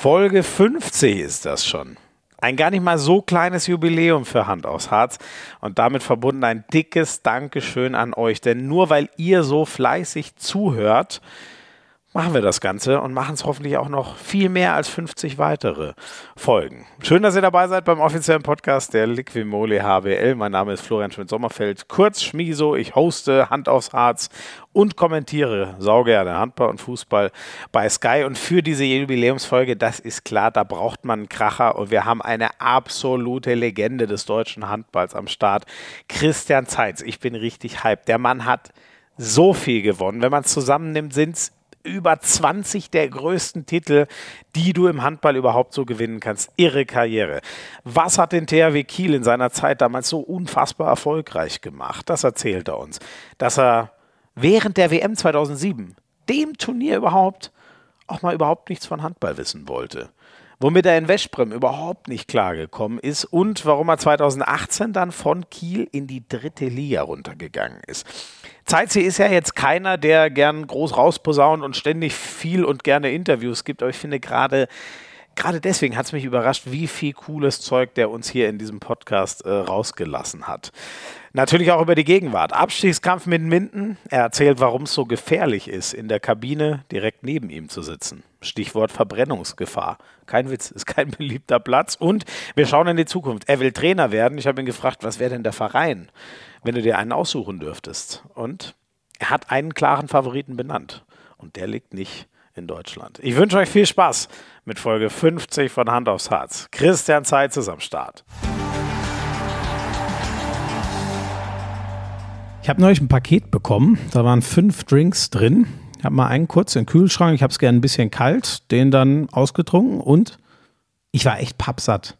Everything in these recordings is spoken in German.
Folge 50 ist das schon. Ein gar nicht mal so kleines Jubiläum für Hand aus Harz und damit verbunden ein dickes Dankeschön an euch. Denn nur weil ihr so fleißig zuhört, machen wir das Ganze und machen es hoffentlich auch noch viel mehr als 50 weitere Folgen. Schön, dass ihr dabei seid beim offiziellen Podcast der Liquimole HBL. Mein Name ist Florian Schmidt-Sommerfeld, kurz Schmiso. Ich hoste Hand aufs Harz und kommentiere saugerne Handball und Fußball bei Sky. Und für diese Jubiläumsfolge, das ist klar, da braucht man einen Kracher und wir haben eine absolute Legende des deutschen Handballs am Start. Christian Zeitz, ich bin richtig hyped. Der Mann hat so viel gewonnen. Wenn man es zusammennimmt, sind es über 20 der größten Titel, die du im Handball überhaupt so gewinnen kannst. Irre Karriere. Was hat den THW Kiel in seiner Zeit damals so unfassbar erfolgreich gemacht? Das erzählt er uns. Dass er während der WM 2007, dem Turnier überhaupt, auch mal überhaupt nichts von Handball wissen wollte womit er in Westbrem überhaupt nicht klargekommen ist und warum er 2018 dann von Kiel in die dritte Liga runtergegangen ist. Zeitzi ist ja jetzt keiner, der gern groß rausposaunt und ständig viel und gerne Interviews gibt, aber ich finde gerade gerade deswegen hat es mich überrascht, wie viel cooles Zeug der uns hier in diesem Podcast äh, rausgelassen hat. Natürlich auch über die Gegenwart. Abstiegskampf mit Minden. Er erzählt, warum es so gefährlich ist, in der Kabine direkt neben ihm zu sitzen. Stichwort Verbrennungsgefahr. Kein Witz, ist kein beliebter Platz. Und wir schauen in die Zukunft. Er will Trainer werden. Ich habe ihn gefragt, was wäre denn der Verein, wenn du dir einen aussuchen dürftest? Und er hat einen klaren Favoriten benannt. Und der liegt nicht in Deutschland. Ich wünsche euch viel Spaß mit Folge 50 von Hand aufs Herz. Christian Zeitz ist am Start. Ich habe neulich ein Paket bekommen, da waren fünf Drinks drin. Ich habe mal einen kurz in den Kühlschrank, ich habe es gerne ein bisschen kalt, den dann ausgetrunken und ich war echt pappsatt.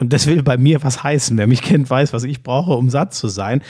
Und das will bei mir was heißen. Wer mich kennt, weiß, was ich brauche, um satt zu sein.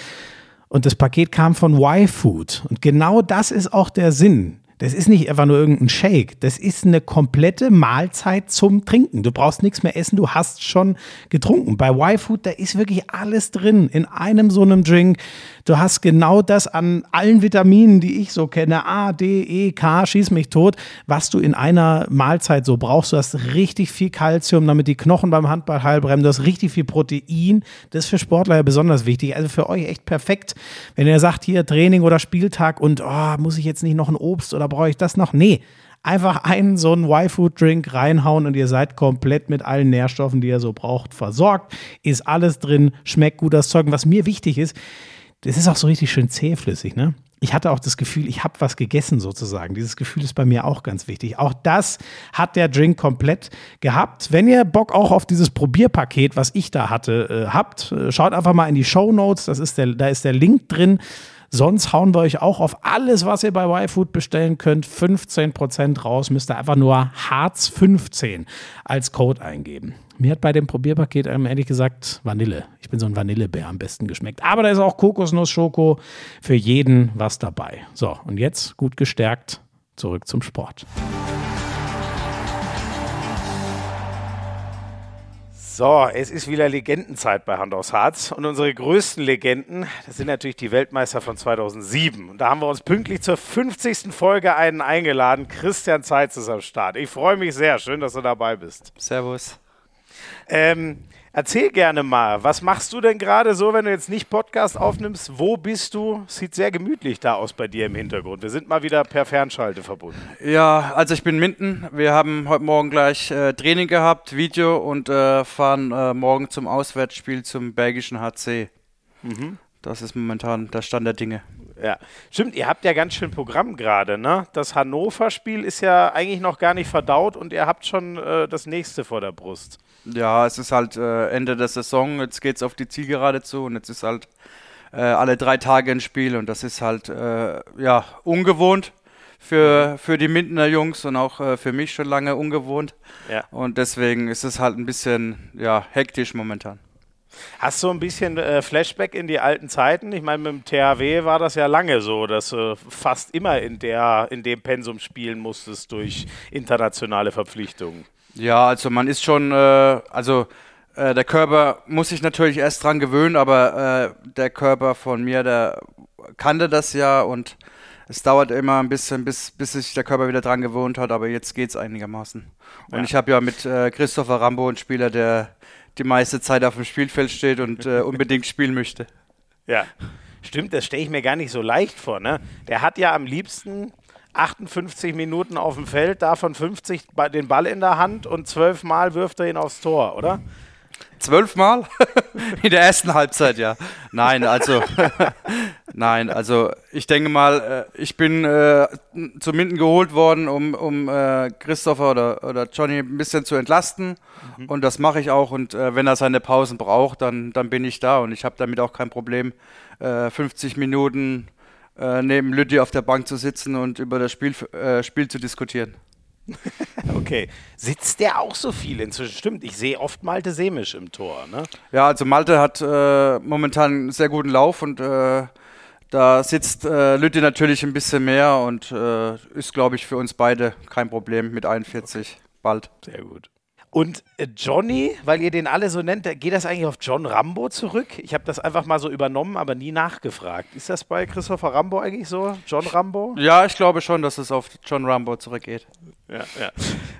Und das Paket kam von Y-Food. Und genau das ist auch der Sinn. Das ist nicht einfach nur irgendein Shake. Das ist eine komplette Mahlzeit zum Trinken. Du brauchst nichts mehr essen, du hast schon getrunken. Bei Y-Food, da ist wirklich alles drin in einem so einem Drink. Du hast genau das an allen Vitaminen, die ich so kenne, A, D, E, K, schieß mich tot, was du in einer Mahlzeit so brauchst. Du hast richtig viel Kalzium, damit die Knochen beim Handball heil bleiben. Du hast richtig viel Protein. Das ist für Sportler ja besonders wichtig. Also für euch echt perfekt. Wenn ihr sagt, hier Training oder Spieltag und oh, muss ich jetzt nicht noch ein Obst oder brauche ich das noch? Nee. Einfach einen so einen Y-Food-Drink reinhauen und ihr seid komplett mit allen Nährstoffen, die ihr so braucht, versorgt. Ist alles drin, schmeckt gut das Zeug. Was mir wichtig ist, das ist auch so richtig schön zähflüssig, ne? Ich hatte auch das Gefühl, ich habe was gegessen sozusagen. Dieses Gefühl ist bei mir auch ganz wichtig. Auch das hat der Drink komplett gehabt. Wenn ihr Bock auch auf dieses Probierpaket, was ich da hatte, äh, habt, äh, schaut einfach mal in die Show Notes. Das ist der, da ist der Link drin. Sonst hauen wir euch auch auf alles, was ihr bei YFood bestellen könnt, 15% raus. Müsst ihr einfach nur Harz15 als Code eingeben. Mir hat bei dem Probierpaket ähm, ehrlich gesagt Vanille. Ich bin so ein Vanillebär am besten geschmeckt. Aber da ist auch Kokosnuss, Schoko für jeden was dabei. So, und jetzt gut gestärkt zurück zum Sport. So, es ist wieder Legendenzeit bei Hand aufs Harz. Und unsere größten Legenden, das sind natürlich die Weltmeister von 2007. Und da haben wir uns pünktlich zur 50. Folge einen eingeladen. Christian Zeitz ist am Start. Ich freue mich sehr. Schön, dass du dabei bist. Servus. Ähm, Erzähl gerne mal, was machst du denn gerade so, wenn du jetzt nicht Podcast aufnimmst? Wo bist du? Sieht sehr gemütlich da aus bei dir im Hintergrund. Wir sind mal wieder per Fernschalte verbunden. Ja, also ich bin Minden. Wir haben heute Morgen gleich äh, Training gehabt, Video und äh, fahren äh, morgen zum Auswärtsspiel zum belgischen HC. Mhm. Das ist momentan der Stand der Dinge. Ja, stimmt, ihr habt ja ganz schön Programm gerade, ne? Das Hannover-Spiel ist ja eigentlich noch gar nicht verdaut und ihr habt schon äh, das nächste vor der Brust. Ja, es ist halt äh, Ende der Saison, jetzt geht es auf die Zielgerade zu und jetzt ist halt äh, alle drei Tage ein Spiel und das ist halt äh, ja ungewohnt für, für die Mindener Jungs und auch äh, für mich schon lange ungewohnt. Ja. Und deswegen ist es halt ein bisschen ja, hektisch momentan. Hast du ein bisschen äh, Flashback in die alten Zeiten? Ich meine, mit dem THW war das ja lange so, dass du fast immer in, der, in dem Pensum spielen musstest durch internationale Verpflichtungen. Ja, also man ist schon, äh, also äh, der Körper muss sich natürlich erst dran gewöhnen, aber äh, der Körper von mir, der kannte das ja und es dauert immer ein bisschen, bis, bis sich der Körper wieder dran gewohnt hat, aber jetzt geht es einigermaßen. Und ja. ich habe ja mit äh, Christopher Rambo einen Spieler, der die meiste Zeit auf dem Spielfeld steht und äh, unbedingt spielen möchte. Ja, stimmt, das stelle ich mir gar nicht so leicht vor. Ne? Der hat ja am liebsten 58 Minuten auf dem Feld, davon 50 den Ball in der Hand und zwölfmal wirft er ihn aufs Tor, oder? Zwölfmal? In der ersten Halbzeit, ja. Nein, also, nein, also ich denke mal, äh, ich bin äh, zu Minden geholt worden, um, um äh, Christopher oder, oder Johnny ein bisschen zu entlasten. Mhm. Und das mache ich auch. Und äh, wenn er seine Pausen braucht, dann, dann bin ich da. Und ich habe damit auch kein Problem, 50 äh, Minuten äh, neben Lütti auf der Bank zu sitzen und über das Spiel, Spiel zu diskutieren. okay. Sitzt der auch so viel inzwischen? Stimmt, ich sehe oft Malte Semisch im Tor, ne? Ja, also Malte hat äh, momentan einen sehr guten Lauf und äh, da sitzt äh, Lütte natürlich ein bisschen mehr und äh, ist, glaube ich, für uns beide kein Problem mit 41 okay. bald. Sehr gut. Und äh, Johnny, weil ihr den alle so nennt, geht das eigentlich auf John Rambo zurück? Ich habe das einfach mal so übernommen, aber nie nachgefragt. Ist das bei Christopher Rambo eigentlich so? John Rambo? Ja, ich glaube schon, dass es auf John Rambo zurückgeht. Ja, ja.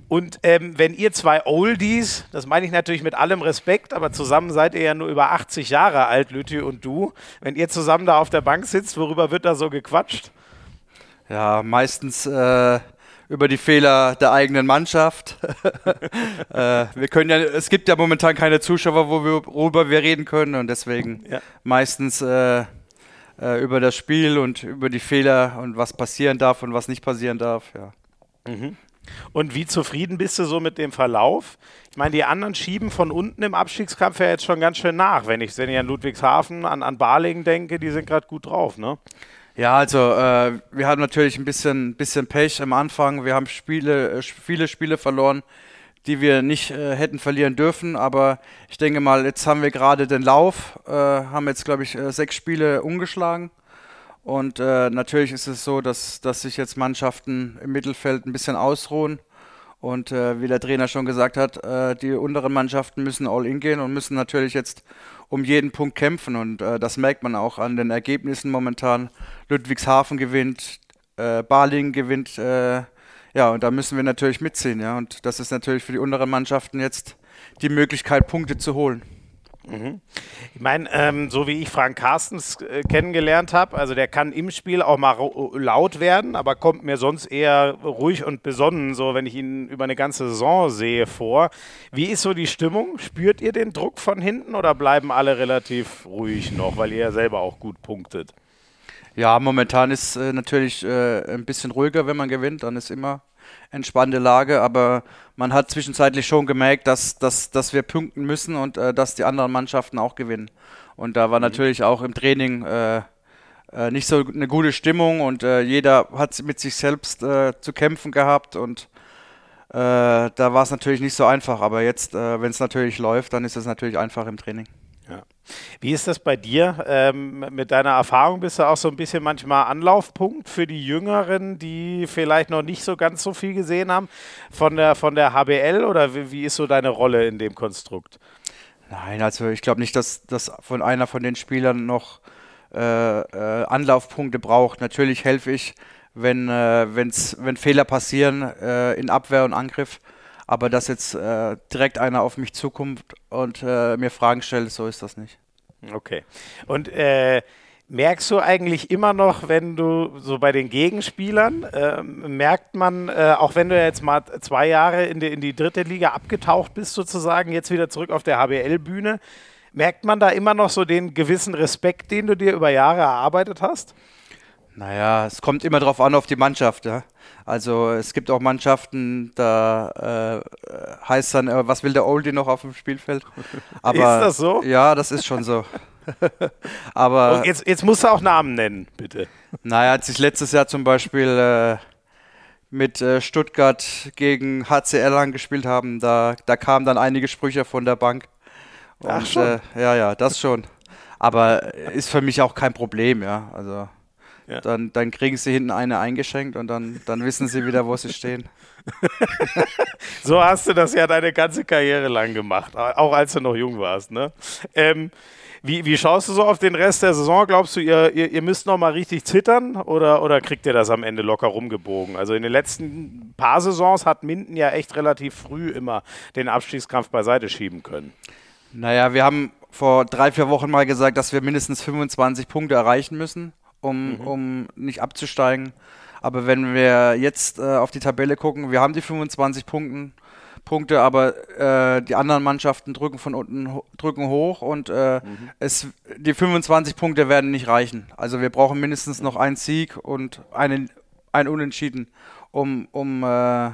Und ähm, wenn ihr zwei Oldies, das meine ich natürlich mit allem Respekt, aber zusammen seid ihr ja nur über 80 Jahre alt, Lüthi und du. Wenn ihr zusammen da auf der Bank sitzt, worüber wird da so gequatscht? Ja, meistens. Äh über die Fehler der eigenen Mannschaft. äh, wir können ja, es gibt ja momentan keine Zuschauer, worüber wir reden können und deswegen ja. meistens äh, äh, über das Spiel und über die Fehler und was passieren darf und was nicht passieren darf. Ja. Mhm. Und wie zufrieden bist du so mit dem Verlauf? Ich meine, die anderen schieben von unten im Abstiegskampf ja jetzt schon ganz schön nach. Wenn ich, wenn ich an Ludwigshafen, an, an Balingen denke, die sind gerade gut drauf, ne? Ja, also äh, wir haben natürlich ein bisschen, bisschen Pech am Anfang. Wir haben Spiele, äh, viele Spiele verloren, die wir nicht äh, hätten verlieren dürfen. Aber ich denke mal, jetzt haben wir gerade den Lauf, äh, haben jetzt, glaube ich, äh, sechs Spiele umgeschlagen. Und äh, natürlich ist es so, dass, dass sich jetzt Mannschaften im Mittelfeld ein bisschen ausruhen. Und wie der Trainer schon gesagt hat, die unteren Mannschaften müssen all in gehen und müssen natürlich jetzt um jeden Punkt kämpfen. Und äh, das merkt man auch an den Ergebnissen momentan. Ludwigshafen gewinnt, äh, Baling gewinnt. Äh, ja, und da müssen wir natürlich mitziehen. Ja? Und das ist natürlich für die unteren Mannschaften jetzt die Möglichkeit, Punkte zu holen. Mhm. Ich meine, ähm, so wie ich Frank Carstens äh, kennengelernt habe, also der kann im Spiel auch mal laut werden, aber kommt mir sonst eher ruhig und besonnen, so wenn ich ihn über eine ganze Saison sehe, vor. Wie ist so die Stimmung? Spürt ihr den Druck von hinten oder bleiben alle relativ ruhig noch, weil ihr ja selber auch gut punktet? Ja, momentan ist äh, natürlich äh, ein bisschen ruhiger, wenn man gewinnt, dann ist immer entspannte Lage, aber man hat zwischenzeitlich schon gemerkt, dass, dass, dass wir punkten müssen und äh, dass die anderen Mannschaften auch gewinnen. Und da war mhm. natürlich auch im Training äh, äh, nicht so eine gute Stimmung und äh, jeder hat mit sich selbst äh, zu kämpfen gehabt und äh, da war es natürlich nicht so einfach. Aber jetzt, wenn es natürlich läuft, dann ist es natürlich einfach im Training. Wie ist das bei dir? Ähm, mit deiner Erfahrung bist du auch so ein bisschen manchmal Anlaufpunkt für die Jüngeren, die vielleicht noch nicht so ganz so viel gesehen haben von der, von der HBL oder wie, wie ist so deine Rolle in dem Konstrukt? Nein, also ich glaube nicht, dass, dass von einer von den Spielern noch äh, äh, Anlaufpunkte braucht. Natürlich helfe ich, wenn, äh, wenn Fehler passieren äh, in Abwehr und Angriff. Aber dass jetzt äh, direkt einer auf mich zukommt und äh, mir Fragen stellt, so ist das nicht. Okay. Und äh, merkst du eigentlich immer noch, wenn du so bei den Gegenspielern, äh, merkt man, äh, auch wenn du jetzt mal zwei Jahre in die, in die dritte Liga abgetaucht bist, sozusagen, jetzt wieder zurück auf der HBL-Bühne, merkt man da immer noch so den gewissen Respekt, den du dir über Jahre erarbeitet hast? Naja, es kommt immer drauf an, auf die Mannschaft, ja. Also es gibt auch Mannschaften, da äh, heißt dann, äh, was will der Oldie noch auf dem Spielfeld? Aber, ist das so? Ja, das ist schon so. Aber Und jetzt, jetzt musst du auch Namen nennen, bitte. Naja, als ich letztes Jahr zum Beispiel äh, mit äh, Stuttgart gegen HC Erlangen gespielt haben, da, da kamen dann einige Sprüche von der Bank. Und, Ach schon? Äh, ja, ja, das schon. Aber ist für mich auch kein Problem, ja. Also ja. Dann, dann kriegen sie hinten eine eingeschenkt und dann, dann wissen sie wieder, wo sie stehen. so hast du das ja deine ganze Karriere lang gemacht, auch als du noch jung warst. Ne? Ähm, Wie, wie schaust du so auf den Rest der Saison? Glaubst du, ihr, ihr, ihr müsst noch mal richtig zittern oder, oder kriegt ihr das am Ende locker rumgebogen? Also in den letzten paar Saisons hat Minden ja echt relativ früh immer den Abstiegskampf beiseite schieben können. Naja, wir haben vor drei, vier Wochen mal gesagt, dass wir mindestens 25 Punkte erreichen müssen, um, mhm. um nicht abzusteigen. Aber wenn wir jetzt äh, auf die Tabelle gucken, wir haben die 25 Punkten, Punkte, aber äh, die anderen Mannschaften drücken von unten ho drücken hoch und äh, mhm. es, die 25 Punkte werden nicht reichen. Also wir brauchen mindestens noch einen Sieg und einen, ein Unentschieden, um, um äh,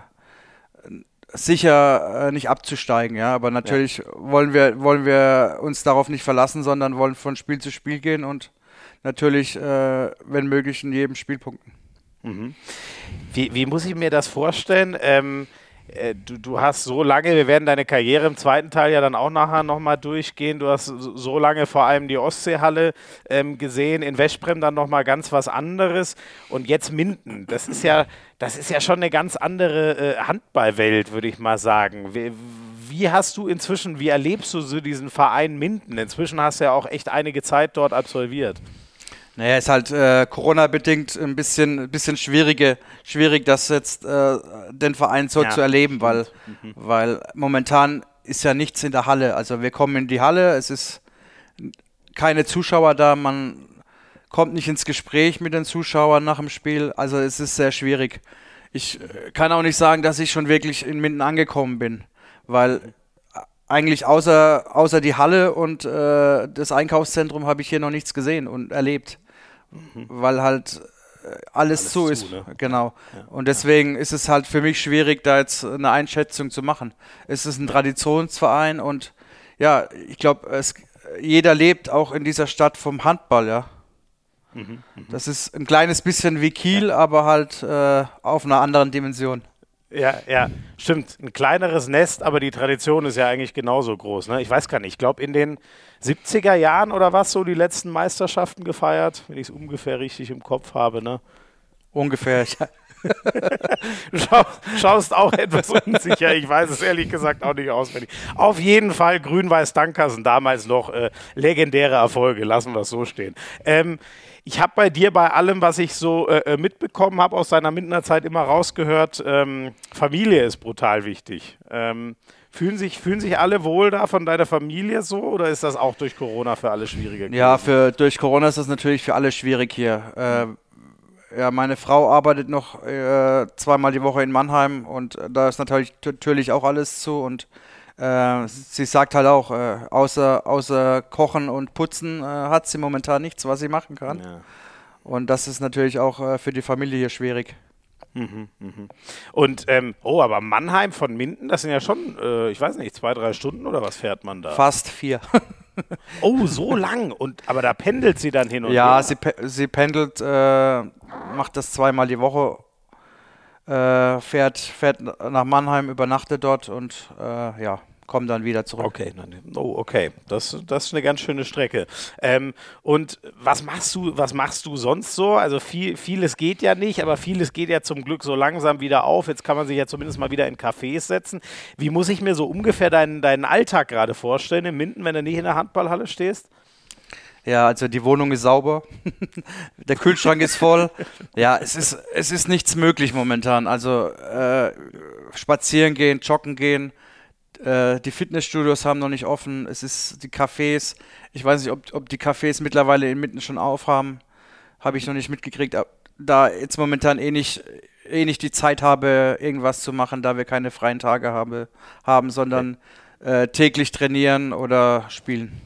sicher äh, nicht abzusteigen. Ja, aber natürlich ja. wollen wir wollen wir uns darauf nicht verlassen, sondern wollen von Spiel zu Spiel gehen und natürlich, äh, wenn möglich, in jedem Spiel punkten. Mhm. Wie, wie muss ich mir das vorstellen? Ähm, äh, du, du hast so lange, wir werden deine Karriere im zweiten Teil ja dann auch nachher nochmal durchgehen. Du hast so lange vor allem die Ostseehalle ähm, gesehen, in Westbrem dann nochmal ganz was anderes und jetzt Minden. Das ist ja, das ist ja schon eine ganz andere äh, Handballwelt, würde ich mal sagen. Wie, wie hast du inzwischen, wie erlebst du so diesen Verein Minden? Inzwischen hast du ja auch echt einige Zeit dort absolviert. Naja, ist halt äh, Corona-bedingt ein bisschen, bisschen schwierige, schwierig, das jetzt äh, den Verein so ja. zu erleben, weil, mhm. weil momentan ist ja nichts in der Halle. Also wir kommen in die Halle, es ist keine Zuschauer da, man kommt nicht ins Gespräch mit den Zuschauern nach dem Spiel. Also es ist sehr schwierig. Ich äh, kann auch nicht sagen, dass ich schon wirklich in Minden angekommen bin, weil eigentlich außer, außer die Halle und äh, das Einkaufszentrum habe ich hier noch nichts gesehen und erlebt mhm. weil halt äh, alles, alles zu, zu ist. Ne? Genau. Ja. Und deswegen ist es halt für mich schwierig, da jetzt eine Einschätzung zu machen. Es ist ein Traditionsverein und ja, ich glaube, jeder lebt auch in dieser Stadt vom Handball, ja. Mhm, mh. Das ist ein kleines bisschen wie Kiel, ja. aber halt äh, auf einer anderen Dimension. Ja, ja, stimmt. Ein kleineres Nest, aber die Tradition ist ja eigentlich genauso groß. Ne? Ich weiß gar nicht. Ich glaube, in den 70er Jahren oder was so die letzten Meisterschaften gefeiert, wenn ich es ungefähr richtig im Kopf habe. Ne? Ungefähr, ja. du schaust, auch etwas unsicher. Ich weiß es ehrlich gesagt auch nicht auswendig. Auf jeden Fall Grün-Weiß Dankersen, damals noch äh, legendäre Erfolge. Lassen wir es so stehen. Ähm, ich habe bei dir bei allem, was ich so äh, äh mitbekommen habe aus deiner Mindener Zeit, immer rausgehört, ähm, Familie ist brutal wichtig. Ähm, fühlen, sich, fühlen sich alle wohl da von deiner Familie so oder ist das auch durch Corona für alle schwieriger? Ja, für, durch Corona ist das natürlich für alle schwierig hier. Äh, ja, meine Frau arbeitet noch äh, zweimal die Woche in Mannheim und äh, da ist natürlich, natürlich auch alles zu und äh, sie sagt halt auch, äh, außer, außer Kochen und Putzen äh, hat sie momentan nichts, was sie machen kann. Ja. Und das ist natürlich auch äh, für die Familie hier schwierig. Mhm, mhm. Und, ähm, oh, aber Mannheim von Minden, das sind ja schon, ich weiß nicht, zwei, drei Stunden oder was fährt man da? Fast vier. oh, so lang. Und, aber da pendelt sie dann hin und ja, her. Ja, sie, pe sie pendelt, äh, macht das zweimal die Woche äh, fährt, fährt nach Mannheim, übernachtet dort und äh, ja, kommt dann wieder zurück. Okay, oh, okay, das, das ist eine ganz schöne Strecke. Ähm, und was machst du, was machst du sonst so? Also viel, vieles geht ja nicht, aber vieles geht ja zum Glück so langsam wieder auf. Jetzt kann man sich ja zumindest mal wieder in Cafés setzen. Wie muss ich mir so ungefähr deinen, deinen Alltag gerade vorstellen in Minden, wenn du nicht in der Handballhalle stehst? Ja, also die Wohnung ist sauber, der Kühlschrank ist voll. Ja, es ist, es ist nichts möglich momentan. Also äh, spazieren gehen, joggen gehen. Äh, die Fitnessstudios haben noch nicht offen. Es ist die Cafés. Ich weiß nicht, ob, ob die Cafés mittlerweile inmitten schon aufhaben. Habe ich noch nicht mitgekriegt. Da jetzt momentan eh nicht, eh nicht die Zeit habe, irgendwas zu machen, da wir keine freien Tage habe, haben, sondern äh, täglich trainieren oder spielen.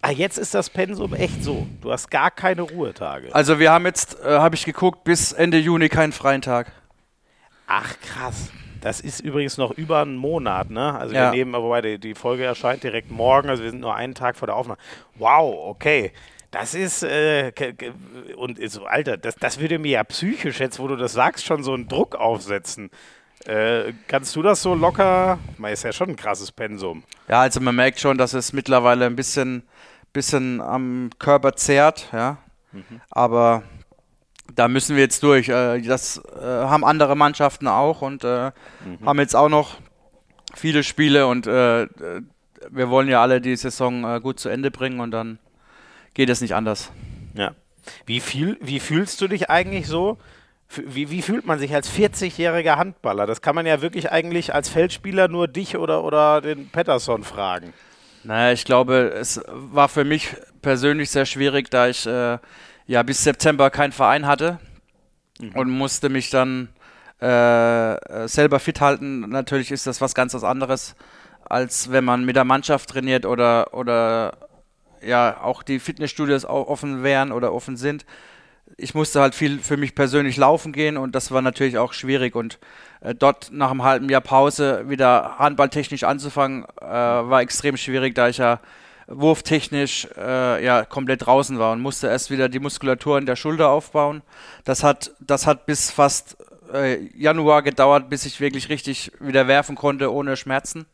Ah, jetzt ist das Pensum echt so. Du hast gar keine Ruhetage. Also wir haben jetzt, äh, habe ich geguckt, bis Ende Juni keinen freien Tag. Ach krass. Das ist übrigens noch über einen Monat, ne? Also ja. wir nehmen, wobei die, die, Folge erscheint direkt morgen, also wir sind nur einen Tag vor der Aufnahme. Wow, okay. Das ist, äh, und so, Alter, das, das würde mir ja psychisch jetzt, wo du das sagst, schon so einen Druck aufsetzen. Äh, kannst du das so locker? Man ist ja schon ein krasses Pensum. Ja, also man merkt schon, dass es mittlerweile ein bisschen bisschen am Körper zehrt, ja. Mhm. Aber da müssen wir jetzt durch. Äh, das äh, haben andere Mannschaften auch und äh, mhm. haben jetzt auch noch viele Spiele und wir wollen ja alle die Saison gut zu Ende bringen und dann geht es nicht anders. Ja. Wie, viel, wie fühlst du dich eigentlich so? Wie, wie fühlt man sich als 40-jähriger Handballer? Das kann man ja wirklich eigentlich als Feldspieler nur dich oder, oder den Pettersson fragen. Naja, ich glaube, es war für mich persönlich sehr schwierig, da ich äh, ja bis September keinen Verein hatte mhm. und musste mich dann äh, selber fit halten. Natürlich ist das was ganz was anderes, als wenn man mit der Mannschaft trainiert oder, oder ja auch die Fitnessstudios auch offen wären oder offen sind. Ich musste halt viel für mich persönlich laufen gehen und das war natürlich auch schwierig und äh, dort nach einem halben Jahr Pause wieder handballtechnisch anzufangen, äh, war extrem schwierig, da ich ja wurftechnisch äh, ja komplett draußen war und musste erst wieder die Muskulatur in der Schulter aufbauen. Das hat, das hat bis fast äh, Januar gedauert, bis ich wirklich richtig wieder werfen konnte ohne Schmerzen.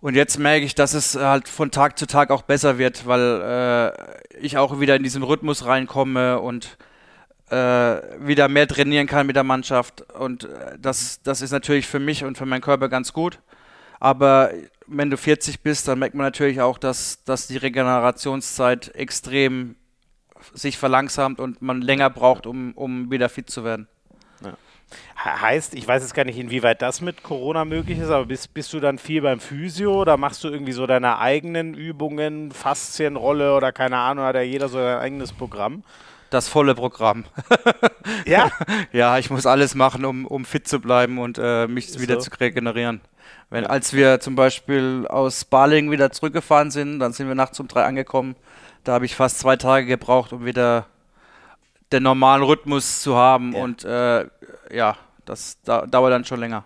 Und jetzt merke ich, dass es halt von Tag zu Tag auch besser wird, weil äh, ich auch wieder in diesen Rhythmus reinkomme und äh, wieder mehr trainieren kann mit der Mannschaft. Und äh, das, das ist natürlich für mich und für meinen Körper ganz gut. Aber wenn du 40 bist, dann merkt man natürlich auch, dass, dass die Regenerationszeit extrem sich verlangsamt und man länger braucht, um, um wieder fit zu werden. Heißt, ich weiß jetzt gar nicht, inwieweit das mit Corona möglich ist, aber bist, bist du dann viel beim Physio oder machst du irgendwie so deine eigenen Übungen, Faszienrolle oder keine Ahnung, hat ja jeder so sein eigenes Programm? Das volle Programm. ja? ja, ich muss alles machen, um, um fit zu bleiben und äh, mich so. wieder zu regenerieren. Wenn, als wir zum Beispiel aus Baling wieder zurückgefahren sind, dann sind wir nachts um drei angekommen. Da habe ich fast zwei Tage gebraucht, um wieder den normalen Rhythmus zu haben. Ja. Und äh, ja, das da, dauert dann schon länger.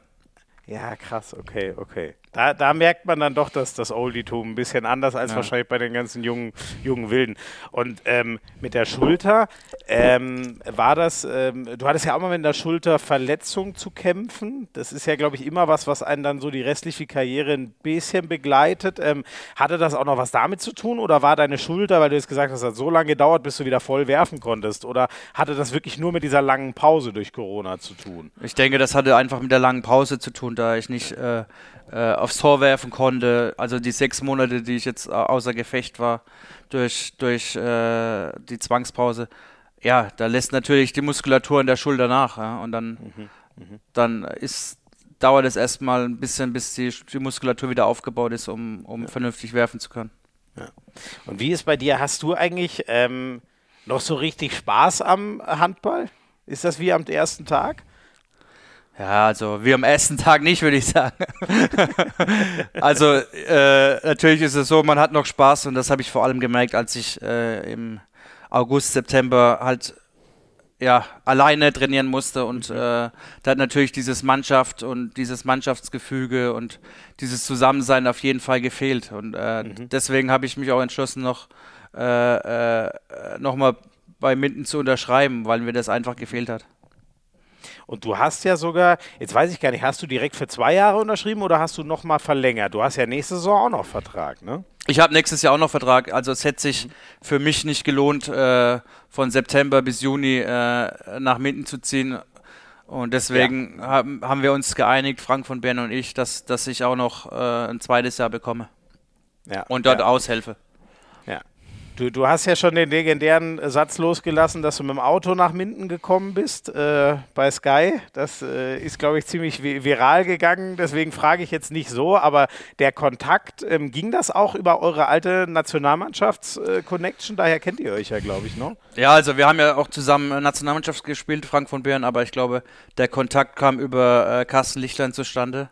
Ja, krass, okay, okay. Da, da merkt man dann doch, dass das Oldietum ein bisschen anders als ja. wahrscheinlich bei den ganzen jungen, jungen Wilden. Und ähm, mit der Schulter, ähm, war das, ähm, du hattest ja auch mal mit der Schulterverletzung zu kämpfen. Das ist ja, glaube ich, immer was, was einen dann so die restliche Karriere ein bisschen begleitet. Ähm, hatte das auch noch was damit zu tun oder war deine Schulter, weil du jetzt gesagt hast, es hat so lange gedauert, bis du wieder voll werfen konntest? Oder hatte das wirklich nur mit dieser langen Pause durch Corona zu tun? Ich denke, das hatte einfach mit der langen Pause zu tun, da ich nicht äh, äh, aufs Tor werfen konnte. Also die sechs Monate, die ich jetzt äh, außer Gefecht war durch, durch äh, die Zwangspause, ja, da lässt natürlich die Muskulatur in der Schulter nach. Ja? Und dann, mhm, mh. dann ist, dauert es erstmal ein bisschen, bis die, die Muskulatur wieder aufgebaut ist, um, um ja. vernünftig werfen zu können. Ja. Und wie ist bei dir? Hast du eigentlich ähm, noch so richtig Spaß am Handball? Ist das wie am ersten Tag? Ja, also wie am ersten Tag nicht, würde ich sagen. also äh, natürlich ist es so, man hat noch Spaß und das habe ich vor allem gemerkt, als ich äh, im August, September halt ja alleine trainieren musste und mhm. äh, da hat natürlich dieses Mannschaft und dieses Mannschaftsgefüge und dieses Zusammensein auf jeden Fall gefehlt und äh, mhm. deswegen habe ich mich auch entschlossen noch äh, äh, noch mal bei Minden zu unterschreiben, weil mir das einfach gefehlt hat. Und du hast ja sogar, jetzt weiß ich gar nicht, hast du direkt für zwei Jahre unterschrieben oder hast du nochmal verlängert? Du hast ja nächste Saison auch noch Vertrag, ne? Ich habe nächstes Jahr auch noch Vertrag. Also es hätte sich für mich nicht gelohnt, äh, von September bis Juni äh, nach Minden zu ziehen. Und deswegen ja. haben, haben wir uns geeinigt, Frank von Bern und ich, dass, dass ich auch noch äh, ein zweites Jahr bekomme. Ja. Und dort ja. aushelfe. Du, du hast ja schon den legendären Satz losgelassen, dass du mit dem Auto nach Minden gekommen bist äh, bei Sky. Das äh, ist, glaube ich, ziemlich viral gegangen. Deswegen frage ich jetzt nicht so, aber der Kontakt, ähm, ging das auch über eure alte Nationalmannschafts-Connection? Daher kennt ihr euch ja, glaube ich, noch. Ja, also wir haben ja auch zusammen Nationalmannschaft gespielt, Frank von Bären, aber ich glaube, der Kontakt kam über äh, Carsten Lichtlein zustande.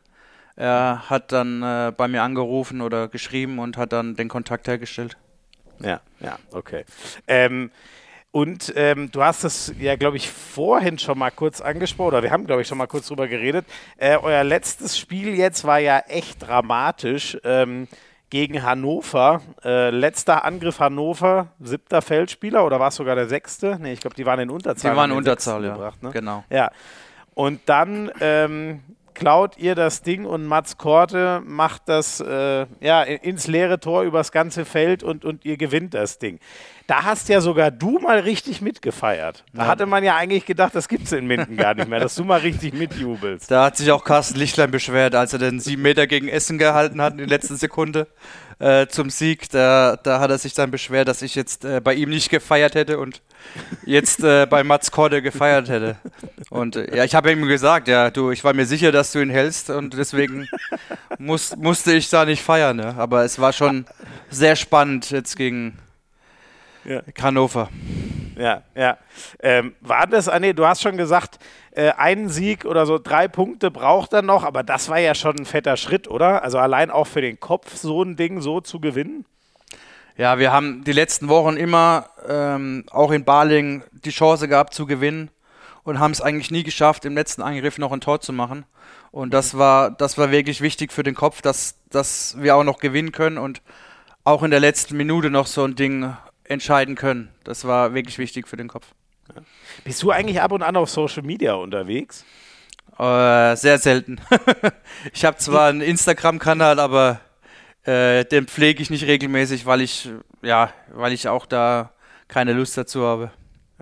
Er hat dann äh, bei mir angerufen oder geschrieben und hat dann den Kontakt hergestellt. Ja, ja, okay. Ähm, und ähm, du hast es ja, glaube ich, vorhin schon mal kurz angesprochen, oder wir haben, glaube ich, schon mal kurz drüber geredet. Äh, euer letztes Spiel jetzt war ja echt dramatisch ähm, gegen Hannover. Äh, letzter Angriff Hannover, siebter Feldspieler, oder war es sogar der sechste? Nee, ich glaube, die waren in Unterzahl. Die waren in Unterzahl, ja. Gebracht, ne? Genau. Ja. Und dann ähm, klaut ihr das Ding und Mats Korte macht das äh, ja, ins leere Tor übers ganze Feld und, und ihr gewinnt das Ding. Da hast ja sogar du mal richtig mitgefeiert. Da hatte man ja eigentlich gedacht, das gibt es in Minden gar nicht mehr, dass du mal richtig mitjubelst. Da hat sich auch Carsten Lichtlein beschwert, als er den sieben Meter gegen Essen gehalten hat in der letzten Sekunde äh, zum Sieg. Da, da hat er sich dann beschwert, dass ich jetzt äh, bei ihm nicht gefeiert hätte und jetzt äh, bei Mats Korte gefeiert hätte. Und äh, ja, ich habe ihm gesagt, ja, du, ich war mir sicher, dass du ihn hältst und deswegen muss, musste ich da nicht feiern. Ne? Aber es war schon sehr spannend jetzt gegen ja. Hannover. Ja, ja. Ähm, war das, ah, nee, du hast schon gesagt, äh, einen Sieg oder so drei Punkte braucht er noch, aber das war ja schon ein fetter Schritt, oder? Also allein auch für den Kopf so ein Ding so zu gewinnen. Ja, wir haben die letzten Wochen immer ähm, auch in Baling die Chance gehabt zu gewinnen und haben es eigentlich nie geschafft, im letzten Angriff noch ein Tor zu machen. Und das war, das war wirklich wichtig für den Kopf, dass, dass wir auch noch gewinnen können und auch in der letzten Minute noch so ein Ding entscheiden können. Das war wirklich wichtig für den Kopf. Ja. Bist du eigentlich ab und an auf Social Media unterwegs? Äh, sehr selten. ich habe zwar einen Instagram-Kanal, aber äh, den pflege ich nicht regelmäßig, weil ich ja, weil ich auch da keine Lust dazu habe.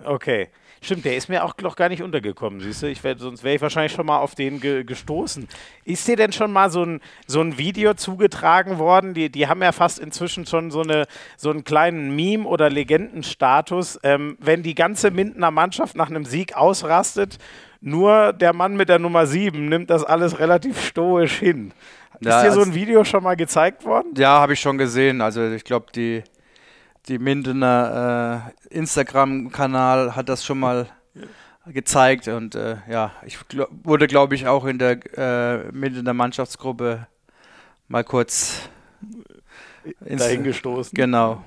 Okay. Stimmt, der ist mir auch noch gar nicht untergekommen, siehst du? Ich wär, sonst wäre ich wahrscheinlich schon mal auf den ge gestoßen. Ist dir denn schon mal so ein, so ein Video zugetragen worden? Die, die haben ja fast inzwischen schon so, eine, so einen kleinen Meme- oder Legendenstatus. Ähm, wenn die ganze Mindener Mannschaft nach einem Sieg ausrastet, nur der Mann mit der Nummer 7 nimmt das alles relativ stoisch hin. Ja, ist dir so ein Video schon mal gezeigt worden? Ja, habe ich schon gesehen. Also ich glaube, die die Mindener äh, Instagram-Kanal hat das schon mal gezeigt und äh, ja, ich glaub, wurde, glaube ich, auch in der äh, Mindener Mannschaftsgruppe mal kurz ins, dahingestoßen. Genau.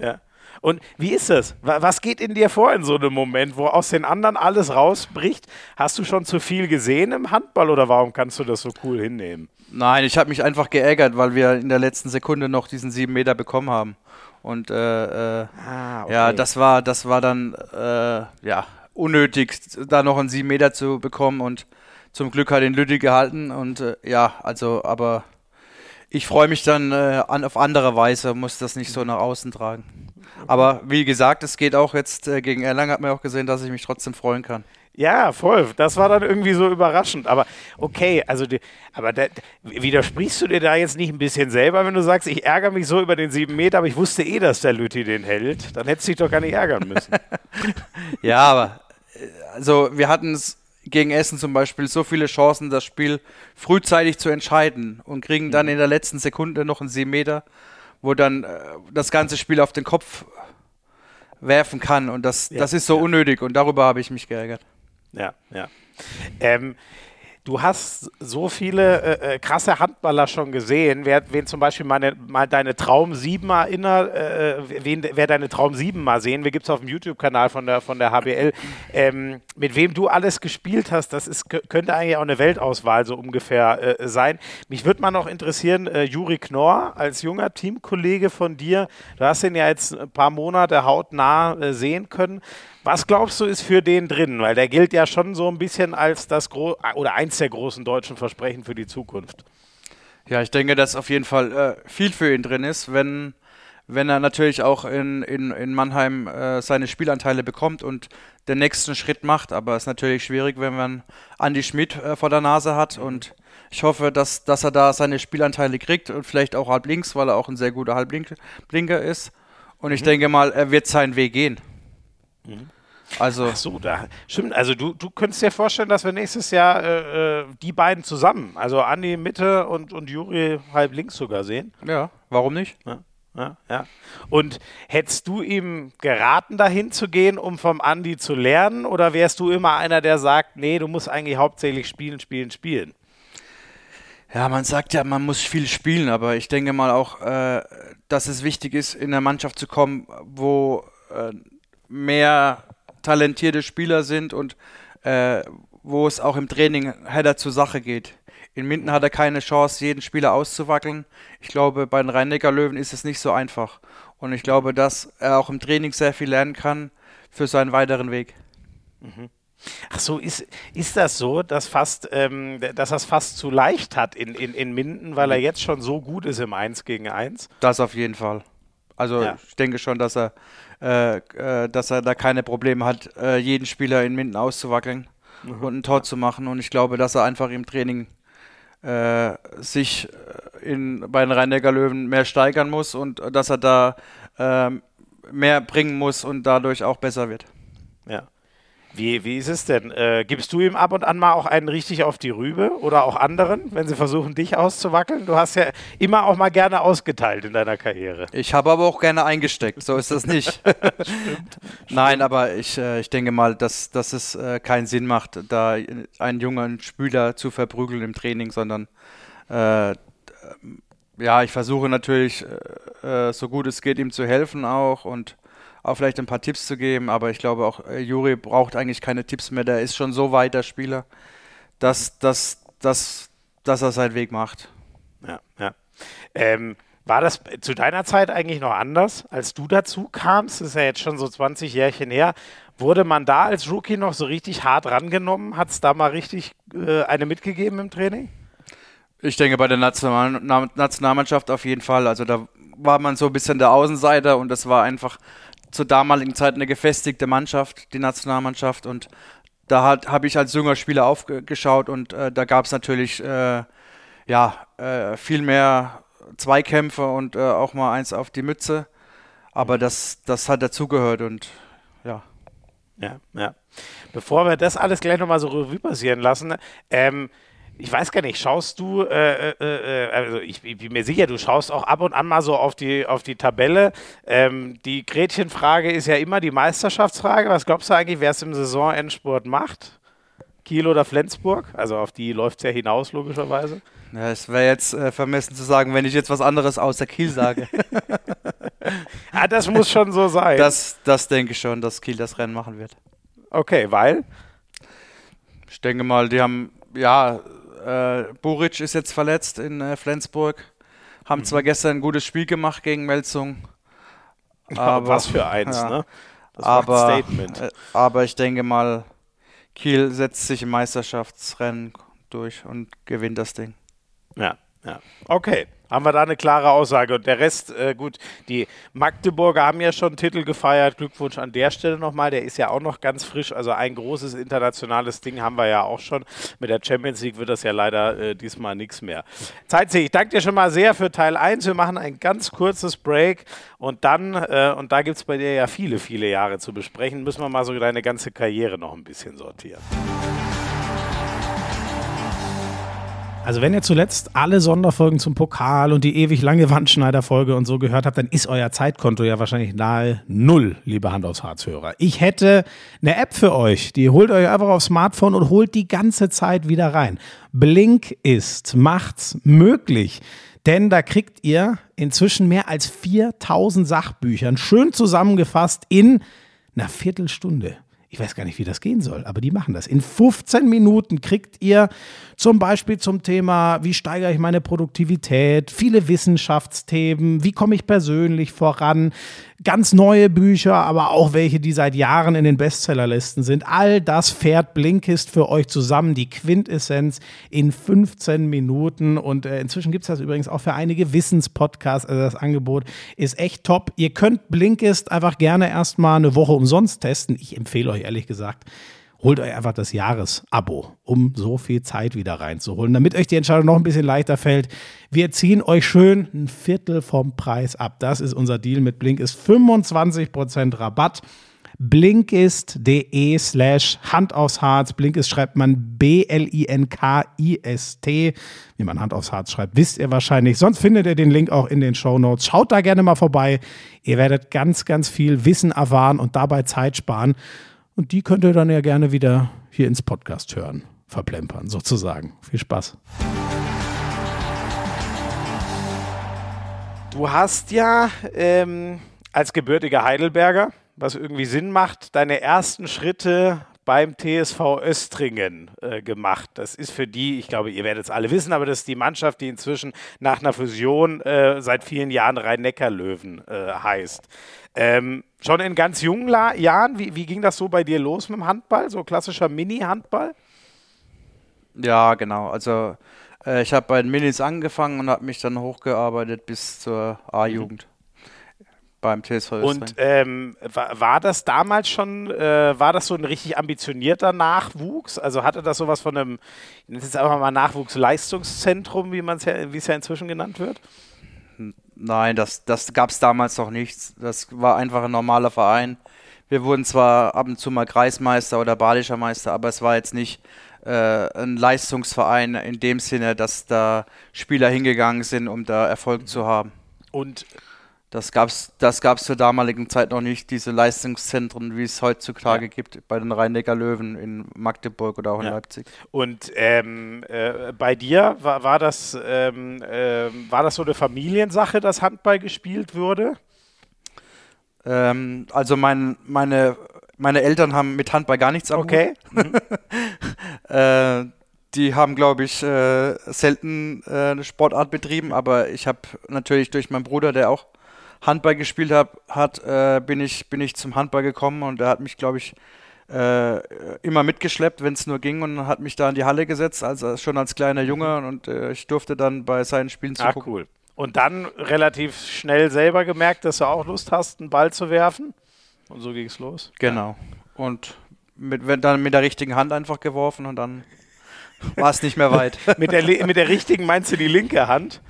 Ja. Und wie ist das? Was geht in dir vor in so einem Moment, wo aus den anderen alles rausbricht? Hast du schon zu viel gesehen im Handball oder warum kannst du das so cool hinnehmen? Nein, ich habe mich einfach geärgert, weil wir in der letzten Sekunde noch diesen sieben Meter bekommen haben. Und äh, äh, ah, okay. ja, das war, das war dann äh, ja unnötig, da noch einen sieben Meter zu bekommen und zum Glück hat den Lütti gehalten und äh, ja, also, aber ich freue mich dann äh, an, auf andere Weise, muss das nicht so nach außen tragen. Aber wie gesagt, es geht auch jetzt äh, gegen Erlangen, hat man auch gesehen, dass ich mich trotzdem freuen kann. Ja, voll. Das war dann irgendwie so überraschend. Aber okay, also die, aber da, widersprichst du dir da jetzt nicht ein bisschen selber, wenn du sagst, ich ärgere mich so über den sieben Meter, aber ich wusste eh, dass der Lütti den hält. Dann hättest du dich doch gar nicht ärgern müssen. ja, aber äh, also wir hatten es gegen Essen zum Beispiel so viele Chancen, das Spiel frühzeitig zu entscheiden und kriegen dann mhm. in der letzten Sekunde noch einen sieben Meter, wo dann äh, das ganze Spiel auf den Kopf werfen kann. Und das, ja, das ist so ja. unnötig und darüber habe ich mich geärgert. Ja, ja. Ähm, du hast so viele äh, äh, krasse Handballer schon gesehen. Wer, wen zum Beispiel meine, mal deine Traum 7 erinnert, äh, wen, wer deine Traum 7 mal sehen wir gibt es auf dem YouTube-Kanal von der, von der HBL. Ähm, mit wem du alles gespielt hast, das ist, könnte eigentlich auch eine Weltauswahl so ungefähr äh, sein. Mich würde mal noch interessieren, äh, Juri Knorr als junger Teamkollege von dir, du hast ihn ja jetzt ein paar Monate hautnah äh, sehen können. Was glaubst du, ist für den drin? Weil der gilt ja schon so ein bisschen als das Gro oder eins der großen deutschen Versprechen für die Zukunft. Ja, ich denke, dass auf jeden Fall äh, viel für ihn drin ist, wenn, wenn er natürlich auch in, in, in Mannheim äh, seine Spielanteile bekommt und den nächsten Schritt macht. Aber es ist natürlich schwierig, wenn man Andy Schmidt äh, vor der Nase hat und ich hoffe, dass, dass er da seine Spielanteile kriegt und vielleicht auch halb links, weil er auch ein sehr guter Halbblinker ist. Und ich mhm. denke mal, er wird seinen Weg gehen. Mhm. Also Ach so, da stimmt. Also du, du könntest dir vorstellen, dass wir nächstes Jahr äh, äh, die beiden zusammen, also Andi Mitte und, und Juri halb links sogar sehen. Ja, warum nicht? Ja. Ja, ja. Und hättest du ihm geraten, dahin zu gehen, um vom Andi zu lernen? Oder wärst du immer einer, der sagt, nee, du musst eigentlich hauptsächlich spielen, spielen, spielen? Ja, man sagt ja, man muss viel spielen, aber ich denke mal auch, äh, dass es wichtig ist, in eine Mannschaft zu kommen, wo äh, mehr talentierte Spieler sind und äh, wo es auch im Training heller zur Sache geht. In Minden hat er keine Chance, jeden Spieler auszuwackeln. Ich glaube, bei den rhein löwen ist es nicht so einfach. Und ich glaube, dass er auch im Training sehr viel lernen kann für seinen weiteren Weg. Mhm. Ach so, ist, ist das so, dass, fast, ähm, dass er es fast zu leicht hat in, in, in Minden, weil er jetzt schon so gut ist im 1 gegen 1? Das auf jeden Fall. Also Ja. ich denke schon, dass er, dass er da keine Probleme hat, äh, jeden Spieler in Minden auszuwackeln und ein Tor zu machen. Und ich glaube, dass er einfach im Training äh, sich äh, in, bei den Rhein-Neckar Löwen mehr steigern muss und äh, dass er da ähm, mehr bringen muss und dadurch auch besser wird. Ja. Wie, wie ist es denn? Äh, gibst du ihm ab und an mal auch einen richtig auf die Rübe oder auch anderen, wenn sie versuchen, dich auszuwackeln? Du hast ja immer auch mal gerne ausgeteilt in deiner Karriere. Ich habe aber auch gerne eingesteckt, so ist das nicht. Nein, aber ich, äh, ich denke mal, dass, dass es äh, keinen Sinn macht, da einen jungen Spieler zu verprügeln im Training, sondern äh, ja, ich versuche natürlich, äh, äh, so gut es geht, ihm zu helfen auch und auch vielleicht ein paar Tipps zu geben, aber ich glaube auch, äh, Juri braucht eigentlich keine Tipps mehr, der ist schon so weit der Spieler, dass, dass, dass, dass er seinen Weg macht. Ja, ja. Ähm, war das zu deiner Zeit eigentlich noch anders, als du dazu kamst? Das ist ja jetzt schon so 20 Jährchen her. Wurde man da als Rookie noch so richtig hart rangenommen? Hat es da mal richtig äh, eine mitgegeben im Training? Ich denke bei der National Na- Nationalmannschaft auf jeden Fall. Also da war man so ein bisschen der Außenseiter und das war einfach zur damaligen Zeit eine gefestigte Mannschaft, die Nationalmannschaft. Und da habe ich als junger Spieler aufgeschaut und äh, da gab es natürlich äh, ja, äh, viel mehr Zweikämpfe und äh, auch mal eins auf die Mütze. Aber das, das hat dazugehört und ja. Ja, ja. Bevor wir das alles gleich nochmal so Revue passieren lassen, ähm, ich weiß gar nicht, schaust du, äh, äh, äh, also ich, ich bin mir sicher, du schaust auch ab und an mal so auf die, auf die Tabelle. Ähm, die Gretchenfrage ist ja immer die Meisterschaftsfrage. Was glaubst du eigentlich, wer es im Saisonendspurt macht? Kiel oder Flensburg? Also auf die läuft es ja hinaus, logischerweise. ja es wäre jetzt äh, vermessen zu sagen, wenn ich jetzt was anderes außer Kiel sage. Ah, das muss schon so sein. das, das denke ich schon, dass Kiel das Rennen machen wird. okay, weil? Ich denke mal, die haben, ja, äh, Buric ist jetzt verletzt in äh, Flensburg. Haben zwar gestern ein gutes Spiel gemacht gegen Melzung. Aber, was für eins, ja. ne? Das aber, ein Statement. Äh, aber ich denke mal, Kiel setzt sich im Meisterschaftsrennen durch und gewinnt das Ding. Ja, ja. Okay, haben wir da eine klare Aussage. Und der Rest, äh, gut, die Magdeburger haben ja schon einen Titel gefeiert. Glückwunsch an der Stelle nochmal. Der ist ja auch noch ganz frisch. Also ein großes internationales Ding haben wir ja auch schon. Mit der Champions League wird das ja leider äh, diesmal nichts mehr. Zeitze, ich danke dir schon mal sehr für Teil 1. Wir machen ein ganz kurzes Break und dann, äh, und da gibt es bei dir ja viele, viele Jahre zu besprechen, müssen wir mal so deine ganze Karriere noch ein bisschen sortieren. Also wenn ihr zuletzt alle Sonderfolgen zum Pokal und die ewig lange Wandschneider-Folge und so gehört habt, dann ist euer Zeitkonto ja wahrscheinlich nahe Null, liebe Hand aufs Harz-Hörer. Ich hätte eine App für euch, die holt euch einfach aufs Smartphone und holt die ganze Zeit wieder rein. Blink ist, macht's möglich. Denn da kriegt ihr inzwischen mehr als 4000 Sachbüchern schön zusammengefasst in einer Viertelstunde. Ich weiß gar nicht, wie das gehen soll, aber die machen das. In 15 Minuten kriegt ihr zum Beispiel zum Thema, wie steigere ich meine Produktivität, viele Wissenschaftsthemen, wie komme ich persönlich voran, ganz neue Bücher, aber auch welche, die seit Jahren in den Bestsellerlisten sind. All das fährt Blinkist für euch zusammen, die Quintessenz in 15 Minuten. Und äh, inzwischen gibt es das übrigens auch für einige Wissenspodcasts. Also das Angebot ist echt top. Ihr könnt Blinkist einfach gerne erstmal eine Woche umsonst testen. Ich empfehle euch ehrlich gesagt, holt euch einfach das Jahresabo, um so viel Zeit wieder reinzuholen, damit euch die Entscheidung noch ein bisschen leichter fällt. Wir ziehen euch schön ein Viertel vom Preis ab. Das ist unser Deal mit Blink, ist 25% Rabatt. Blinkist.de slash Hand aufs Harz. Blinkist schreibt man B-L-I-N-K-I-S-T. Wie man Hand aufs Harz schreibt, wisst ihr wahrscheinlich. Sonst findet ihr den Link auch in den Show Notes. Schaut da gerne mal vorbei. Ihr werdet ganz, ganz viel Wissen erfahren und dabei Zeit sparen. Und die könnt ihr dann ja gerne wieder hier ins Podcast hören, verplempern sozusagen. Viel Spaß. Du hast ja ähm, als gebürtiger Heidelberger, was irgendwie Sinn macht, deine ersten Schritte beim TSV Östringen äh, gemacht. Das ist für die, ich glaube, ihr werdet es alle wissen, aber das ist die Mannschaft, die inzwischen nach einer Fusion äh, seit vielen Jahren Rhein-Neckar-Löwen äh, heißt. Ähm, schon in ganz jungen La Jahren, wie, wie ging das so bei dir los mit dem Handball? So klassischer Mini-Handball? Ja, genau. Also äh, ich habe bei den Minis angefangen und habe mich dann hochgearbeitet bis zur A-Jugend mhm. beim TSV Und ähm, war, war, das damals schon, äh, war das so ein richtig ambitionierter Nachwuchs? Also hatte das sowas von einem, ich nenne es jetzt einfach mal Nachwuchsleistungszentrum, wie man es ja, wie es ja inzwischen genannt wird? Nein, das, das gab es damals noch nichts. Das war einfach ein normaler Verein. Wir wurden zwar ab und zu mal Kreismeister oder Badischer Meister, aber es war jetzt nicht äh, ein Leistungsverein in dem Sinne, dass da Spieler hingegangen sind, um da Erfolg zu haben. Und das gab es das gab's zur damaligen Zeit noch nicht, diese Leistungszentren, wie es heutzutage ja. gibt, bei den Rhein-Neckar-Löwen in Magdeburg oder auch in ja. Leipzig. Und ähm, äh, bei dir war, war, das, ähm, äh, war das so eine Familiensache, dass Handball gespielt wurde? Ähm, also mein, meine meine Eltern haben mit Handball gar nichts am Okay. Mhm. äh, die haben, glaube ich, äh, selten äh, eine Sportart betrieben, aber ich habe natürlich durch meinen Bruder, der auch Handball gespielt hab, hat, äh, bin, ich, bin ich zum Handball gekommen und er hat mich, glaube ich, äh, immer mitgeschleppt, wenn es nur ging und hat mich da in die Halle gesetzt, also schon als kleiner Junge und äh, ich durfte dann bei seinen Spielen zugucken. Ah, cool. Und dann relativ schnell selber gemerkt, dass du auch Lust hast, einen Ball zu werfen? Und so ging es los. Genau. Und mit, wenn, dann mit der richtigen Hand einfach geworfen und dann war es nicht mehr weit. mit, der, mit der richtigen meinst du die linke Hand?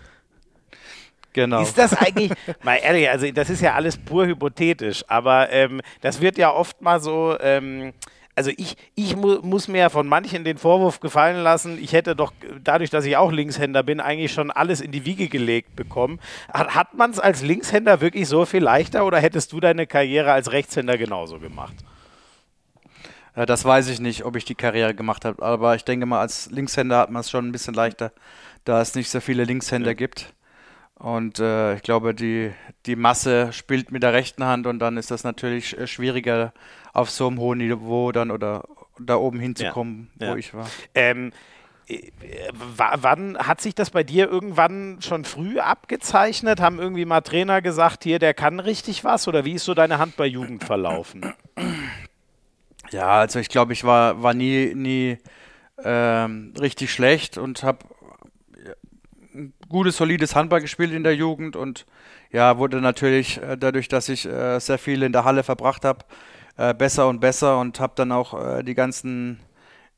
Genau. Ist das eigentlich, mal ehrlich, also das ist ja alles pur hypothetisch, aber ähm, das wird ja oft mal so, ähm, also ich, ich mu muss mir ja von manchen den Vorwurf gefallen lassen, ich hätte doch dadurch, dass ich auch Linkshänder bin, eigentlich schon alles in die Wiege gelegt bekommen. Hat, hat man es als Linkshänder wirklich so viel leichter oder hättest du deine Karriere als Rechtshänder genauso gemacht? Ja, das weiß ich nicht, ob ich die Karriere gemacht habe, aber ich denke mal, als Linkshänder hat man es schon ein bisschen leichter, da es nicht so viele Linkshänder ja. gibt. Und äh, ich glaube, die, die Masse spielt mit der rechten Hand und dann ist das natürlich äh, schwieriger, auf so einem hohen Niveau dann oder da oben hinzukommen, ja, wo ja. ich war. Ähm, äh, wann hat sich das bei dir irgendwann schon früh abgezeichnet? Haben irgendwie mal Trainer gesagt, hier, der kann richtig was? Oder wie ist so deine Handballjugend verlaufen? Ja, also ich glaube, ich war, war nie, nie ähm, richtig schlecht und habe gutes, solides Handball gespielt in der Jugend und ja, wurde natürlich äh, dadurch, dass ich äh, sehr viel in der Halle verbracht habe, äh, besser und besser und habe dann auch äh, die ganzen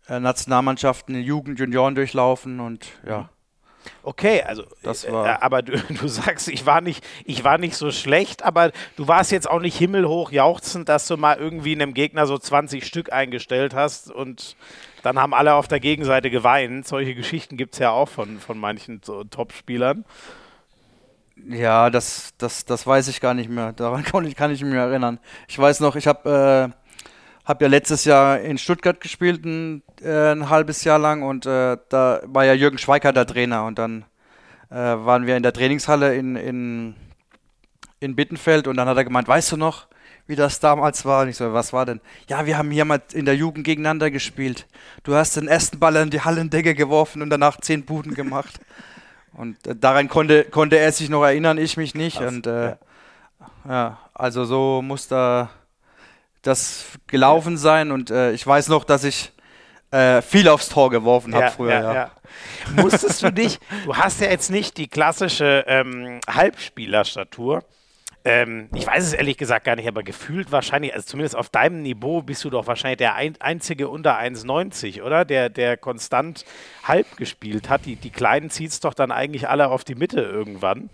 Nationalmannschaften, Jugend, Junioren durchlaufen und ja. Okay, also das war aber du, du, sagst, ich war nicht, ich war nicht so schlecht, aber du warst jetzt auch nicht himmelhoch jauchzend, dass du mal irgendwie einem Gegner so 20 Stück eingestellt hast und dann haben alle auf der Gegenseite geweint. Solche Geschichten gibt es ja auch von, von manchen so Top-Spielern. Ja, das, das, das weiß ich gar nicht mehr. Daran kann ich, kann ich mich erinnern. Ich weiß noch, ich habe äh, hab ja letztes Jahr in Stuttgart gespielt, ein, äh, ein halbes Jahr lang, und äh, da war ja Jürgen Schweiker der Trainer. Und dann äh, waren wir in der Trainingshalle in, in, in Bittenfeld und dann hat er gemeint, weißt du noch, wie das damals war. Und ich so, was war denn? Ja, wir haben hier mal in der Jugend gegeneinander gespielt. Du hast den ersten Ball an die Hallendecke geworfen und danach zehn Buden gemacht. Und äh, daran konnte, konnte er sich noch erinnern, ich mich nicht. Krass, und äh, ja. ja. also so muss da das gelaufen ja. sein. Und äh, ich weiß noch, dass ich äh, viel aufs Tor geworfen habe ja, früher. Ja, ja. Musstest du dich, du hast ja jetzt nicht die klassische ähm, Halbspielerstatur. Ähm, ich weiß es ehrlich gesagt gar nicht, aber gefühlt wahrscheinlich, also zumindest auf deinem Niveau bist du doch wahrscheinlich der ein, einzige unter 1,90, oder? Der, der konstant halb gespielt hat. Die, die Kleinen zieht es doch dann eigentlich alle auf die Mitte irgendwann.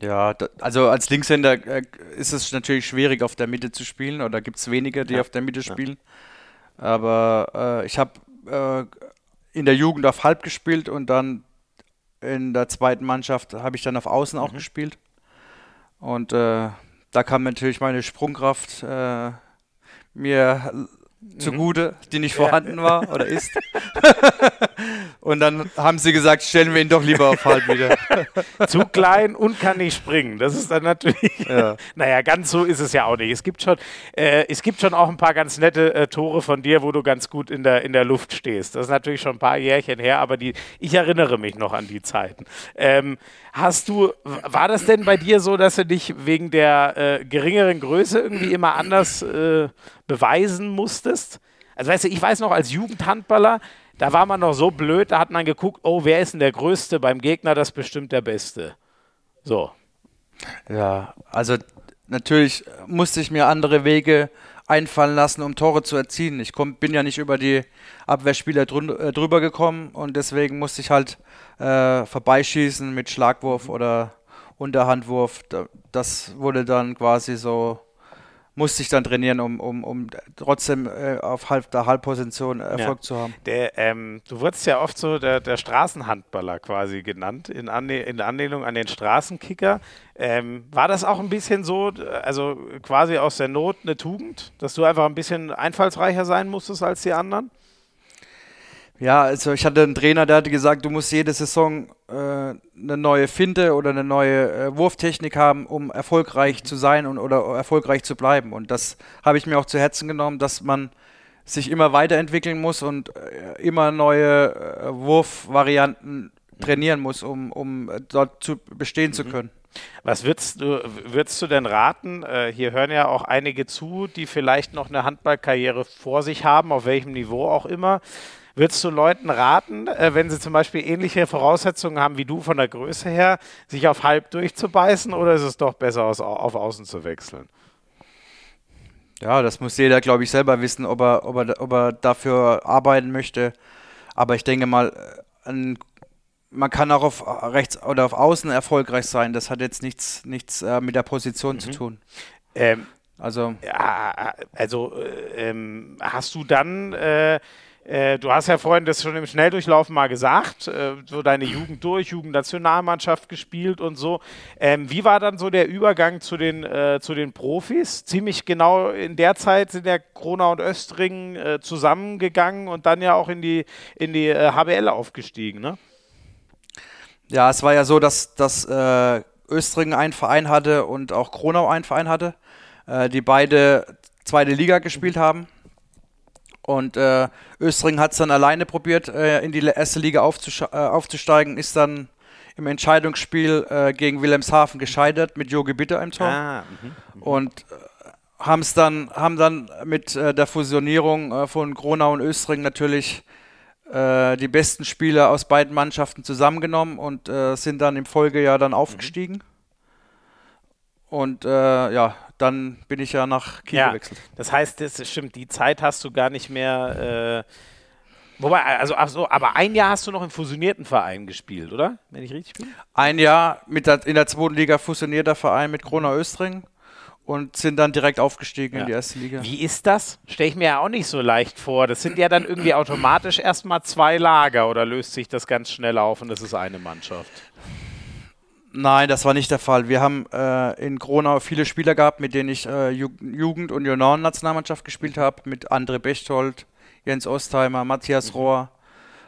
Ja, da, also als Linkshänder äh, ist es natürlich schwierig, auf der Mitte zu spielen, oder gibt es wenige, die ja. auf der Mitte spielen. Ja. Aber äh, ich habe äh, in der Jugend auf halb gespielt und dann in der zweiten Mannschaft habe ich dann auf Außen mhm. auch gespielt. Und äh, da kam natürlich meine Sprungkraft äh, mir zugute, die nicht vorhanden war oder ist. und dann haben sie gesagt, stellen wir ihn doch lieber auf halb wieder. Zu klein und kann nicht springen. Das ist dann natürlich. Ja. naja, ganz so ist es ja auch nicht. Es gibt schon, äh, es gibt schon auch ein paar ganz nette äh, Tore von dir, wo du ganz gut in der, in der Luft stehst. Das ist natürlich schon ein paar Jährchen her, aber die, ich erinnere mich noch an die Zeiten. Ähm, hast du, war das denn bei dir so, dass du dich wegen der äh, geringeren Größe irgendwie immer anders äh, beweisen musstest? Also weißt du, ich weiß noch als Jugendhandballer, da war man noch so blöd, da hat man geguckt, oh, wer ist denn der Größte beim Gegner, das ist bestimmt der Beste. So. Ja, also natürlich musste ich mir andere Wege einfallen lassen, um Tore zu erzielen. Ich komm, bin ja nicht über die Abwehrspieler äh, drüber gekommen und deswegen musste ich halt äh, vorbeischießen mit Schlagwurf oder Unterhandwurf. Da- Das wurde dann quasi so, musste ich dann trainieren, um, um, um trotzdem äh, auf halb, der Halbposition Erfolg zu haben. Der, ähm, du wurdest ja oft so der, der Straßenhandballer quasi genannt, in, Anle in Anlehnung an den Straßenkicker. Ähm, war das auch ein bisschen so, also quasi aus der Not eine Tugend, dass du einfach ein bisschen einfallsreicher sein musstest als die anderen? Ja, also ich hatte einen Trainer, der hatte gesagt, du musst jede Saison äh, eine neue Finte oder eine neue äh, Wurftechnik haben, um erfolgreich zu sein und oder erfolgreich zu bleiben. Und das habe ich mir auch zu Herzen genommen, dass man sich immer weiterentwickeln muss und äh, immer neue äh, Wurfvarianten trainieren muss, um, um dort zu bestehen zu können. Was würdest du, würdest du denn raten? Äh, hier hören ja auch einige zu, die vielleicht noch eine Handballkarriere vor sich haben, auf welchem Niveau auch immer. Würdest du Leuten raten, äh, wenn sie zum Beispiel ähnliche Voraussetzungen haben wie du von der Größe her, sich auf halb durchzubeißen oder ist es doch besser, aus, auf Außen zu wechseln? Ja, das muss jeder, glaube ich, selber wissen, ob er, ob, er, ob er dafür arbeiten möchte. Aber ich denke mal, äh, ein, man kann auch auf rechts oder auf Außen erfolgreich sein. Das hat jetzt nichts, nichts äh, mit der Position zu tun. Ähm, Also, ja, also äh, ähm, hast du dann, äh, äh, du hast ja vorhin das schon im Schnelldurchlauf mal gesagt, äh, so deine Jugend durch, Jugendnationalmannschaft gespielt und so. Ähm, wie war dann so der Übergang zu den, äh, zu den Profis? Ziemlich genau in der Zeit sind ja Krona und Östring äh, zusammengegangen und dann ja auch in die, in die äh, HBL aufgestiegen, ne? ja, es war ja so, dass, dass äh, Östringen einen Verein hatte und auch Kronau einen Verein hatte, äh, die beide zweite Liga gespielt haben. Und äh, Östringen hat es dann alleine probiert, äh, in die erste Liga äh, aufzusteigen, ist dann im Entscheidungsspiel äh, gegen Wilhelmshaven gescheitert mit Jogi Bitter im Tor. Ah, mhm. und äh, haben's dann, haben dann mit äh, der Fusionierung von Gronau und Östring natürlich die besten Spieler aus beiden Mannschaften zusammengenommen und sind dann im Folgejahr dann aufgestiegen. Und äh, ja, dann bin ich ja nach Kiel Ja, gewechselt. das heißt, das stimmt, die Zeit hast du gar nicht mehr. Äh, wobei, also, ach so, aber ein Jahr hast du noch im fusionierten Verein gespielt, oder? Wenn ich richtig bin? Ein Jahr mit der, in der zweiten Liga fusionierter Verein mit Gronau Östring und sind dann direkt aufgestiegen Ja. in die erste Liga. Wie ist das? Stelle ich mir ja auch nicht so leicht vor. Das sind ja dann irgendwie automatisch erstmal zwei Lager oder löst sich das ganz schnell auf und das ist eine Mannschaft? Nein, das war nicht der Fall. Wir haben äh, in Gronau viele Spieler gehabt, mit denen ich äh, Ju Jugend- und Junioren-Nationalmannschaft gespielt habe. Mit André Bechtold, Jens Ostheimer, Matthias Rohr,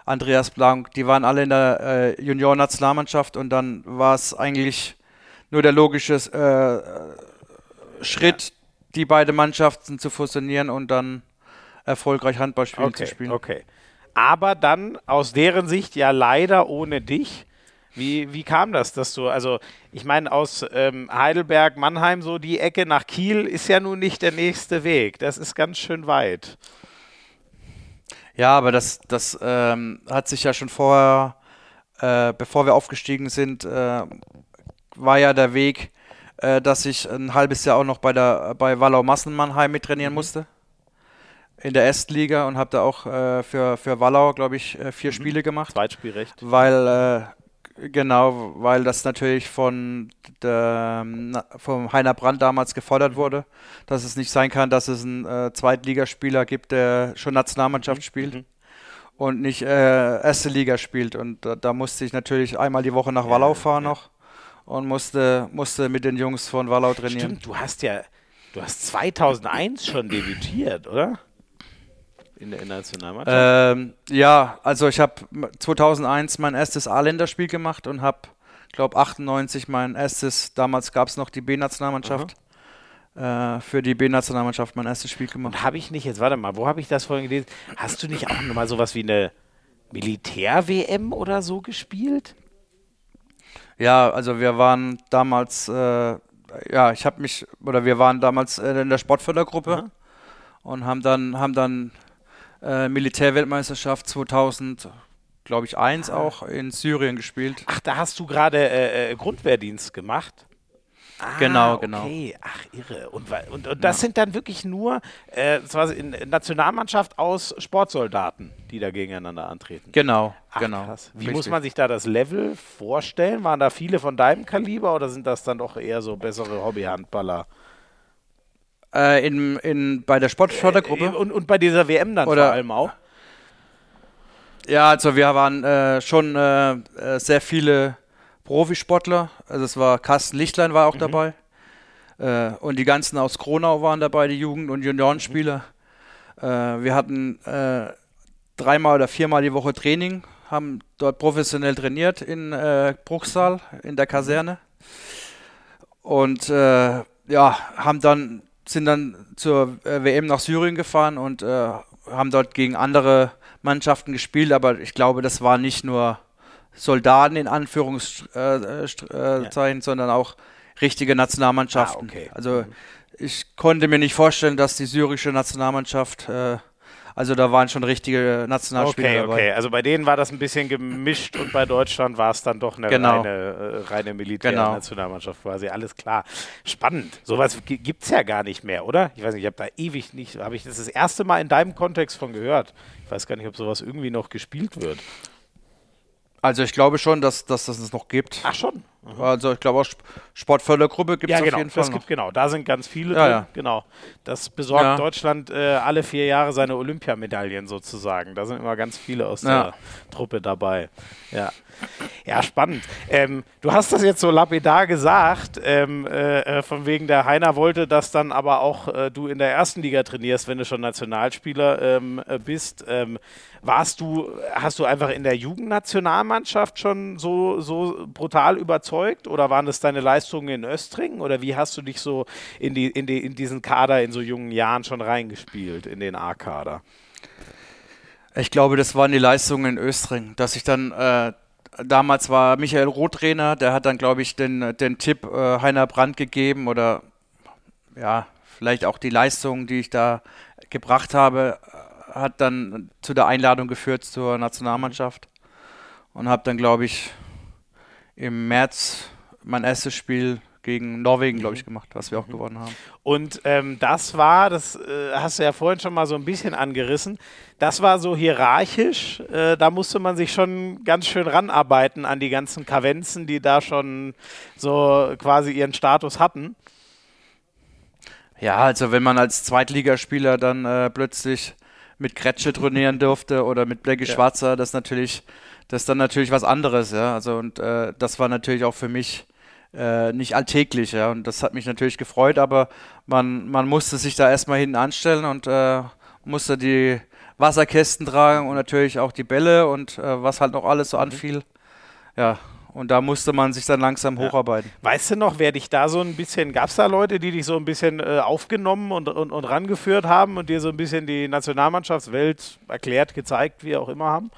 Andreas Blank. Die waren alle in der äh, Junioren-Nationalmannschaft und dann war es eigentlich nur der logische äh, Schritt, die beiden Mannschaften zu fusionieren und dann erfolgreich Handball spielen zu Okay, spielen. okay. Aber dann aus deren Sicht ja leider ohne dich. Wie, wie kam das, dass du, also ich meine, aus ähm, Heidelberg, Mannheim, so die Ecke nach Kiel ist ja nun nicht der nächste Weg. Das ist ganz schön weit. Ja, aber das, das ähm, hat sich ja schon vorher, äh, bevor wir aufgestiegen sind, äh, war ja der Weg, äh, dass ich ein halbes Jahr auch noch bei der bei Wallau Massenmannheim mittrainieren musste. In der Erstliga und habe da auch äh, für, für Wallau, glaube ich, äh, vier Spiele gemacht. Zweitspielrecht. Weil, äh, genau, weil das natürlich von der, vom Heiner Brandt damals gefordert wurde, dass es nicht sein kann, dass es einen äh, Zweitligaspieler gibt, der schon Nationalmannschaft spielt und nicht äh, erste Liga spielt. Und da, da musste ich natürlich einmal die Woche nach Wallau fahren noch und musste, musste mit den Jungs von Wallau trainieren. Stimmt, du hast ja, du hast 2001 schon debütiert, oder? In der Nationalmannschaft? Ähm, ja, also ich habe 2001 mein erstes A-Länderspiel gemacht und habe, glaube 98 mein erstes, damals gab es noch die B-Nationalmannschaft, äh, für die B-Nationalmannschaft mein erstes Spiel gemacht. Und habe ich nicht, jetzt warte mal, wo habe ich das vorhin gelesen? Hast du nicht auch noch mal sowas wie eine Militär-WM oder so gespielt? Ja, also wir waren damals, äh, ja, ich habe mich, oder wir waren damals äh, in der Sportfördergruppe Aha. und haben dann, haben dann äh, Militärweltmeisterschaft 2000, glaube ich, eins auch in Syrien gespielt. Ach, da hast du gerade äh, äh, Grundwehrdienst gemacht? Ah, Genau, genau. Okay, ach irre. Und, und, und das sind dann wirklich nur äh, in Nationalmannschaft aus Sportsoldaten, die da gegeneinander antreten. Genau, Ach, genau. krass. Wie Richtig. muss man sich da das Level vorstellen? Waren da viele von deinem Kaliber oder sind das dann doch eher so bessere Hobbyhandballer? Äh, in, in, bei der Sportfördergruppe? Äh, Und, und bei dieser WM dann Oder- vor allem auch? Ja, also wir waren äh, schon äh, äh, sehr viele Profisportler. Also es war Carsten Lichtlein war auch dabei. Äh, und die ganzen aus Kronau waren dabei, die Jugend- und Juniorenspieler. Äh, wir hatten dreimal oder viermal die Woche Training, haben dort professionell trainiert in äh, Bruchsal, in der Kaserne. Und äh, ja, haben dann, sind dann zur äh, WM nach Syrien gefahren und äh, haben dort gegen andere Mannschaften gespielt, aber ich glaube, das war nicht nur Soldaten in Anführungszeichen, äh, St- äh, Zeichen, sondern auch richtige Nationalmannschaften. Ah, okay. Also ich konnte mir nicht vorstellen, dass die syrische Nationalmannschaft, äh, also da waren schon richtige Nationalspieler Okay, dabei. okay. Also bei denen war das ein bisschen gemischt und bei Deutschland war es dann doch eine Genau. reine, äh, reine Genau. Militärnationalmannschaft quasi. Alles klar. Spannend. Sowas gibt es ja gar nicht mehr, oder? Ich weiß nicht, ich habe da ewig nicht, habe ich das das erste Mal in deinem Kontext von gehört. Ich weiß gar nicht, ob sowas irgendwie noch gespielt wird. Also ich glaube schon, dass, dass das es noch gibt. Ach schon. Also ich glaube auch Sp- Sportfördergruppe gibt es Ja, genau. auf jeden Fall Das noch. gibt genau. Da sind ganz viele Ja, ja. Genau. Das besorgt Ja. Deutschland äh, alle vier Jahre seine Olympiamedaillen sozusagen. Da sind immer ganz viele aus der Truppe dabei. Ja. Ja, spannend. Ähm, du hast das jetzt so lapidar gesagt, ähm, äh, äh, von wegen der Heiner wollte, dass dann aber auch äh, du in der ersten Liga trainierst, wenn du schon Nationalspieler ähm, äh, bist. Ähm, warst du, hast du einfach in der Jugendnationalmannschaft schon so, so brutal überzeugt oder waren das deine Leistungen in Östring oder wie hast du dich so in, die, in, die, in diesen Kader in so jungen Jahren schon reingespielt, in den A-Kader? Ich glaube, das waren die Leistungen in Östring, dass ich dann äh, damals war Michael Roth Trainer, der hat dann, glaube ich, den, den Tipp äh, Heiner Brandt gegeben oder ja, vielleicht auch die Leistung, die ich da gebracht habe, äh, hat dann zu der Einladung geführt zur Nationalmannschaft und habe dann, glaube ich, im März mein erstes Spiel gegen Norwegen, glaube ich, gemacht, was wir auch gewonnen haben. Und ähm, das war, das äh, hast du ja vorhin schon mal so ein bisschen angerissen, das war so hierarchisch, äh, da musste man sich schon ganz schön ranarbeiten an die ganzen Kavenzen, die da schon so quasi ihren Status hatten. Ja, also wenn man als Zweitligaspieler dann äh, plötzlich mit Kretsche trainieren durfte oder mit Blackie Ja. Schwarzer, das natürlich, das ist dann natürlich was anderes, ja. Also und äh, das war natürlich auch für mich äh, nicht alltäglich, ja. Und das hat mich natürlich gefreut, aber man, man musste sich da erstmal hinten anstellen und äh, musste die Wasserkästen tragen und natürlich auch die Bälle und äh, was halt noch alles so anfiel. Ja, und da musste man sich dann langsam Mhm. Ja. hocharbeiten. Weißt du noch, wer dich da so ein bisschen, gab es da Leute, die dich so ein bisschen äh, aufgenommen und, und, und rangeführt haben und dir so ein bisschen die Nationalmannschaftswelt erklärt, gezeigt, wie auch immer haben?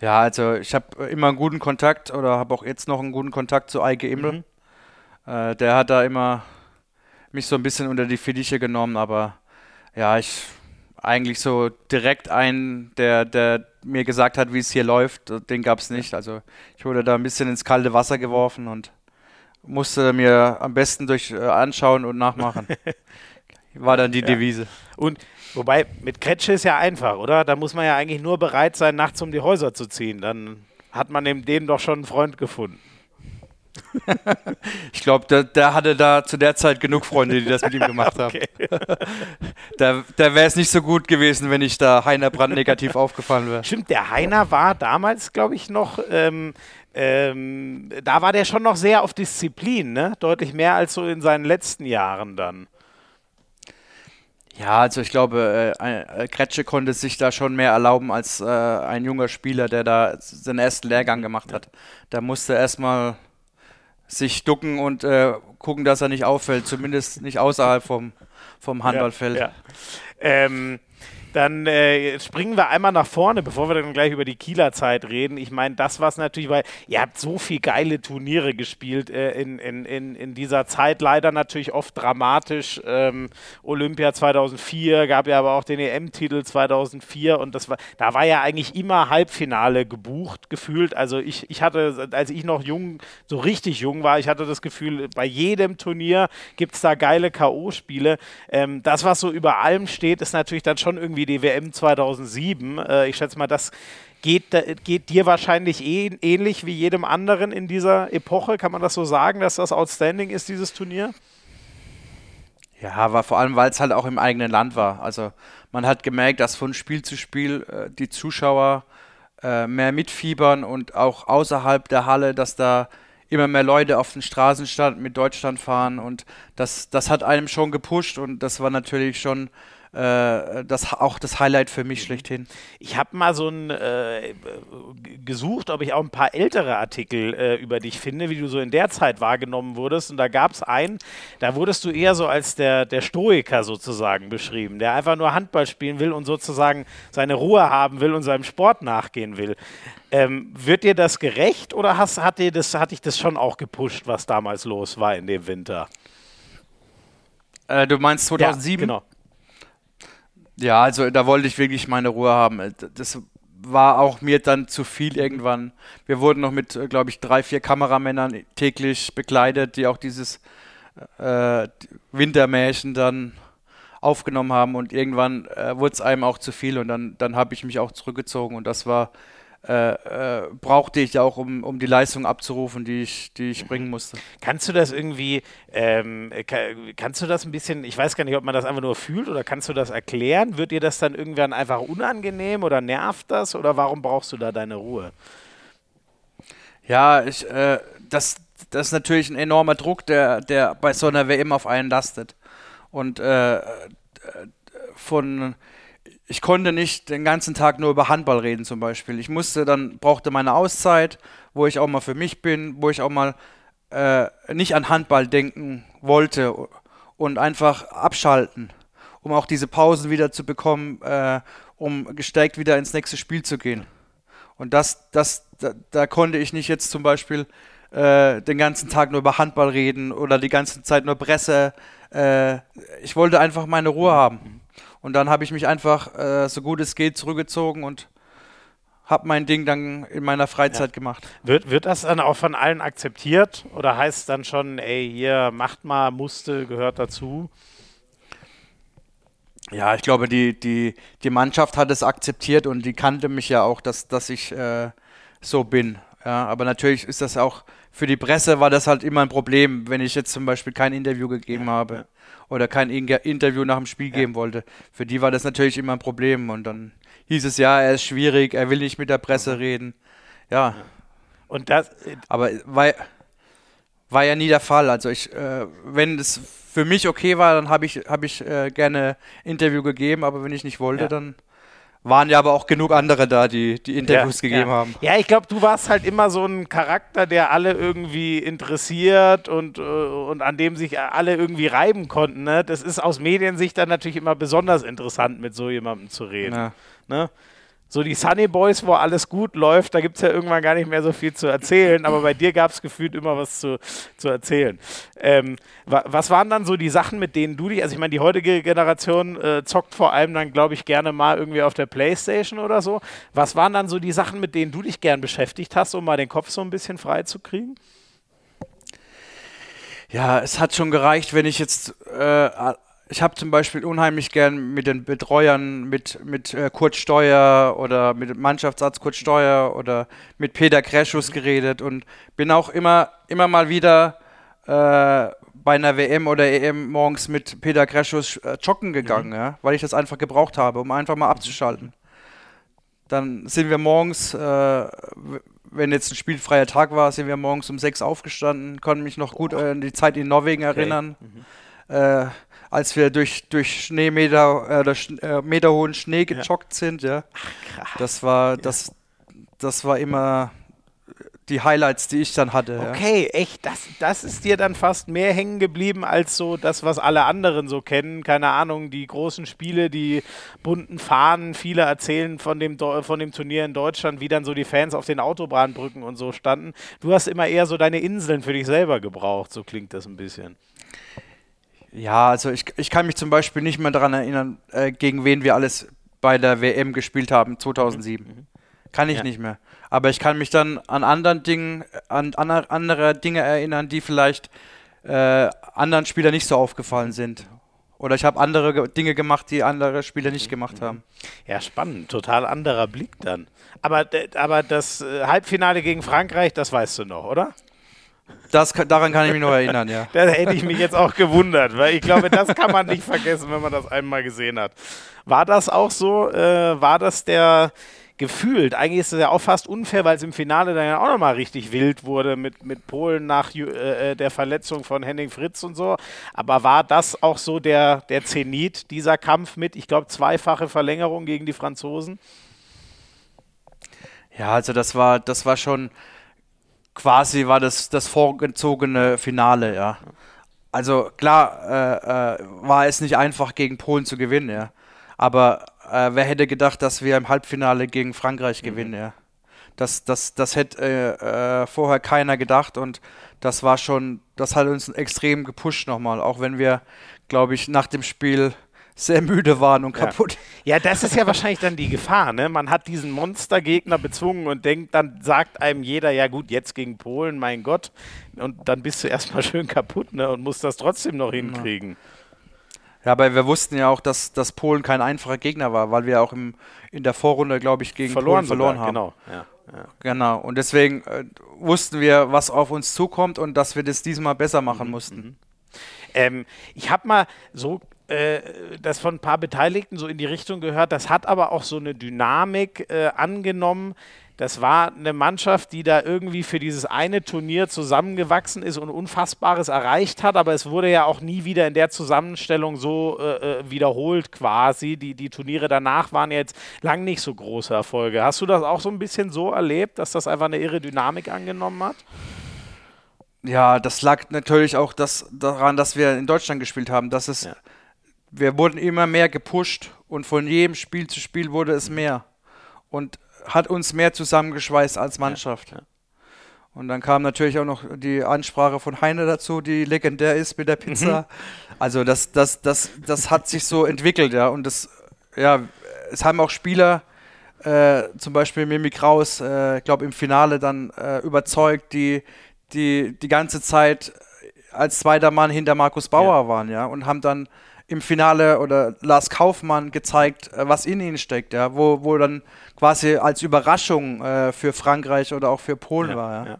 Ja, also ich habe immer einen guten Kontakt oder habe auch jetzt noch einen guten Kontakt zu Eike Immel. Äh, der hat da immer mich so ein bisschen unter die Fittiche genommen, aber ja, ich eigentlich so direkt einen, der, der mir gesagt hat, wie es hier läuft, den gab es nicht. Also ich wurde da ein bisschen ins kalte Wasser geworfen und musste mir am besten durch äh, anschauen und nachmachen. War dann die Ja. Devise. Und wobei, mit Kretsche ist ja einfach, oder? Da muss man ja eigentlich nur bereit sein, nachts um die Häuser zu ziehen. Dann hat man dem, dem doch schon einen Freund gefunden. Ich glaube, der, der hatte da zu der Zeit genug Freunde, die das mit ihm gemacht haben. Da, da wäre es nicht so gut gewesen, wenn ich da Heiner Brand negativ aufgefallen wäre. Stimmt, der Heiner war damals, glaube ich, noch, ähm, ähm, da war der schon noch sehr auf Disziplin, ne? Deutlich mehr als so in seinen letzten Jahren dann. Ja, also ich glaube, äh, Kretsche konnte sich da schon mehr erlauben als äh, ein junger Spieler, der da seinen ersten Lehrgang gemacht hat. Da musste erstmal sich ducken und äh, gucken, dass er nicht auffällt, zumindest nicht außerhalb vom, vom Handballfeld. Ja, ja. Ähm, dann äh, springen wir einmal nach vorne, bevor wir dann gleich über die Kieler Zeit reden. Ich meine, das war es natürlich, weil ihr habt so viele geile Turniere gespielt äh, in, in, in, in dieser Zeit. Leider natürlich oft dramatisch. Ähm, Olympia 2004, gab ja aber auch den EM-Titel 2004 und das war, da war ja eigentlich immer Halbfinale gebucht, gefühlt. Also ich, ich hatte, als ich noch jung, so richtig jung war, ich hatte das Gefühl, bei jedem Turnier gibt es da geile K.O.-Spiele. Ähm, das, was so über allem steht, ist natürlich dann schon irgendwie wie die WM 2007. Äh, ich schätze mal, das geht, geht dir wahrscheinlich eh, ähnlich wie jedem anderen in dieser Epoche. Kann man das so sagen, dass das outstanding ist, dieses Turnier? Ja, war vor allem, weil es halt auch im eigenen Land war. Also man hat gemerkt, dass von Spiel zu Spiel äh, die Zuschauer äh, mehr mitfiebern und auch außerhalb der Halle, dass da immer mehr Leute auf den Straßen standen, mit Deutschland fahren und das, das hat einem schon gepusht und das war natürlich schon äh, das auch das Highlight für mich schlechthin. Ich habe mal so ein äh, gesucht, ob ich auch ein paar ältere Artikel äh, über dich finde, wie du so in der Zeit wahrgenommen wurdest. Und da gab es einen, da wurdest du eher so als der, der Stoiker sozusagen beschrieben, der einfach nur Handball spielen will und sozusagen seine Ruhe haben will und seinem Sport nachgehen will. Ähm, wird dir das gerecht oder hast, hat, dir das, hat dich das schon auch gepusht, was damals los war in dem Winter? Äh, du meinst 2007? Ja, genau. Ja, also da wollte ich wirklich meine Ruhe haben. Äh, das war auch mir dann zu viel irgendwann. Wir wurden noch mit, äh, glaube ich, drei, vier Kameramännern täglich begleitet, die auch dieses äh, Wintermärchen dann aufgenommen haben und irgendwann äh, wurde es einem auch zu viel und dann, dann habe ich mich auch zurückgezogen und das war äh, äh, brauchte ich auch, um, um die Leistung abzurufen, die ich, die ich bringen musste. Kannst du das irgendwie, ähm, kannst du das ein bisschen, ich weiß gar nicht, ob man das einfach nur fühlt oder kannst du das erklären? Wird dir das dann irgendwann einfach unangenehm oder nervt das oder warum brauchst du da deine Ruhe? Ja, ich, äh, das, das ist natürlich ein enormer Druck, der, der bei so einer WM auf einen lastet. Und äh, äh von ich konnte nicht den ganzen Tag nur über Handball reden zum Beispiel. Ich musste dann, brauchte meine Auszeit, wo ich auch mal für mich bin, wo ich auch mal äh, nicht an Handball denken wollte und einfach abschalten, um auch diese Pausen wieder zu bekommen, äh, um gestärkt wieder ins nächste Spiel zu gehen. Und das, das, da, da konnte ich nicht jetzt zum Beispiel äh, den ganzen Tag nur über Handball reden oder die ganze Zeit nur Presse. Äh, ich wollte einfach meine Ruhe haben. Und dann habe ich mich einfach, äh, so gut es geht, zurückgezogen und habe mein Ding dann in meiner Freizeit ja. gemacht. Wird, wird das dann auch von allen akzeptiert oder heißt es dann schon, ey, hier macht mal, musste, gehört dazu? Ja, ich glaube, die, die, die Mannschaft hat es akzeptiert und die kannte mich ja auch, dass, dass ich äh, so bin. Ja, aber natürlich ist das auch für die Presse war das halt immer ein Problem, wenn ich jetzt zum Beispiel kein Interview gegeben ja, habe. Oder kein Interview nach dem Spiel ja. geben wollte. Für die war das natürlich immer ein Problem. Und dann hieß es ja, er ist schwierig, er will nicht mit der Presse reden. Ja. Und das. Aber war, war ja nie der Fall. Also ich, äh, wenn es für mich okay war, dann habe ich, hab ich äh, gerne Interview gegeben, aber wenn ich nicht wollte, ja. dann waren ja aber auch genug andere da, die die Interviews ja, gegeben ja. haben. Ja, ich glaube, du warst halt immer so ein Charakter, der alle irgendwie interessiert und, äh, und an dem sich alle irgendwie reiben konnten. Ne? Das ist aus Mediensicht dann natürlich immer besonders interessant, mit so jemandem zu reden. Ja. Ne? So die Sunny Boys, wo alles gut läuft, da gibt es ja irgendwann gar nicht mehr so viel zu erzählen, aber bei dir gab es gefühlt immer was zu, zu erzählen. Ähm, wa was waren dann so die Sachen, mit denen du dich, also ich meine, die heutige Generation äh, zockt vor allem dann, glaube ich, gerne mal irgendwie auf der Playstation oder so. Was waren dann so die Sachen, mit denen du dich gern beschäftigt hast, um mal den Kopf so ein bisschen frei zu kriegen? Ja, es hat schon gereicht, wenn ich jetzt äh, ich habe zum Beispiel unheimlich gern mit den Betreuern, mit, mit äh, Kurt Steuer oder mit dem Mannschaftsarzt Kurt Steuer oder mit Peter Kreschus geredet und bin auch immer, immer mal wieder äh, bei einer WM oder EM morgens mit Peter Kreschus äh, joggen gegangen, mhm. ja, weil ich das einfach gebraucht habe, um einfach mal abzuschalten. Dann sind wir morgens, äh, wenn jetzt ein spielfreier Tag war, sind wir morgens um sechs aufgestanden, konnten mich noch gut an die Zeit in Norwegen erinnern. Okay. Mhm. Als wir durch, durch Schneemeter, äh, Sch äh, meterhohen Schnee gejoggt sind, ja. Ach, krass. Das war, das, das war immer die Highlights, die ich dann hatte. Okay, ja. echt, das, das ist dir dann fast mehr hängen geblieben als so das, was alle anderen so kennen. Keine Ahnung, die großen Spiele, die bunten Fahnen, viele erzählen von dem, von dem Turnier in Deutschland, wie dann so die Fans auf den Autobahnbrücken und so standen. Du hast immer eher so deine Inseln für dich selber gebraucht, so klingt das ein bisschen. Ja, also ich, ich kann mich zum Beispiel nicht mehr daran erinnern, äh, gegen wen wir alles bei der WM gespielt haben, 2007. Mhm. Kann ich ja. nicht mehr. Aber ich kann mich dann an anderen Dingen, an, an andere Dinge erinnern, die vielleicht äh, anderen Spielern nicht so aufgefallen sind. Oder ich habe andere Dinge gemacht, die andere Spieler nicht gemacht haben. Ja, spannend. Total anderer Blick dann. Aber, aber das äh, Halbfinale gegen Frankreich, das weißt du noch, oder? Das, daran kann ich mich noch erinnern, ja. da hätte ich mich jetzt auch gewundert, weil ich glaube, das kann man nicht vergessen, wenn man das einmal gesehen hat. War das auch so? Äh, war das der, gefühlt. Eigentlich ist es ja auch fast unfair, weil es im Finale dann ja auch nochmal richtig wild wurde mit, mit Polen nach äh, äh, der Verletzung von Henning Fritz und so. Aber war das auch so der, der Zenit, dieser Kampf mit, ich glaube, zweifache Verlängerung gegen die Franzosen? Ja, also das war, das war schon quasi war das, das vorgezogene Finale, ja. Also klar äh, äh, war es nicht einfach gegen Polen zu gewinnen, ja. Aber äh, wer hätte gedacht, dass wir im Halbfinale gegen Frankreich mhm. gewinnen, ja. Das, das, das hätte äh, äh, vorher keiner gedacht und das war schon, das hat uns extrem gepusht nochmal, auch wenn wir, glaube ich, nach dem Spiel sehr müde waren und kaputt. Ja. ja, das ist ja wahrscheinlich dann die Gefahr. Ne? Man hat diesen Monstergegner bezwungen und denkt, dann sagt einem jeder, ja gut, jetzt gegen Polen, mein Gott. Und dann bist du erstmal schön kaputt ne? und musst das trotzdem noch hinkriegen. Ja. Aber wir wussten ja auch, dass, dass Polen kein einfacher Gegner war, weil wir auch im, in der Vorrunde, glaube ich, gegen verloren Polen verloren sogar, haben. Genau, ja, ja. genau. Und deswegen äh, wussten wir, was auf uns zukommt und dass wir das diesmal besser machen mhm. mussten. Mhm. Ähm, ich habe mal so das von ein paar Beteiligten so in die Richtung gehört, das hat aber auch so eine Dynamik äh, angenommen, das war eine Mannschaft, die da irgendwie für dieses eine Turnier zusammengewachsen ist und Unfassbares erreicht hat, aber es wurde ja auch nie wieder in der Zusammenstellung so äh, äh, wiederholt quasi. Die, die Turniere danach waren jetzt lang nicht so große Erfolge. Hast du das auch so ein bisschen so erlebt, dass das einfach eine irre Dynamik angenommen hat? Ja, das lag natürlich auch das, daran, dass wir in Deutschland gespielt haben. Dass es, ja. Wir wurden immer mehr gepusht und von jedem Spiel zu Spiel wurde es mehr. Und hat uns mehr zusammengeschweißt als Mannschaft. Ja, ja. Und dann kam natürlich auch noch die Ansprache von Heine dazu, die legendär ist mit der Pizza. Mhm. Also das, das, das, das hat sich so entwickelt, ja. Und das, ja, es haben auch Spieler, äh, zum Beispiel Mimi Kraus, äh, ich äh, glaube im Finale dann äh, überzeugt, die, die die ganze Zeit als zweiter Mann hinter Markus Bauer ja. waren, ja, und haben dann im Finale oder Lars Kaufmann gezeigt, äh, was in ihnen steckt, ja, wo, wo dann quasi als Überraschung äh, für Frankreich oder auch für Polen ja, war, ja.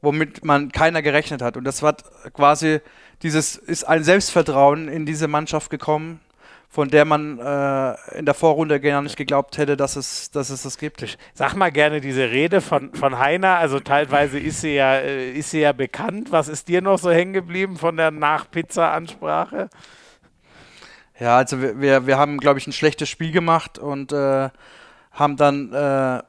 Womit man keiner gerechnet hat. Und das war quasi dieses, ist ein Selbstvertrauen in diese Mannschaft gekommen, von der man äh, in der Vorrunde gar nicht geglaubt hätte, dass es, dass es das gibt. Sag mal gerne diese Rede von, von Heiner, also teilweise ist sie, ja, äh, ist sie ja bekannt. Was ist dir noch so hängen geblieben von der Nach-Pizza-Ansprache? Ja, also wir, wir, wir haben, glaube ich, ein schlechtes Spiel gemacht und äh, haben dann, äh,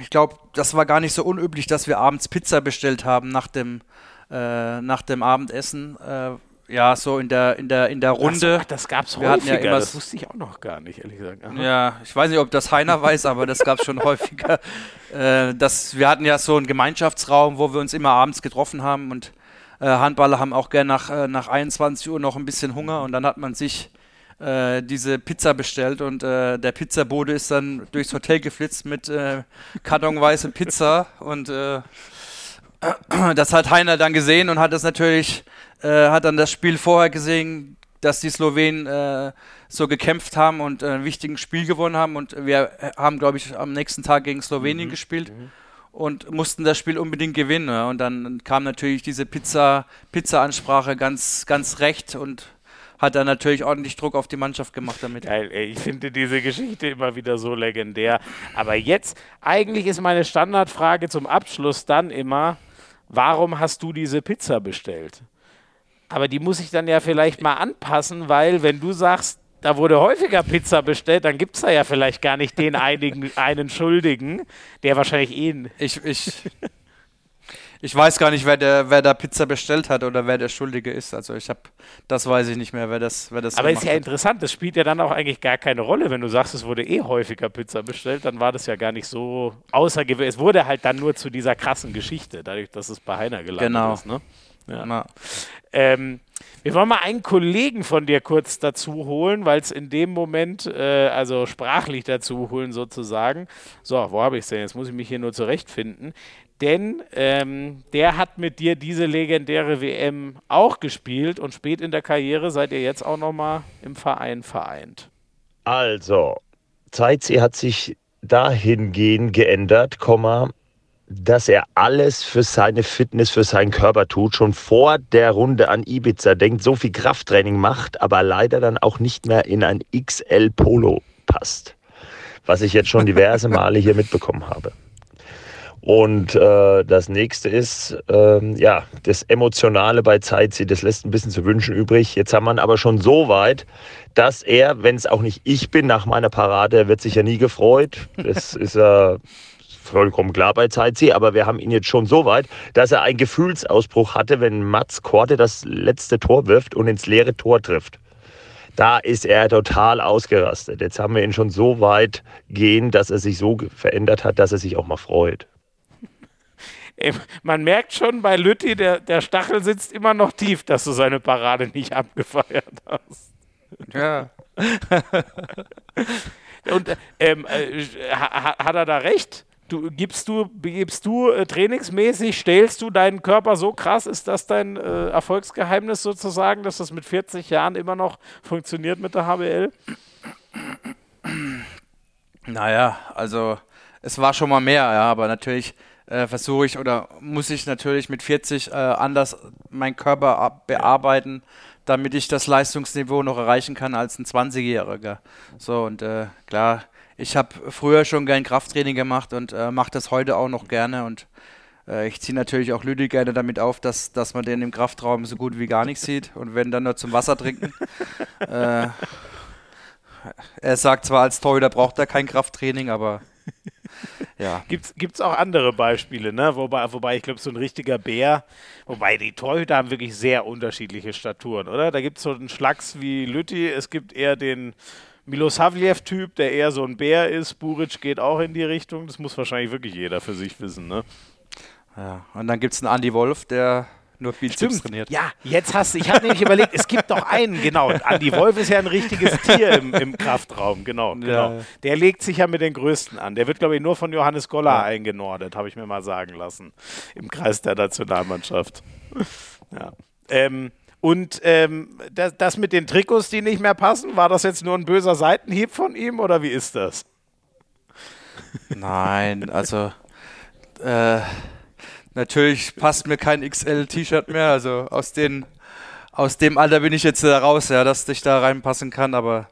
ich glaube, das war gar nicht so unüblich, dass wir abends Pizza bestellt haben nach dem, äh, nach dem Abendessen. Äh, ja, so in der, in der, in der Runde. Ach, das gab es häufiger, ja immer, das wusste ich auch noch gar nicht, ehrlich gesagt. Aha. Ja, ich weiß nicht, ob das Heiner weiß, aber das gab es schon häufiger. Äh, das, wir hatten ja so einen Gemeinschaftsraum, wo wir uns immer abends getroffen haben und äh, Handballer haben auch gerne nach, nach 21 Uhr noch ein bisschen Hunger und dann hat man sich äh, diese Pizza bestellt und äh, der Pizzabote ist dann durchs Hotel geflitzt mit äh, kartonweise Pizza und äh, das hat Heiner dann gesehen und hat das natürlich, äh, hat dann das Spiel vorher gesehen, dass die Slowenen äh, so gekämpft haben und ein wichtiges Spiel gewonnen haben und wir haben, glaube ich, am nächsten Tag gegen Slowenien mhm. gespielt. Mhm und mussten das Spiel unbedingt gewinnen. Und dann kam natürlich diese Pizza, Pizza-Ansprache ganz, ganz recht und hat er natürlich ordentlich Druck auf die Mannschaft gemacht damit. Geil, ey, ich finde diese Geschichte immer wieder so legendär. Aber jetzt, eigentlich ist meine Standardfrage zum Abschluss dann immer, warum hast du diese Pizza bestellt? Aber die muss ich dann ja vielleicht mal anpassen, weil wenn du sagst, da wurde häufiger Pizza bestellt, dann gibt es da ja vielleicht gar nicht den einigen, einen Schuldigen, der wahrscheinlich eh. Ich, ich, ich weiß gar nicht, wer, der, wer da Pizza bestellt hat oder wer der Schuldige ist. Also ich habe, das weiß ich nicht mehr, wer das, wer das Aber ist ja hat. interessant, das spielt ja dann auch eigentlich gar keine Rolle, wenn du sagst, es wurde eh häufiger Pizza bestellt, dann war das ja gar nicht so außergewöhnlich. Es wurde halt dann nur zu dieser krassen Geschichte, dadurch, dass es bei Heiner gelandet genau. ist. Ne? Ja. Ähm, wir wollen mal einen Kollegen von dir kurz dazu holen, weil es in dem Moment, äh, also sprachlich dazu holen sozusagen. So, wo habe ich es denn? Jetzt muss ich mich hier nur zurechtfinden. Denn ähm, der hat mit dir diese legendäre WM auch gespielt und spät in der Karriere seid ihr jetzt auch nochmal im Verein vereint. Also, Zeitzi hat sich dahingehend geändert, Komma, dass er alles für seine Fitness, für seinen Körper tut, schon vor der Runde an Ibiza denkt, so viel Krafttraining macht, aber leider dann auch nicht mehr in ein XL Polo passt. Was ich jetzt schon diverse Male hier mitbekommen habe. Und äh, das nächste ist, ähm, ja, das Emotionale bei Zeitzi, das lässt ein bisschen zu wünschen übrig. Jetzt haben wir aber schon so weit, dass er, wenn es auch nicht ich bin, nach meiner Parade, er wird sich ja nie gefreut. Das ist ja vollkommen klar bei Zeitzi, aber wir haben ihn jetzt schon so weit, dass er einen Gefühlsausbruch hatte, wenn Mats Korte das letzte Tor wirft und ins leere Tor trifft. Da ist er total ausgerastet. Jetzt haben wir ihn schon so weit gehen, dass er sich so verändert hat, dass er sich auch mal freut. Man merkt schon bei Lütti, der, der Stachel sitzt immer noch tief, dass du seine Parade nicht abgefeiert hast. Ja. Und ähm, äh, hat er da recht? Du, gibst du, gibst du äh, trainingsmäßig, stellst du deinen Körper so krass? Ist das dein äh, Erfolgsgeheimnis sozusagen, dass das mit 40 Jahren immer noch funktioniert mit der HBL? Naja, also es war schon mal mehr, ja, aber natürlich äh, versuche ich oder muss ich natürlich mit 40 äh, anders meinen Körper bearbeiten, damit ich das Leistungsniveau noch erreichen kann als ein 20-Jähriger. So und äh, klar, ich habe früher schon gern Krafttraining gemacht und äh, mache das heute auch noch gerne und äh, ich ziehe natürlich auch Lüdi gerne damit auf, dass, dass man den im Kraftraum so gut wie gar nicht sieht und wenn dann nur zum Wasser trinken. Äh, er sagt zwar als Torhüter braucht er kein Krafttraining, aber ja. Gibt es auch andere Beispiele, ne? Wobei, wobei ich glaube, so ein richtiger Bär, wobei die Torhüter haben wirklich sehr unterschiedliche Staturen, oder? Da gibt es so einen Schlacks wie Lütti, es gibt eher den Milosavljev-Typ, der eher so ein Bär ist. Buric geht auch in die Richtung. Das muss wahrscheinlich wirklich jeder für sich wissen, ne? Ja, und dann gibt es einen Andy Wolf, der nur Bizeps trainiert. Ja, jetzt hast du, ich habe nämlich überlegt, es gibt doch einen, genau. Andi Wolf ist ja ein richtiges Tier im, im Kraftraum, genau, genau. Ja. Der legt sich ja mit den Größten an. Der wird, glaube ich, nur von Johannes Goller ja. eingenordet, habe ich mir mal sagen lassen, im Kreis der Nationalmannschaft. Ja. Ähm, und ähm, das, das, mit den Trikots, die nicht mehr passen, war das jetzt nur ein böser Seitenhieb von ihm oder wie ist das? Nein, also äh, natürlich passt mir kein XL-T-Shirt mehr. Also aus, den, aus dem Alter bin ich jetzt äh, raus, ja, dass ich da reinpassen kann. Aber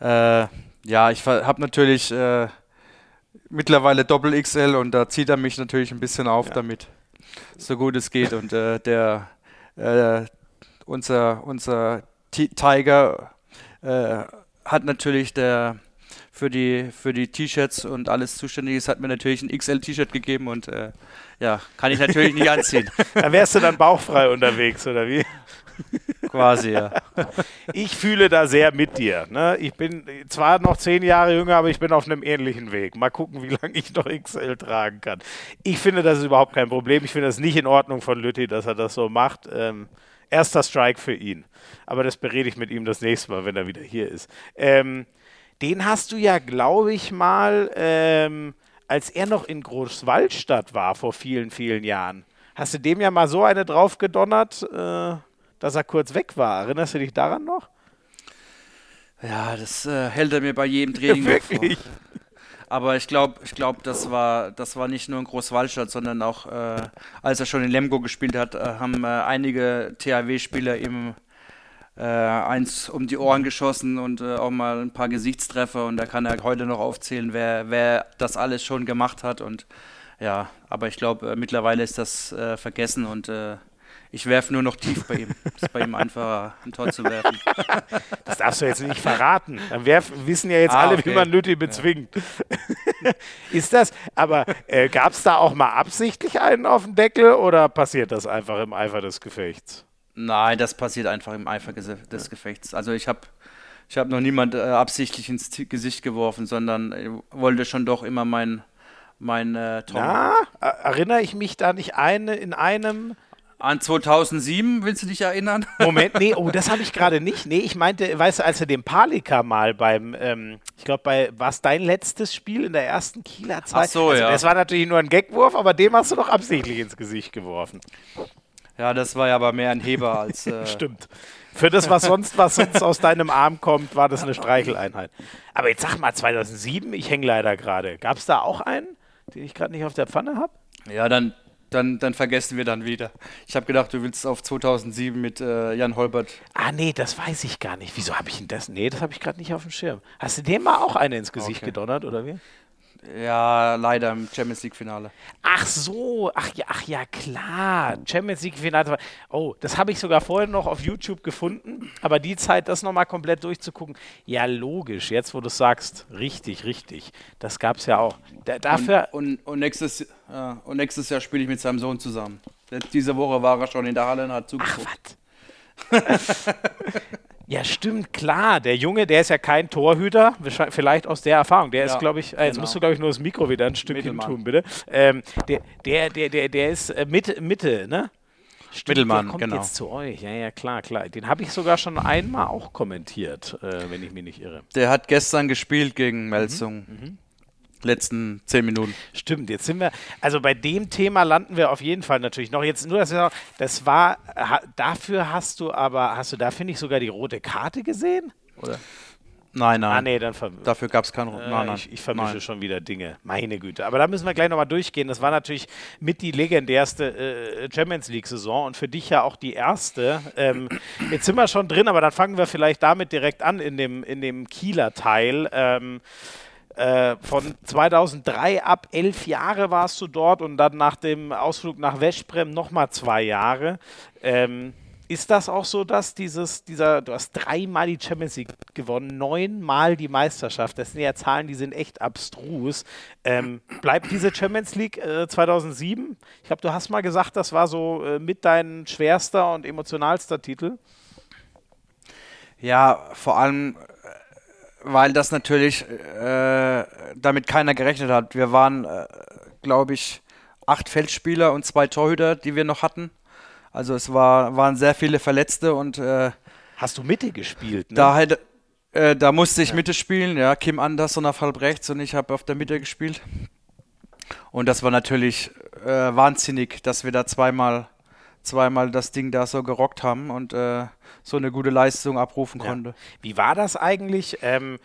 äh, ja, ich habe natürlich äh, mittlerweile Doppel XL und da zieht er mich natürlich ein bisschen auf ja. damit, so gut es geht. Und äh, der äh, unser, unser Tiger äh, hat natürlich der für die, für die T-Shirts und alles zuständig ist, hat mir natürlich ein XL-T-Shirt gegeben und ja, kann ich natürlich nicht anziehen. Da wärst du dann bauchfrei unterwegs, oder wie? Quasi, ja. Ich fühle da sehr mit dir. Ne? Ich bin zwar noch zehn Jahre jünger, aber ich bin auf einem ähnlichen Weg. Mal gucken, wie lange ich noch XL tragen kann. Ich finde, das ist überhaupt kein Problem. Ich finde das nicht in Ordnung von Lütti, dass er das so macht. Ähm, erster Strike für ihn. Aber das berede ich mit ihm das nächste Mal, wenn er wieder hier ist. Ähm, den hast du ja, glaube ich, mal, ähm, als er noch in Großwaldstadt war vor vielen, vielen Jahren. Hast du dem ja mal so eine draufgedonnert, äh, dass er kurz weg war? Erinnerst du dich daran noch? Ja, das äh, hält er mir bei jedem Training ja, wirklich? vor. Aber ich glaube, ich glaub, das, war, das war nicht nur in Großwaldstadt, sondern auch, äh, als er schon in Lemgo gespielt hat, äh, haben äh, einige THW-Spieler ihm äh, eins um die Ohren geschossen und äh, auch mal ein paar Gesichtstreffer und da kann er heute noch aufzählen, wer, wer das alles schon gemacht hat und ja, aber ich glaube, äh, mittlerweile ist das äh, vergessen und äh, Ich werfe nur noch tief bei ihm. Ist bei ihm einfach ein Tor zu werfen. Das darfst du jetzt nicht verraten. Dann werf, wissen ja jetzt Ah, alle, okay. wie man Lütti bezwingt. Ist das, aber äh, gab es da auch mal absichtlich einen auf den Deckel oder passiert das einfach im Eifer des Gefechts? Nein, das passiert einfach im Eifer des Gefechts. Also ich habe ich hab noch niemand äh, absichtlich ins Gesicht geworfen, sondern äh, wollte schon doch immer mein, mein äh, Tor. Na, er- erinnere ich mich da nicht eine, in einem An 2007, willst du dich erinnern? Moment, nee, oh, das habe ich gerade nicht. Nee, ich meinte, weißt du, als er den Palika mal beim, ähm, ich glaube, bei, war es dein letztes Spiel in der ersten Kieler Zeit? Ach so, also, ja. Das war natürlich nur ein Gagwurf, aber dem hast du doch absichtlich ins Gesicht geworfen. Ja, das war ja aber mehr ein Heber als. Äh, Stimmt. Für das, was sonst, was sonst aus deinem Arm kommt, war das eine Streicheleinheit. Aber jetzt sag mal, 2007, ich hänge leider gerade. Gab es da auch einen, den ich gerade nicht auf der Pfanne habe? Ja, dann, dann, dann vergessen wir dann wieder. Ich habe gedacht, du willst auf 2007 mit äh, Jan Holbert. Ah, nee, das weiß ich gar nicht. Wieso habe ich denn das? Nee, das habe ich gerade nicht auf dem Schirm. Hast du dem mal auch eine ins Gesicht Okay. gedonnert, oder wie? Ja, leider im Champions League-Finale. Ach so, ach ja, ach ja, klar. Champions League Finale. Oh, das habe ich sogar vorher noch auf YouTube gefunden. Aber die Zeit, das nochmal komplett durchzugucken, ja, logisch. Jetzt, wo du es sagst, richtig, richtig. Das gab es ja auch. Da, dafür. Und, und, nächstes, äh, und nächstes Jahr spiele ich mit seinem Sohn zusammen. Diese Woche war er schon in der Halle und hat ach, zugeguckt. was? ja, stimmt, klar. Der Junge, der ist ja kein Torhüter. Vielleicht aus der Erfahrung. Der ist, Ja, glaube ich, äh, jetzt genau. musst du, glaube ich, nur das Mikro wieder ein Stück hin Mittelmann. tun, bitte. Ähm, der, der, der, der, der ist äh, Mitte, Mitte, ne? Stimmt, Mittelmann, der kommt genau. jetzt zu euch. Ja, ja, klar, klar. Den habe ich sogar schon einmal auch kommentiert, äh, wenn ich mich nicht irre. Der hat gestern gespielt gegen Melsung. Letzten zehn Minuten. Stimmt, jetzt sind wir, also bei dem Thema landen wir auf jeden Fall natürlich noch. Jetzt nur, dass wir noch, das war, dafür hast du aber, hast du dafür nicht sogar die rote Karte gesehen? Oder? Nein, nein. Ah, nee, dann Dafür gab es keinen. Äh, nein, nein. Ich, ich vermische Nein. schon wieder Dinge. Meine Güte. Aber da müssen wir gleich nochmal durchgehen. Das war natürlich mit die legendärste äh, Champions League-Saison und für dich ja auch die erste. Ähm, jetzt sind wir schon drin, aber dann fangen wir vielleicht damit direkt an in dem, in dem Kieler Teil. Ähm, äh, von 2003 ab elf Jahre warst du dort und dann nach dem Ausflug nach Westbrem nochmal zwei Jahre. Ähm, ist das auch so, dass dieses, dieser, du hast dreimal die Champions League gewonnen, neunmal die Meisterschaft, das sind ja Zahlen, die sind echt abstrus. Ähm, bleibt diese Champions League äh, 2007? Ich glaube, du hast mal gesagt, das war so äh, mit dein schwerster und emotionalster Titel. Ja, vor allem, weil das natürlich äh, damit keiner gerechnet hat. Wir waren, äh, glaube ich, acht Feldspieler und zwei Torhüter, die wir noch hatten. Also es war, waren sehr viele Verletzte und äh, Hast du Mitte gespielt? Ne? da, äh, da musste ich Mitte spielen. Ja, Kim Anderson auf halb rechts und ich habe auf der Mitte gespielt. Und das war natürlich äh, wahnsinnig, dass wir da zweimal, zweimal das Ding da so gerockt haben und äh, so eine gute Leistung abrufen Ja. konnte. Wie war das eigentlich? Ähm,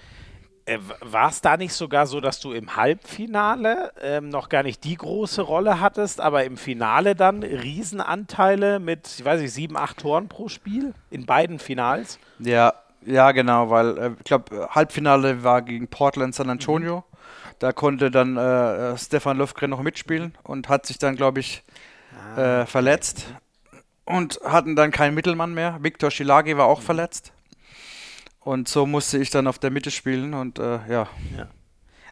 äh, war es da nicht sogar so, dass du im Halbfinale ähm, noch gar nicht die große Rolle hattest, aber im Finale dann Riesenanteile mit, ich weiß nicht, sieben, acht Toren pro Spiel in beiden Finals? Ja, ja, genau, weil äh, ich glaube, Halbfinale war gegen Portland San Antonio. Da konnte dann äh, äh, Stefan Löfgren noch mitspielen und hat sich dann, glaube ich, äh, verletzt. Und hatten dann keinen Mittelmann mehr. Viktor Schilagi war auch verletzt. Und so musste ich dann auf der Mitte spielen und äh, ja.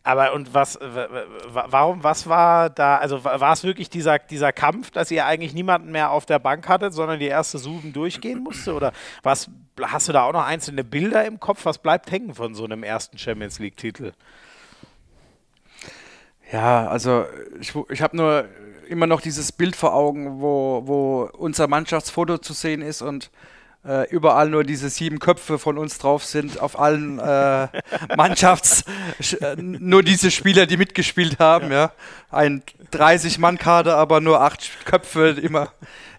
Aber und was, warum, was war da, also wa- war es wirklich dieser, dieser Kampf, dass ihr eigentlich niemanden mehr auf der Bank hattet, sondern die erste Suben durchgehen musste? Oder was, hast du da auch noch einzelne Bilder im Kopf? Was bleibt hängen von so einem ersten Champions League-Titel? Ja, also ich, ich habe nur immer noch dieses Bild vor Augen, wo, wo unser Mannschaftsfoto zu sehen ist und äh, überall nur diese sieben Köpfe von uns drauf sind, auf allen äh, Mannschafts, sch- äh, nur diese Spieler, die mitgespielt haben, ja. Ein 30-Mann-Kader, aber nur acht Köpfe immer.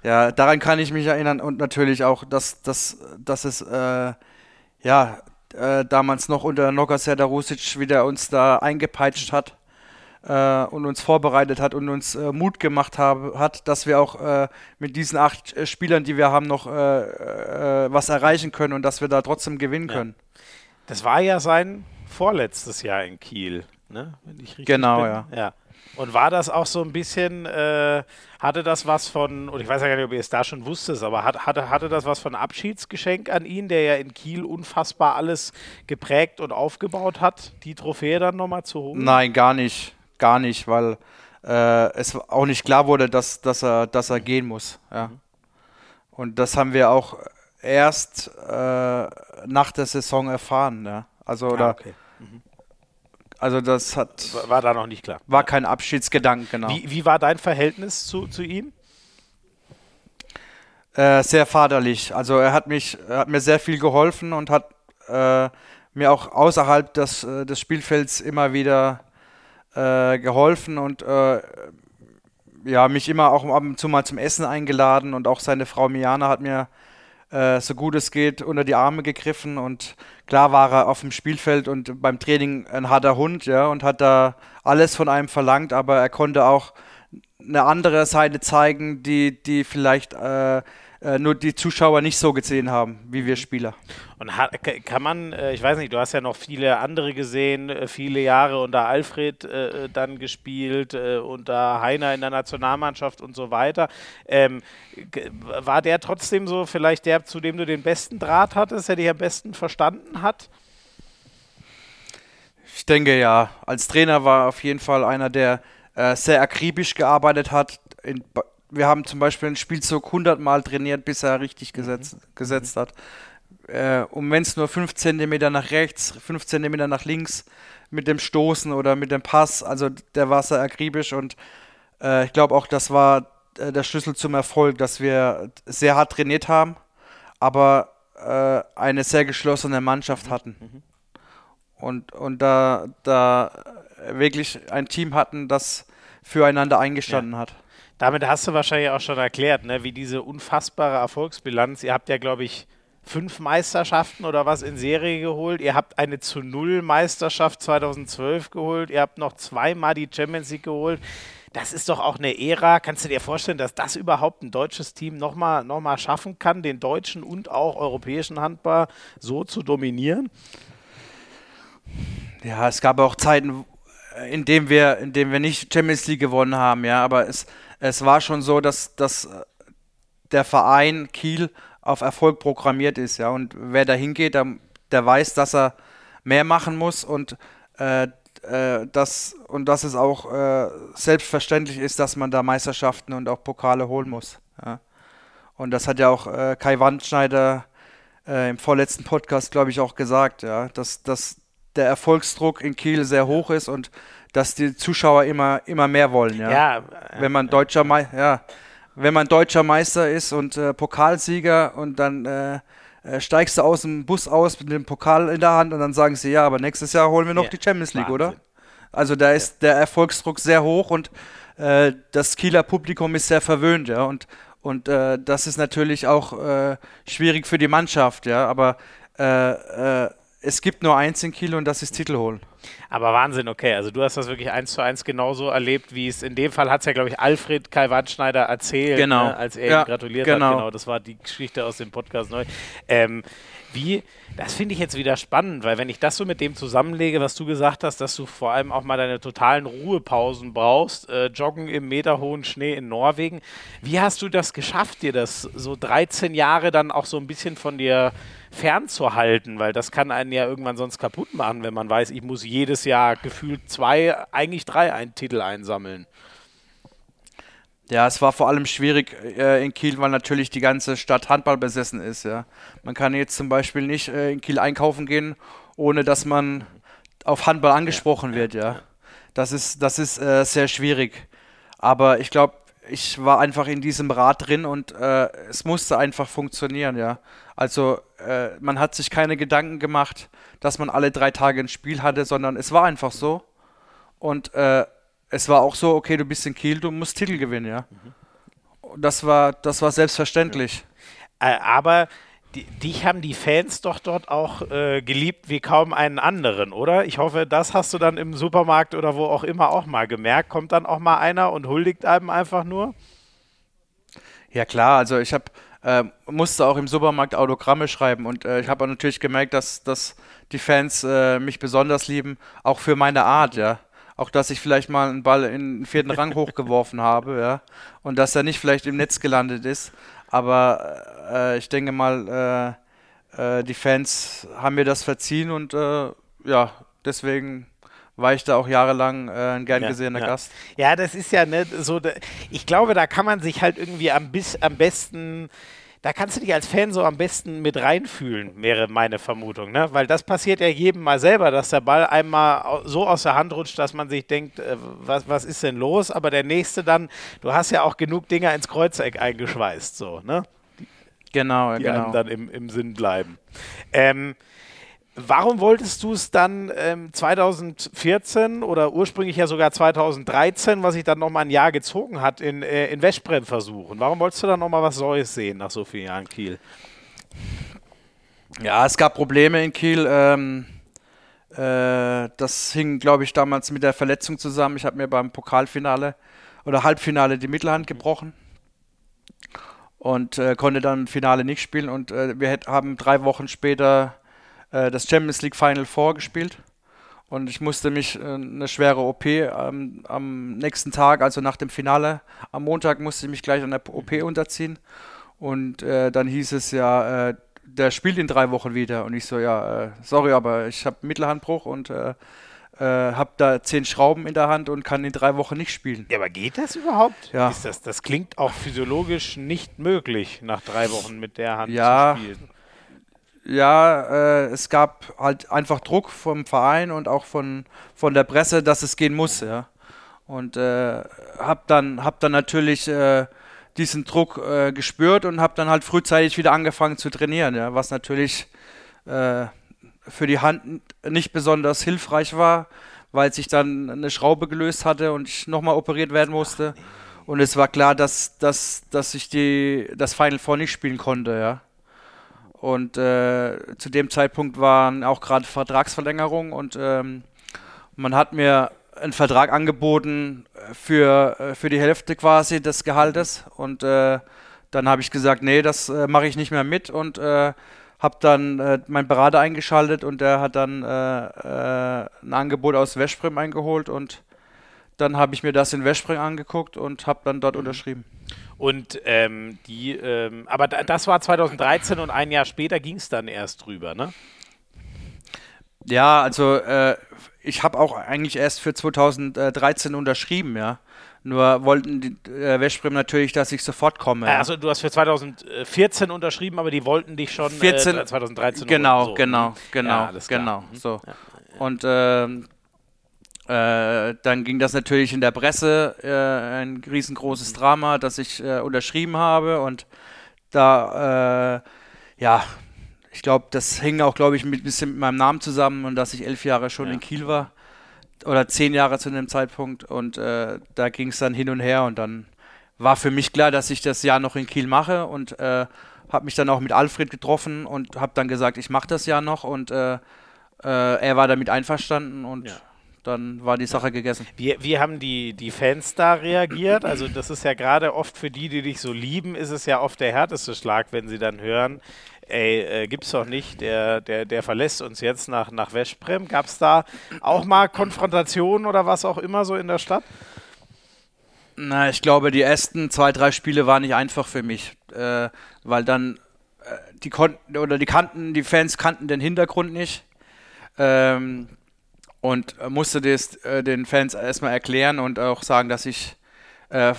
Ja, daran kann ich mich erinnern und natürlich auch, dass, dass, dass es äh, ja äh, damals noch unter Noga Serdarusic wieder uns da eingepeitscht hat äh, und uns vorbereitet hat und uns äh, Mut gemacht habe, hat, dass wir auch äh, mit diesen acht äh, Spielern, die wir haben, noch äh, äh, was erreichen können und dass wir da trotzdem gewinnen Ja. können. Das war ja sein vorletztes Jahr in Kiel. ne? Wenn ich richtig Genau, bin. ja. ja. Und war das auch so ein bisschen, äh, hatte das was von, und ich weiß ja gar nicht, ob ihr es da schon wusstet, aber hat, hatte, hatte das was von Abschiedsgeschenk an ihn, der ja in Kiel unfassbar alles geprägt und aufgebaut hat, die Trophäe dann nochmal zu holen? Nein, gar nicht. Gar nicht, weil äh, es auch nicht klar wurde, dass, dass, er, dass er gehen muss. Ja. Und das haben wir auch erst äh, nach der Saison erfahren. Ja. Also, oder, Ah, okay. also das hat, War- War da noch nicht klar. war kein Abschiedsgedanke, genau. Wie, wie war dein Verhältnis zu, zu ihm? Äh, sehr vaterlich. Also er hat mich, er hat mir sehr viel geholfen und hat äh, mir auch außerhalb des, äh, des Spielfelds immer wieder äh, geholfen und äh, ja, mich immer auch ab und zu mal zum Essen eingeladen und auch seine Frau Miana hat mir äh, so gut es geht unter die Arme gegriffen und klar war er auf dem Spielfeld und beim Training ein harter Hund, ja, und hat da alles von einem verlangt, aber er konnte auch eine andere Seite zeigen, die, die vielleicht äh, nur die Zuschauer nicht so gesehen haben, wie wir Spieler. Und kann man, äh, ich weiß nicht, du hast ja noch viele andere gesehen, äh, viele Jahre unter Alfred äh, dann gespielt, äh, unter Heiner in der Nationalmannschaft und so weiter. Ähm, war der trotzdem so vielleicht der, zu dem du den besten Draht hattest, der dich am besten verstanden hat? Ich denke ja, als Trainer war er auf jeden Fall einer, der äh, sehr akribisch gearbeitet hat. In, wir haben zum Beispiel einen Spielzug 100 Mal trainiert, bis er richtig gesetzt, gesetzt hat. Äh, und wenn es nur 5 cm nach rechts, 5 cm nach links mit dem Stoßen oder mit dem Pass, also der war sehr akribisch und äh, ich glaube auch, das war äh, der Schlüssel zum Erfolg, dass wir sehr hart trainiert haben, aber äh, eine sehr geschlossene Mannschaft hatten. Und, und da, da wirklich ein Team hatten, das füreinander eingestanden hat. Damit hast du wahrscheinlich auch schon erklärt, ne, wie diese unfassbare Erfolgsbilanz. Ihr habt ja, glaube ich, fünf Meisterschaften oder was in Serie geholt. Ihr habt eine zu Null Meisterschaft 2012 geholt. Ihr habt noch zweimal die Champions League geholt. Das ist doch auch eine Ära. Kannst du dir vorstellen, dass das überhaupt ein deutsches Team nochmal noch mal schaffen kann, den deutschen und auch europäischen Handball so zu dominieren? Ja, es gab auch Zeiten, in denen wir, in denen wir nicht Champions League gewonnen haben, ja, aber es, es war schon so, dass, dass äh, der Verein Kiel auf Erfolg programmiert ist, ja, und wer da hingeht, der, der weiß, dass er mehr machen muss und äh, äh, das, und dass es auch äh, selbstverständlich ist, dass man da Meisterschaften und auch Pokale holen muss. Ja. Und das hat ja auch äh, Kai Wandschneider äh, im vorletzten Podcast, glaube ich, auch gesagt, ja, dass, dass der Erfolgsdruck in Kiel sehr hoch ist und dass die Zuschauer immer, immer mehr wollen. Ja. Ja, äh, wenn man deutscher Mei ja, wenn man deutscher Meister ist und äh, Pokalsieger und dann äh, äh, steigst du aus dem Bus aus mit dem Pokal in der Hand und dann sagen sie, ja, aber nächstes Jahr holen wir noch Ja, die Champions League, oder? Wahnsinn. Also da ist der Erfolgsdruck sehr hoch und äh, das Kieler Publikum ist sehr verwöhnt, ja. Und, und äh, das ist natürlich auch schwierig für die Mannschaft, ja. Aber es gibt nur eins in Kiel und das ist Titel holen. Aber Wahnsinn, okay. Also du hast das wirklich eins zu eins genauso erlebt, wie es in dem Fall hat es ja, glaube ich, Alfred Kai Wandschneider erzählt, Genau. ne, als er Ja, ihm gratuliert genau. hat. Genau, das war die Geschichte aus dem Podcast neu. Ähm, wie, das finde ich jetzt wieder spannend, weil wenn ich das so mit dem zusammenlege, was du gesagt hast, dass du vor allem auch mal deine totalen Ruhepausen brauchst, äh, joggen im meterhohen Schnee in Norwegen. Wie hast du das geschafft, dir das so 13 Jahre dann auch so ein bisschen von dir fernzuhalten, weil das kann einen ja irgendwann sonst kaputt machen, wenn man weiß, ich muss jedes Jahr gefühlt zwei, eigentlich drei ein Titel einsammeln. Ja, es war vor allem schwierig äh, in Kiel, weil natürlich die ganze Stadt Handball besessen ist. Ja. Man kann jetzt zum Beispiel nicht äh, in Kiel einkaufen gehen, ohne dass man auf Handball angesprochen wird. Ja. Das ist, das ist äh, sehr schwierig. Aber ich glaube, ich war einfach in diesem Rad drin und äh, es musste einfach funktionieren. Ja. Also äh, man hat sich keine Gedanken gemacht, dass man alle drei Tage ein Spiel hatte, sondern es war einfach so. Und äh, es war auch so, okay, du bist in Kiel, du musst Titel gewinnen, ja. Und Das war, das war selbstverständlich. Äh, aber die, dich haben die Fans doch dort auch äh, geliebt wie kaum einen anderen, oder? Ich hoffe, das hast du dann im Supermarkt oder wo auch immer auch mal gemerkt. Kommt dann auch mal einer und huldigt einem einfach nur? Ja klar, also ich habe äh, musste auch im Supermarkt Autogramme schreiben und äh, ich habe natürlich gemerkt, dass, dass die Fans äh, mich besonders lieben, auch für meine Art, ja. Auch dass ich vielleicht mal einen Ball in den vierten Rang hochgeworfen habe, ja. Und dass er nicht vielleicht im Netz gelandet ist. Aber äh, ich denke mal, äh, äh, die Fans haben mir das verziehen und ja, deswegen war ich da auch jahrelang äh, ein gern gesehener ja. Gast. Ja, das ist ja ne, so. Ich glaube, da kann man sich halt irgendwie am, bis, am besten da kannst du dich als Fan so am besten mit reinfühlen, wäre meine Vermutung. Ne? Weil das passiert ja jedem mal selber, dass der Ball einmal so aus der Hand rutscht, dass man sich denkt, äh, was, was ist denn los? Aber der nächste dann, du hast ja auch genug Dinger ins Kreuzeck eingeschweißt, so, ne? genau, die genau. einem dann im, im Sinn bleiben. Ähm, Warum wolltest du es dann ähm, 2014 oder ursprünglich ja sogar 2013, was sich dann nochmal ein Jahr gezogen hat, in, äh, in Westbrem versuchen? Warum wolltest du dann nochmal was Neues sehen nach so vielen Jahren Kiel? Ja, es gab Probleme in Kiel. Ähm, äh, das hing, glaube ich, damals mit der Verletzung zusammen. Ich habe mir beim Pokalfinale oder Halbfinale die Mittelhand gebrochen und äh, konnte dann Finale nicht spielen. Und äh, wir haben drei Wochen später äh, das Champions League Final Four gespielt. Und ich musste mich äh, eine schwere OP ähm, am nächsten Tag, also nach dem Finale, am Montag musste ich mich gleich an der OP unterziehen. Und äh, dann hieß es ja, äh, der spielt in drei Wochen wieder. Und ich so, ja, äh, sorry, aber ich habe Mittelhandbruch und äh, habe da zehn Schrauben in der Hand und kann in drei Wochen nicht spielen. Ja, aber geht das überhaupt? Ja. Ist das, das klingt auch physiologisch nicht möglich, nach drei Wochen mit der Hand Ja. zu spielen. Ja, äh, es gab halt einfach Druck vom Verein und auch von, von der Presse, dass es gehen muss, ja. Und äh, hab dann, hab dann natürlich äh, diesen Druck äh, gespürt und hab dann halt frühzeitig wieder angefangen zu trainieren, ja, was natürlich äh, für die Hand nicht besonders hilfreich war, weil sich dann eine Schraube gelöst hatte und ich nochmal operiert werden musste. Und es war klar, dass, dass, dass ich die, das Final Four nicht spielen konnte, ja. Und äh, zu dem Zeitpunkt waren auch gerade Vertragsverlängerungen und ähm, man hat mir einen Vertrag angeboten für, äh, für die Hälfte quasi des Gehaltes. Und äh, dann habe ich gesagt, nee, das äh, mache ich nicht mehr mit und äh, habe dann äh, meinen Berater eingeschaltet und der hat dann äh, äh, ein Angebot aus Westbrem eingeholt und dann habe ich mir das in Westbrem angeguckt und habe dann dort unterschrieben. Und ähm, die, ähm, aber da, das war 2013 und ein Jahr später ging es dann erst drüber, ne? Ja, also äh, ich habe auch eigentlich erst für 2013 unterschrieben, ja. Nur wollten die äh, Westbrem natürlich, dass ich sofort komme. ja. Also du hast für 2014 unterschrieben, aber die wollten dich schon 14, äh, 2013 Genau, so. genau, genau, Ja, genau. Mhm. So. Und ähm, äh, dann ging das natürlich in der Presse äh, ein riesengroßes. Drama, dass ich äh, unterschrieben habe und da, äh, ja, ich glaube, das hing auch, glaube ich, mit bisschen mit meinem Namen zusammen und dass ich elf Jahre schon Ja. in Kiel war oder zehn Jahre zu dem Zeitpunkt und äh, da ging es dann hin und her und dann war für mich klar, dass ich das Jahr noch in Kiel mache und äh, habe mich dann auch mit Alfred getroffen und habe dann gesagt, ich mache das Jahr noch und er war damit einverstanden und Ja. Dann war die Sache gegessen. Wie, wie haben die, die Fans da reagiert? Also das ist ja gerade oft für die, die dich so lieben, ist es ja oft der härteste Schlag, wenn sie dann hören, ey, äh, gibt's doch nicht, der, der, der verlässt uns jetzt nach, nach Westbrem. Gab es da auch mal Konfrontationen oder was auch immer so in der Stadt? Na, ich glaube, die ersten zwei, drei Spiele waren nicht einfach für mich, äh, weil dann äh, die konnten oder die kannten, die Fans kannten den Hintergrund nicht ähm, und äh, musste das äh, den Fans erstmal erklären und auch sagen, dass ich äh,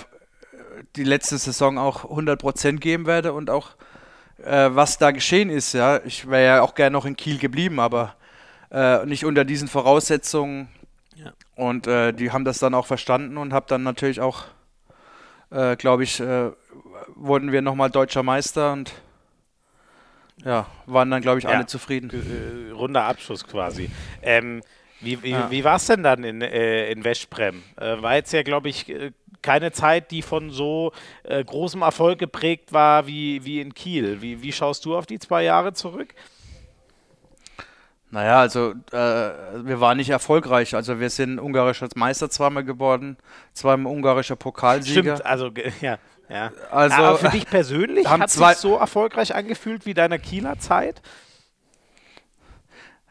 die letzte Saison auch 100% geben werde und auch äh, was da geschehen ist. Ja, ich wäre ja auch gerne noch in Kiel geblieben, aber äh, nicht unter diesen Voraussetzungen. Ja. Und äh, die haben das dann auch verstanden und habe dann natürlich auch, glaube ich, wurden wir nochmal deutscher Meister und ja, waren dann, glaube ich, Ja. alle zufrieden. Äh, runder Abschluss quasi. Ähm, wie wie, Ja. wie war es denn dann in, äh, in Westbrem? Äh, war jetzt ja, glaube ich, äh, keine Zeit, die von so äh, großem Erfolg geprägt war wie, wie in Kiel. Wie, wie schaust du auf die zwei Jahre zurück? Naja, also äh, wir waren nicht erfolgreich. Also wir sind ungarischer Meister zweimal geworden, zweimal ungarischer Pokalsieger. Stimmt, also ja. ja. Also, Aber für dich persönlich haben hat es so erfolgreich angefühlt wie deine Kieler Zeit?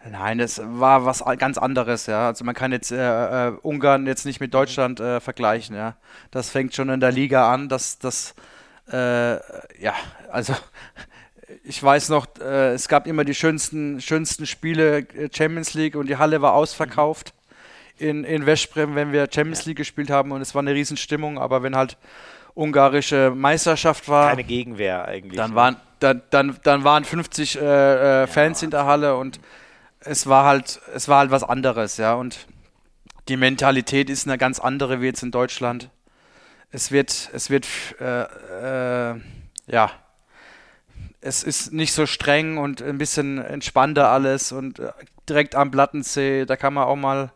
Nein, das war was ganz anderes, ja. Also man kann jetzt äh, äh, Ungarn jetzt nicht mit Deutschland äh, vergleichen, ja. Das fängt schon in der Liga an, dass das, äh, ja, also ich weiß noch, äh, es gab immer die schönsten, schönsten Spiele äh, Champions League und die Halle war ausverkauft in, in Veszprem, wenn wir Champions League gespielt haben und es war eine Riesenstimmung, aber wenn halt ungarische Meisterschaft war. Keine Gegenwehr eigentlich. Dann ne? waren, dann, dann, dann waren 50 äh, äh, Fans ja. in der Halle und es war halt, es war halt was anderes, ja. Und die Mentalität ist eine ganz andere wie jetzt in Deutschland. Es wird, es wird, äh, äh, ja, es ist nicht so streng und ein bisschen entspannter alles und äh, direkt am Plattensee, da kann man auch mal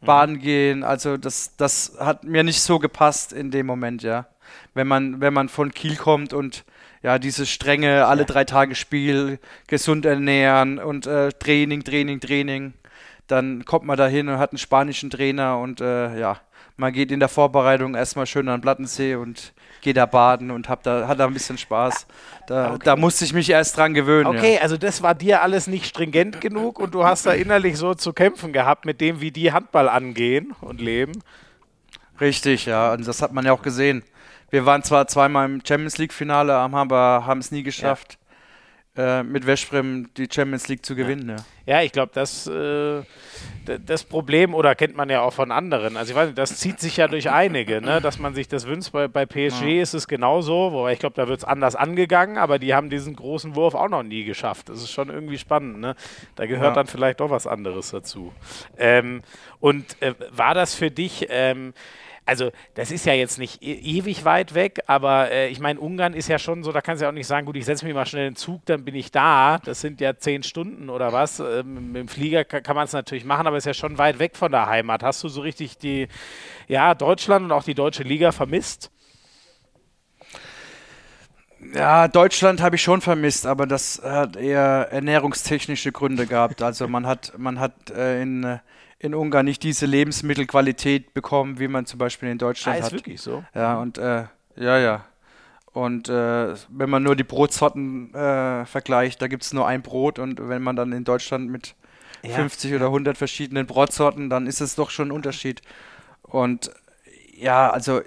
mhm. baden gehen. Also das, das hat mir nicht so gepasst in dem Moment, ja. Wenn man, wenn man von Kiel kommt und ja, dieses strenge, alle drei Tage Spiel, gesund ernähren und äh, Training, Training, Training. Dann kommt man da hin und hat einen spanischen Trainer und äh, ja, man geht in der Vorbereitung erstmal schön an den Plattensee und geht da baden und hab da, hat da ein bisschen Spaß. Da, okay. da musste ich mich erst dran gewöhnen. Okay, ja. also das war dir alles nicht stringent genug und du hast da innerlich so zu kämpfen gehabt mit dem, wie die Handball angehen und leben. Richtig, ja, und das hat man ja auch gesehen. Wir waren zwar zweimal im Champions League-Finale, aber haben es nie geschafft, ja. äh, mit Veszprem die Champions League zu gewinnen. Ja, ja. ja ich glaube, das, äh, das Problem, oder kennt man ja auch von anderen, also ich weiß nicht, das zieht sich ja durch einige, ne, dass man sich das wünscht. Bei, bei PSG ist es genauso, wobei ich glaube, da wird es anders angegangen, aber die haben diesen großen Wurf auch noch nie geschafft. Das ist schon irgendwie spannend. Ne? Da gehört dann vielleicht doch was anderes dazu. Ähm, und äh, war das für dich... Ähm, also das ist ja jetzt nicht e ewig weit weg, aber äh, ich meine, Ungarn ist ja schon so, da kannst du ja auch nicht sagen, gut, ich setze mich mal schnell in den Zug, dann bin ich da. Das sind ja zehn Stunden oder was. Ähm, dem Flieger kann, kann man es natürlich machen, aber ist ja schon weit weg von der Heimat. Hast du so richtig die, ja, Deutschland und auch die deutsche Liga vermisst? Ja, Deutschland habe ich schon vermisst, aber das hat eher ernährungstechnische Gründe gehabt. Also man hat, man hat äh, in äh, in Ungarn nicht diese Lebensmittelqualität bekommen, wie man zum Beispiel in Deutschland ah, ist hat. wirklich so? Ja, und äh, ja, ja. Und äh, wenn man nur die Brotsorten äh, vergleicht, da gibt es nur ein Brot und wenn man dann in Deutschland mit ja. 50 oder 100 verschiedenen Brotsorten, dann ist es doch schon ein Unterschied. Und ja, also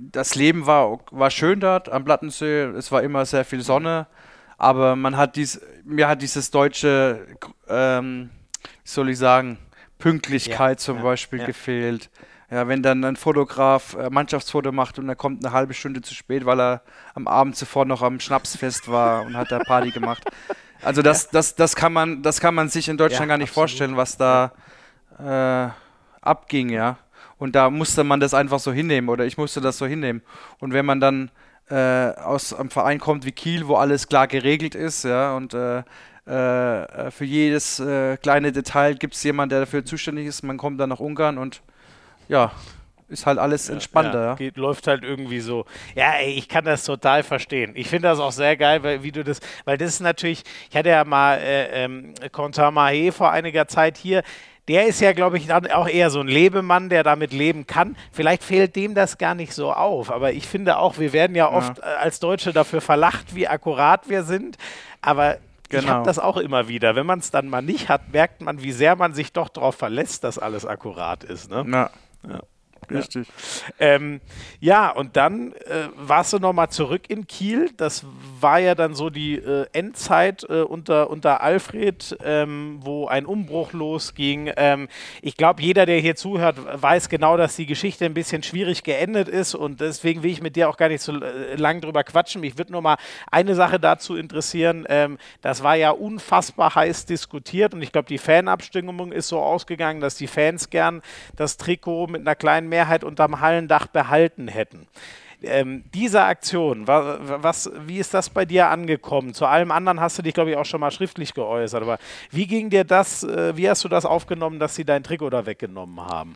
das Leben war, war schön dort am Plattensee, es war immer sehr viel Sonne, aber man hat dies, mir hat dieses deutsche, ähm, wie soll ich sagen, Pünktlichkeit ja, zum ja, Beispiel ja. gefehlt. Ja, wenn dann ein Fotograf äh, Mannschaftsfoto macht und er kommt eine halbe Stunde zu spät, weil er am Abend zuvor noch am Schnapsfest war und hat da Party gemacht. Also das, das, das, kann man, das kann man sich in Deutschland gar nicht absolut. vorstellen, was da äh, abging, ja. Und da musste man das einfach so hinnehmen oder ich musste das so hinnehmen. Und wenn man dann äh, aus einem Verein kommt wie Kiel, wo alles klar geregelt ist, ja, und äh, äh, für jedes äh, kleine Detail gibt es jemanden, der dafür zuständig ist. Man kommt dann nach Ungarn und ja, ist halt alles entspannter. Ja, geht, läuft halt irgendwie so. Ja, ey, ich kann das total verstehen. Ich finde das auch sehr geil, weil, wie du das, weil das ist natürlich, ich hatte ja mal äh, ähm, vor einiger Zeit hier. Der ist ja, glaube ich, auch eher so ein Lebemann, der damit leben kann. Vielleicht fällt dem das gar nicht so auf. Aber ich finde auch, wir werden ja oft ja. als Deutsche dafür verlacht, wie akkurat wir sind. Aber Genau. Ich habe das auch immer wieder. Wenn man es dann mal nicht hat, merkt man, wie sehr man sich doch darauf verlässt, dass alles akkurat ist. Ne? Ja. ja. Richtig. Ähm, ja, und dann äh, warst du nochmal zurück in Kiel. Das war ja dann so die äh, Endzeit äh, unter, unter Alfred, ähm, wo ein Umbruch losging. Ähm, ich glaube, jeder, der hier zuhört, weiß genau, dass die Geschichte ein bisschen schwierig geendet ist und deswegen will ich mit dir auch gar nicht so äh, lang drüber quatschen. Mich würde nur mal eine Sache dazu interessieren. Ähm, das war ja unfassbar heiß diskutiert und ich glaube, die Fanabstimmung ist so ausgegangen, dass die Fans gern das Trikot mit einer kleinen Mehrheit unterm Hallendach behalten hätten. Ähm, diese Aktion, was, was, wie ist das bei dir angekommen? Zu allem anderen hast du dich, glaube ich, auch schon mal schriftlich geäußert. Aber wie ging dir das, äh, wie hast du das aufgenommen, dass sie dein Trikot da weggenommen haben?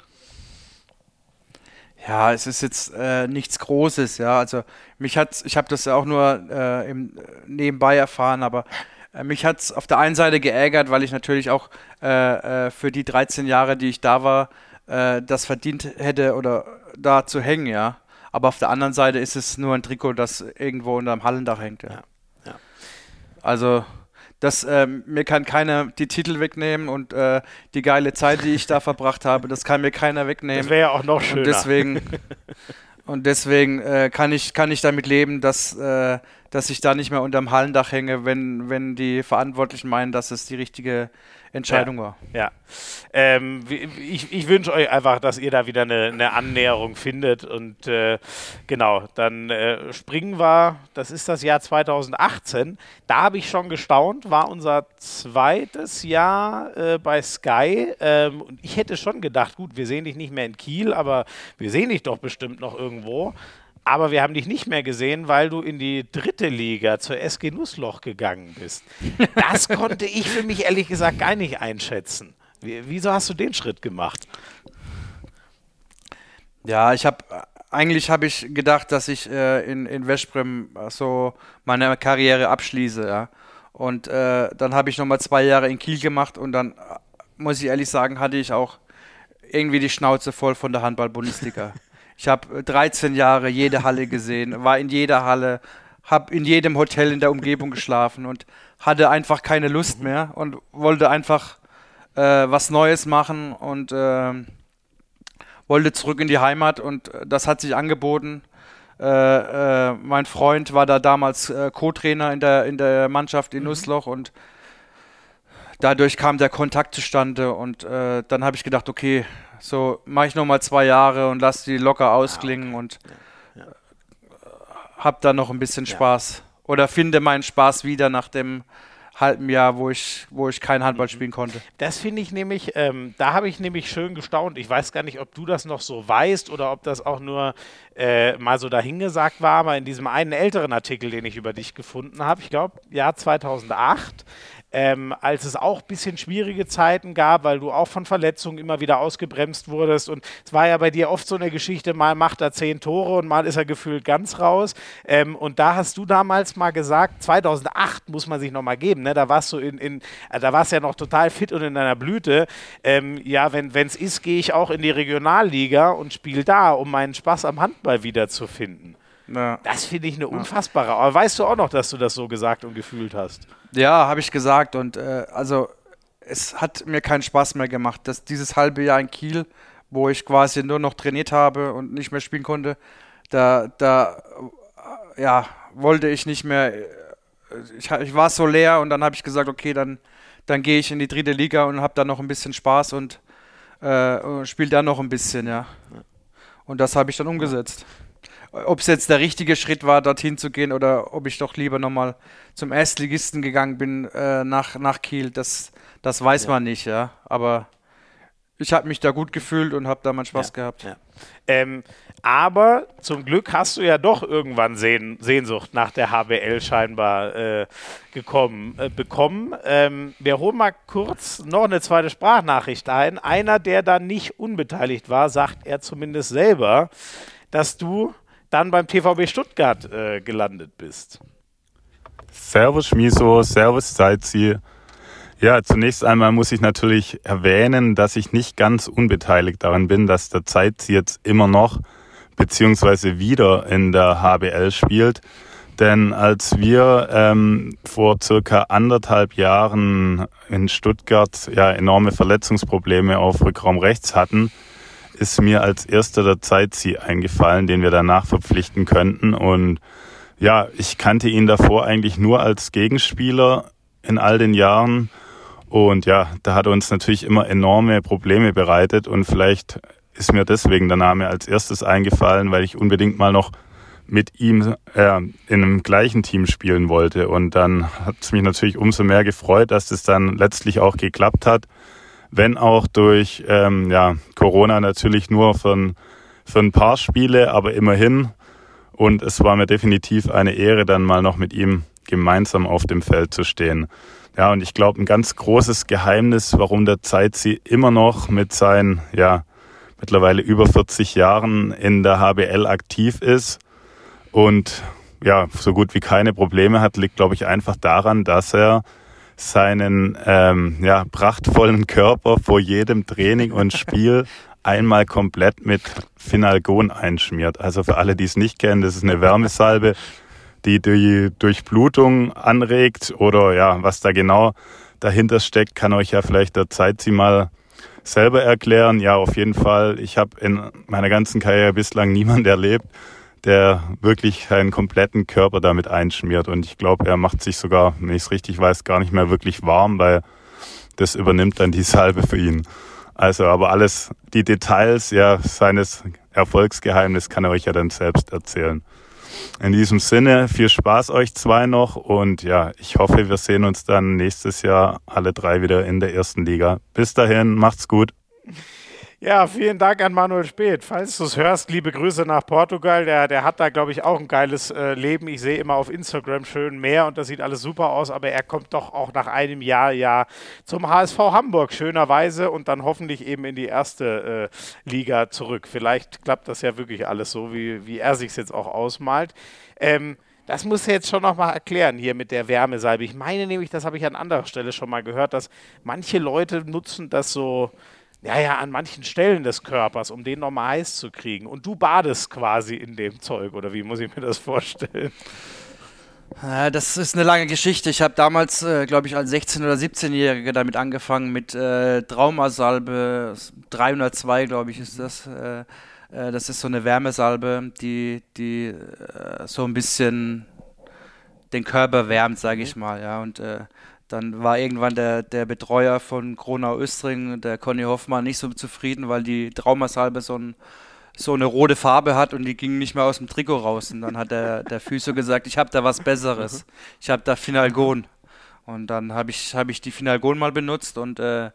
Ja, es ist jetzt äh, nichts Großes, ja. Also mich hat, ich habe das ja auch nur äh, im, nebenbei erfahren, aber äh, mich hat es auf der einen Seite geärgert, weil ich natürlich auch äh, äh, für die 13 Jahre, die ich da war, äh, das verdient hätte oder da zu hängen, ja. Aber auf der anderen Seite ist es nur ein Trikot, das irgendwo unter dem Hallendach hängt, ja. ja, ja. Also Das, äh, mir kann keiner die Titel wegnehmen und äh, die geile Zeit, die ich da verbracht habe, das kann mir keiner wegnehmen. Das wäre ja auch noch schöner. Und deswegen, und deswegen äh, kann, ich, kann ich damit leben, dass, äh, dass ich da nicht mehr unterm Hallendach hänge, wenn, wenn die Verantwortlichen meinen, dass es die richtige Entscheidung ja, war. Ja. Ähm, ich ich wünsche euch einfach, dass ihr da wieder eine, eine Annäherung findet. Und äh, genau, dann äh, springen wir, das ist das Jahr 2018. Da habe ich schon gestaunt, war unser zweites Jahr äh, bei Sky. Ähm, und ich hätte schon gedacht, gut, wir sehen dich nicht mehr in Kiel, aber wir sehen dich doch bestimmt noch irgendwo. Aber wir haben dich nicht mehr gesehen, weil du in die dritte Liga zur SG Nussloch gegangen bist. Das konnte ich für mich ehrlich gesagt gar nicht einschätzen. Wieso hast du den Schritt gemacht? Ja, ich habe eigentlich habe ich gedacht, dass ich äh, in, in Veszprem so meine Karriere abschließe. Ja. Und äh, dann habe ich nochmal zwei Jahre in Kiel gemacht und dann, muss ich ehrlich sagen, hatte ich auch irgendwie die Schnauze voll von der Handball-Bundesliga. Ich habe 13 äh, Jahre jede Halle gesehen, war in jeder Halle, habe in jedem Hotel in der Umgebung geschlafen und hatte einfach keine Lust mehr und wollte einfach äh, was Neues machen und äh, wollte zurück in die Heimat und äh, das hat sich angeboten. Äh, äh, mein Freund war da damals Co-Trainer in der, in der Mannschaft in mhm. Nussloch und dadurch kam der Kontakt zustande und dann habe ich gedacht, okay, so mache ich noch mal zwei Jahre und lasse die locker ausklingen ah, okay. und ja, ja. hab dann noch ein bisschen Spaß. Oder finde meinen Spaß wieder nach dem halben Jahr, wo ich, wo ich kein Handball mhm. spielen konnte. Das finde ich nämlich, ähm, da habe ich nämlich schön gestaunt. Ich weiß gar nicht, ob du das noch so weißt oder ob das auch nur äh, mal so dahingesagt war, aber in diesem einen älteren Artikel, den ich über dich gefunden habe, ich glaube, Jahr 2008, ähm, als es auch ein bisschen schwierige Zeiten gab, weil du auch von Verletzungen immer wieder ausgebremst wurdest. Und es war ja bei dir oft so eine Geschichte, mal macht er zehn Tore und mal ist er gefühlt ganz raus. Ähm, und da hast du damals mal gesagt, 2008 muss man sich nochmal geben, ne? da warst du in, in äh, da warst ja noch total fit und in deiner Blüte. Ähm, ja, wenn es ist, gehe ich auch in die Regionalliga und spiele da, um meinen Spaß am Handball wiederzufinden. Ja. Das finde ich eine unfassbare. Aber weißt du auch noch, dass du das so gesagt und gefühlt hast? Ja, habe ich gesagt. Und äh, also es hat mir keinen Spaß mehr gemacht. dass dieses halbe Jahr in Kiel, wo ich quasi nur noch trainiert habe und nicht mehr spielen konnte, da, da äh, ja, wollte ich nicht mehr. Äh, ich, ich war so leer und dann habe ich gesagt, okay, dann, dann gehe ich in die dritte Liga und habe da noch ein bisschen Spaß und äh, spiele da noch ein bisschen, ja. Und das habe ich dann umgesetzt ob es jetzt der richtige Schritt war, dorthin zu gehen oder ob ich doch lieber nochmal zum Erstligisten gegangen bin äh, nach, nach Kiel, das, das weiß ja. man nicht, ja. Aber ich habe mich da gut gefühlt und habe da meinen Spaß ja. gehabt. Ja. Ähm, aber zum Glück hast du ja doch irgendwann Sehn Sehnsucht nach der HBL scheinbar äh, gekommen, äh, bekommen. Ähm, wir holen mal kurz noch eine zweite Sprachnachricht ein. Einer, der da nicht unbeteiligt war, sagt er zumindest selber, dass du dann beim TVB Stuttgart äh, gelandet bist. Servus Schmiso, Servus Zeitziel. Ja, zunächst einmal muss ich natürlich erwähnen, dass ich nicht ganz unbeteiligt daran bin, dass der Zeitziel jetzt immer noch beziehungsweise wieder in der HBL spielt. Denn als wir ähm, vor circa anderthalb Jahren in Stuttgart ja enorme Verletzungsprobleme auf Rückraum rechts hatten, ist mir als erster der Zeitzieh eingefallen, den wir danach verpflichten könnten. Und ja, ich kannte ihn davor eigentlich nur als Gegenspieler in all den Jahren. Und ja, da hat uns natürlich immer enorme Probleme bereitet. Und vielleicht ist mir deswegen der Name als erstes eingefallen, weil ich unbedingt mal noch mit ihm äh, in einem gleichen Team spielen wollte. Und dann hat es mich natürlich umso mehr gefreut, dass das dann letztlich auch geklappt hat wenn auch durch ähm, ja, Corona natürlich nur für für ein paar Spiele, aber immerhin. Und es war mir definitiv eine Ehre, dann mal noch mit ihm gemeinsam auf dem Feld zu stehen. Ja, und ich glaube, ein ganz großes Geheimnis, warum der Zeitzi immer noch mit seinen, ja, mittlerweile über 40 Jahren in der HBL aktiv ist und ja, so gut wie keine Probleme hat, liegt, glaube ich, einfach daran, dass er seinen ähm, ja, prachtvollen Körper vor jedem Training und Spiel einmal komplett mit Finalgon einschmiert. Also für alle, die es nicht kennen, das ist eine Wärmesalbe, die die Durchblutung anregt oder ja, was da genau dahinter steckt, kann euch ja vielleicht der Zeit sie mal selber erklären. Ja, auf jeden Fall. Ich habe in meiner ganzen Karriere bislang niemand erlebt, der wirklich seinen kompletten Körper damit einschmiert. Und ich glaube, er macht sich sogar, wenn ich es richtig weiß, gar nicht mehr wirklich warm, weil das übernimmt dann die Salbe für ihn. Also, aber alles, die Details ja seines Erfolgsgeheimnisses kann er euch ja dann selbst erzählen. In diesem Sinne, viel Spaß euch zwei noch und ja, ich hoffe, wir sehen uns dann nächstes Jahr alle drei wieder in der ersten Liga. Bis dahin, macht's gut. Ja, vielen Dank an Manuel Speth. Falls du es hörst, liebe Grüße nach Portugal. Der, der hat da, glaube ich, auch ein geiles äh, Leben. Ich sehe immer auf Instagram schön mehr und das sieht alles super aus, aber er kommt doch auch nach einem Jahr ja zum HSV Hamburg, schönerweise, und dann hoffentlich eben in die erste äh, Liga zurück. Vielleicht klappt das ja wirklich alles so, wie, wie er sich jetzt auch ausmalt. Ähm, das muss er jetzt schon nochmal erklären hier mit der Wärmesalbe. Ich meine nämlich, das habe ich an anderer Stelle schon mal gehört, dass manche Leute nutzen das so ja, ja, an manchen Stellen des Körpers, um den nochmal heiß zu kriegen. Und du badest quasi in dem Zeug, oder wie muss ich mir das vorstellen? Das ist eine lange Geschichte. Ich habe damals, äh, glaube ich, als 16- oder 17-Jähriger damit angefangen mit äh, Traumasalbe 302, glaube ich, ist das. Äh, äh, das ist so eine Wärmesalbe, die, die äh, so ein bisschen den Körper wärmt, sage ich mal. Ja, und dann war irgendwann der, der Betreuer von Kronau Östring, der Conny Hoffmann, nicht so zufrieden, weil die Traumasalbe so, ein, so eine rote Farbe hat und die ging nicht mehr aus dem Trikot raus. Und dann hat der, der Physio gesagt, ich habe da was Besseres. Ich habe da Finalgon. Und dann habe ich, hab ich die Finalgon mal benutzt und äh,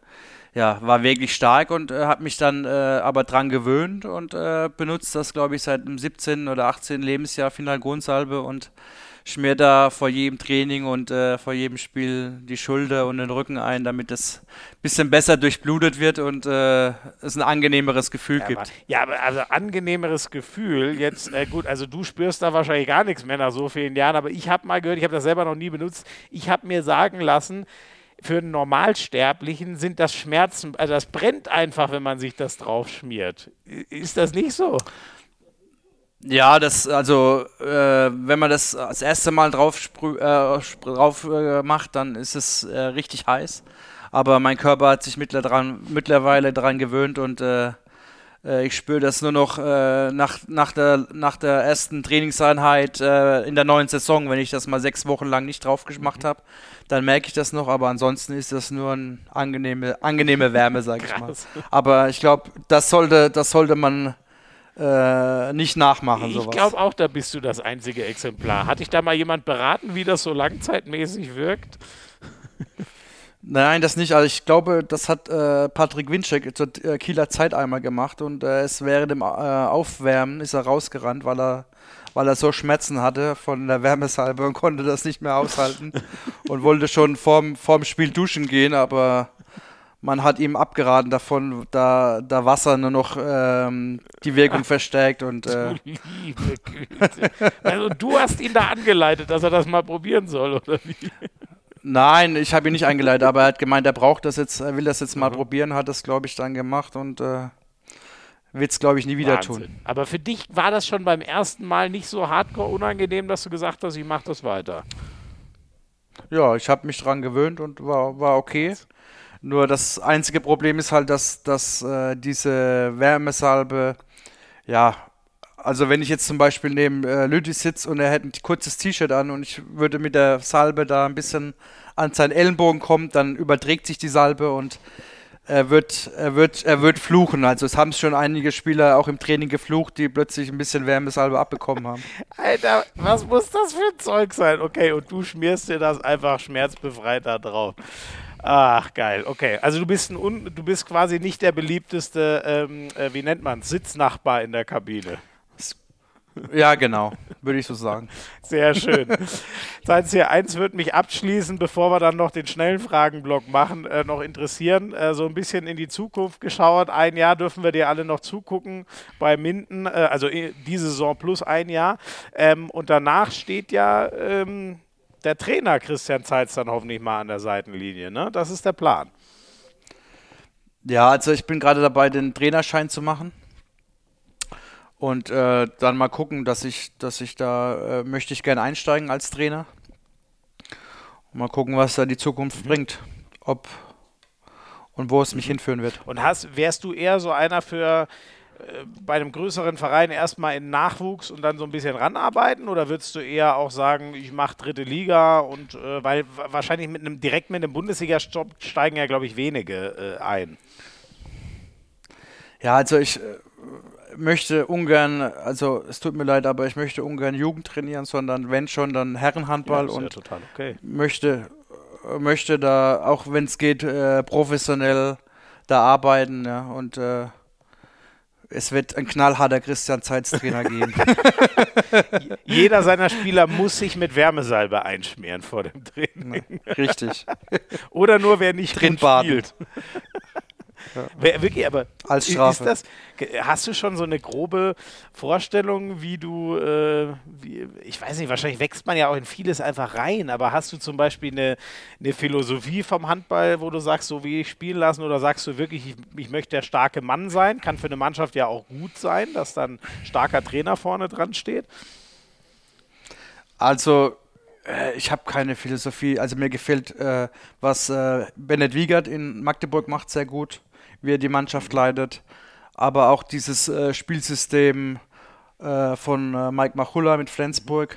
ja, war wirklich stark und äh, habe mich dann äh, aber dran gewöhnt und äh, benutzt das, glaube ich, seit dem 17. oder 18. Lebensjahr Finalgon-Salbe und schmier da vor jedem Training und äh, vor jedem Spiel die Schulter und den Rücken ein, damit es ein bisschen besser durchblutet wird und äh, es ein angenehmeres Gefühl ja, gibt. Aber, ja, aber also angenehmeres Gefühl, jetzt, äh, gut, also du spürst da wahrscheinlich gar nichts mehr nach so vielen Jahren, aber ich habe mal gehört, ich habe das selber noch nie benutzt, ich habe mir sagen lassen, für einen Normalsterblichen sind das Schmerzen, also das brennt einfach, wenn man sich das drauf schmiert. Ist das nicht so? Ja, das, also, äh, wenn man das das erste Mal drauf, äh, drauf äh, macht, dann ist es äh, richtig heiß. Aber mein Körper hat sich mittlerweile daran gewöhnt und äh, äh, ich spüre das nur noch nach, nach, der, nach der ersten Trainingseinheit in der neuen Saison, wenn ich das mal sechs Wochen lang nicht drauf gemacht habe, dann merke ich das noch, aber ansonsten ist das nur eine angenehme, angenehme Wärme, sage ich mal. Aber ich glaube, das sollte, das sollte man äh, nicht nachmachen. Ich glaube auch, da bist du das einzige Exemplar. Hat dich da mal jemand beraten, wie das so langzeitmäßig wirkt? Nein, das nicht. Also ich glaube, das hat äh, Patrick Winczek zur äh, Kieler Zeit einmal gemacht und äh, es während dem äh, Aufwärmen ist er rausgerannt, weil er, weil er so Schmerzen hatte von der Wärmesalbe und konnte das nicht mehr aushalten und wollte schon vorm, vorm Spiel duschen gehen, aber man hat ihm abgeraten davon, da, da Wasser nur noch ähm, die Wirkung verstärkt und äh liebe Güte. Also du hast ihn da angeleitet, dass er das mal probieren soll, oder wie? Nein, ich habe ihn nicht eingeleitet, aber er hat gemeint, er braucht das jetzt, er will das jetzt mal mhm. probieren, hat das, glaube ich, dann gemacht und äh, wird es, glaube ich, nie wieder Wahnsinn. tun. Aber für dich war das schon beim ersten Mal nicht so hardcore unangenehm, dass du gesagt hast, ich mache das weiter. Ja, ich habe mich dran gewöhnt und war, war okay. Nur das einzige Problem ist halt, dass, dass äh, diese Wärmesalbe, ja, also wenn ich jetzt zum Beispiel neben äh, Lüdi sitze und er hätte ein kurzes T-Shirt an und ich würde mit der Salbe da ein bisschen an seinen Ellenbogen kommen, dann überträgt sich die Salbe und er wird, er wird, er wird fluchen. Also es haben schon einige Spieler auch im Training geflucht, die plötzlich ein bisschen Wärmesalbe abbekommen haben. Alter, was muss das für ein Zeug sein? Okay, und du schmierst dir das einfach schmerzbefreit da drauf. Ach, geil. Okay, also du bist, ein Un du bist quasi nicht der beliebteste, ähm, äh, wie nennt man Sitznachbar in der Kabine. Ja, genau, würde ich so sagen. Sehr schön. Seid hier eins wird mich abschließen, bevor wir dann noch den schnellen Fragenblock machen, äh, noch interessieren. Äh, so ein bisschen in die Zukunft geschaut. Ein Jahr dürfen wir dir alle noch zugucken bei Minden, äh, also äh, diese Saison plus ein Jahr. Ähm, und danach steht ja ähm, der Trainer Christian Zeitz dann hoffentlich mal an der Seitenlinie. Ne? Das ist der Plan. Ja, also ich bin gerade dabei, den Trainerschein zu machen. Und äh, dann mal gucken, dass ich, dass ich da äh, möchte ich gerne einsteigen als Trainer. Und mal gucken, was da die Zukunft mhm. bringt. Ob und wo es mich mhm. hinführen wird. Und hast, wärst du eher so einer für bei einem größeren Verein erstmal in Nachwuchs und dann so ein bisschen ranarbeiten? Oder würdest du eher auch sagen, ich mache dritte Liga und äh, weil wahrscheinlich mit einem direkt mit einem Bundesliga-Stopp steigen ja, glaube ich, wenige äh, ein. Ja, also ich äh, möchte ungern, also es tut mir leid, aber ich möchte ungern Jugend trainieren, sondern wenn schon, dann Herrenhandball ja, und ja total okay. möchte, äh, möchte da, auch wenn es geht, äh, professionell da arbeiten ja, und äh, es wird ein knallharter Christian Zeitz Trainer geben. Jeder seiner Spieler muss sich mit Wärmesalbe einschmieren vor dem Training. Richtig. Oder nur wer nicht drin spielt. Ja. Wirklich, aber als Strafe. Das, hast du schon so eine grobe Vorstellung, wie du, äh, wie, ich weiß nicht, wahrscheinlich wächst man ja auch in vieles einfach rein, aber hast du zum Beispiel eine, eine Philosophie vom Handball, wo du sagst, so wie ich spielen lassen, oder sagst du wirklich, ich, ich möchte der starke Mann sein? Kann für eine Mannschaft ja auch gut sein, dass dann starker Trainer vorne dran steht. Also äh, ich habe keine Philosophie. Also mir gefällt, äh, was äh, Bennett Wiegert in Magdeburg macht, sehr gut wie er die Mannschaft leitet. Aber auch dieses äh, Spielsystem äh, von äh, Mike Machulla mit Flensburg,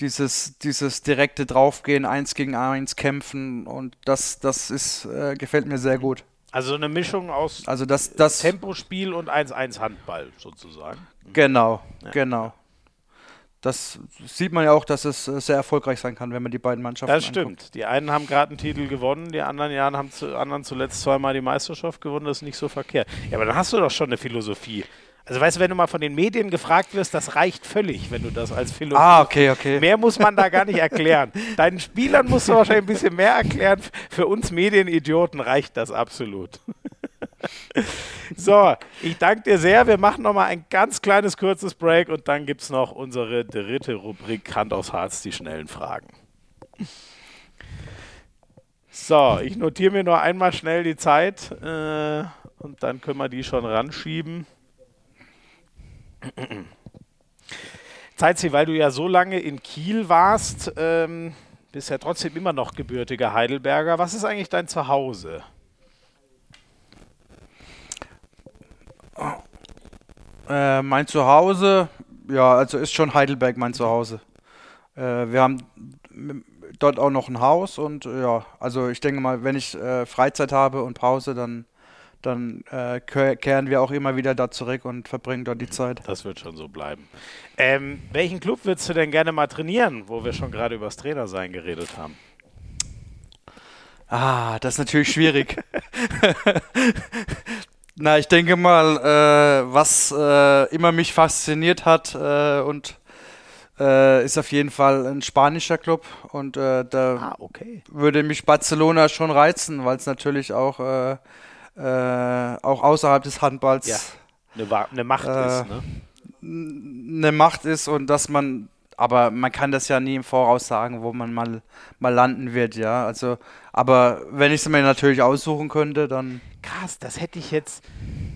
dieses, dieses direkte Draufgehen, eins gegen eins kämpfen und das, das ist, äh, gefällt mir sehr gut. Also eine Mischung aus also das, das Tempospiel und 1-1 Handball sozusagen. Genau, ja. genau das sieht man ja auch, dass es äh, sehr erfolgreich sein kann, wenn man die beiden Mannschaften Das stimmt. Anguckt. Die einen haben gerade einen Titel gewonnen, die anderen Jahren haben zu, anderen zuletzt zweimal die Meisterschaft gewonnen. Das ist nicht so verkehrt. Ja, aber dann hast du doch schon eine Philosophie. Also weißt du, wenn du mal von den Medien gefragt wirst, das reicht völlig, wenn du das als Philosophie. Ah, okay, okay. Mehr muss man da gar nicht erklären. Deinen Spielern musst du wahrscheinlich ein bisschen mehr erklären. Für uns Medienidioten reicht das absolut. So, ich danke dir sehr. Wir machen nochmal ein ganz kleines, kurzes Break und dann gibt es noch unsere dritte Rubrik Hand aufs Harz, die schnellen Fragen. So, ich notiere mir nur einmal schnell die Zeit äh, und dann können wir die schon ranschieben. Zeitzi, weil du ja so lange in Kiel warst, ähm, bist ja trotzdem immer noch gebürtiger Heidelberger. Was ist eigentlich dein Zuhause? Äh, mein Zuhause, ja, also ist schon Heidelberg mein Zuhause. Äh, wir haben dort auch noch ein Haus und ja, also ich denke mal, wenn ich äh, Freizeit habe und Pause, dann, dann äh, kehren wir auch immer wieder da zurück und verbringen dort die Zeit. Das wird schon so bleiben. Ähm, welchen Club würdest du denn gerne mal trainieren, wo wir schon gerade über das Trainersein geredet haben? Ah, das ist natürlich schwierig. Na, ich denke mal, äh, was äh, immer mich fasziniert hat äh, und äh, ist auf jeden Fall ein spanischer Club und äh, da ah, okay. würde mich Barcelona schon reizen, weil es natürlich auch, äh, auch außerhalb des Handballs ja, eine, eine Macht ist. Ne? Eine Macht ist und dass man aber man kann das ja nie im Voraus sagen, wo man mal, mal landen wird, ja. Also, aber wenn ich es mir natürlich aussuchen könnte, dann. Krass, das hätte ich jetzt.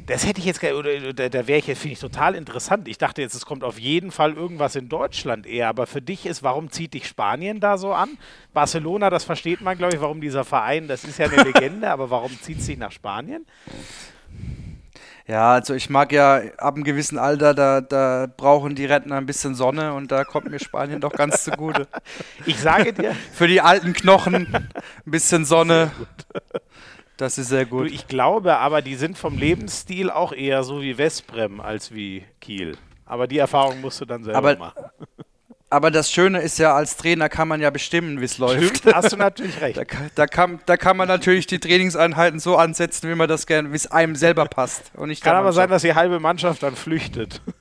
Das hätte ich jetzt, oder da, da wäre ich jetzt, finde ich total interessant. Ich dachte jetzt, es kommt auf jeden Fall irgendwas in Deutschland eher, aber für dich ist, warum zieht dich Spanien da so an? Barcelona, das versteht man, glaube ich, warum dieser Verein, das ist ja eine Legende, aber warum zieht es dich nach Spanien? Ja, also ich mag ja ab einem gewissen Alter, da, da brauchen die Rentner ein bisschen Sonne und da kommt mir Spanien doch ganz zugute. Ich sage dir. Für die alten Knochen ein bisschen Sonne. Das ist sehr gut. Ich glaube aber, die sind vom Lebensstil auch eher so wie Vesprem als wie Kiel. Aber die Erfahrung musst du dann selber aber, machen. Aber das Schöne ist ja, als Trainer kann man ja bestimmen, wie es läuft. Stimmt, hast du natürlich recht. Da, da, kann, da kann man natürlich die Trainingseinheiten so ansetzen, wie man das gerne, wie es einem selber passt. Und nicht kann aber sein, dass die halbe Mannschaft dann flüchtet.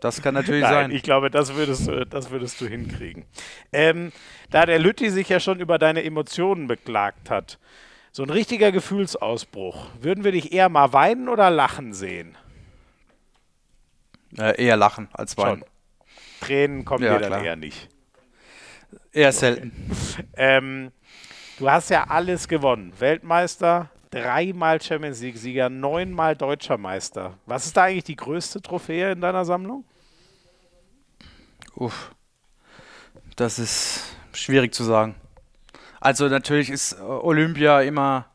Das kann natürlich Nein, sein. Ich glaube, das würdest du, das würdest du hinkriegen. Ähm, da der Lütti sich ja schon über deine Emotionen beklagt hat, so ein richtiger Gefühlsausbruch, würden wir dich eher mal weinen oder lachen sehen? Äh, eher lachen als weinen. Schon. Tränen kommen ja, dir dann klar. eher nicht. Eher selten. ähm, du hast ja alles gewonnen. Weltmeister, dreimal Champions League-Sieger, neunmal deutscher Meister. Was ist da eigentlich die größte Trophäe in deiner Sammlung? Uff. Das ist schwierig zu sagen. Also natürlich ist äh, Olympia immer,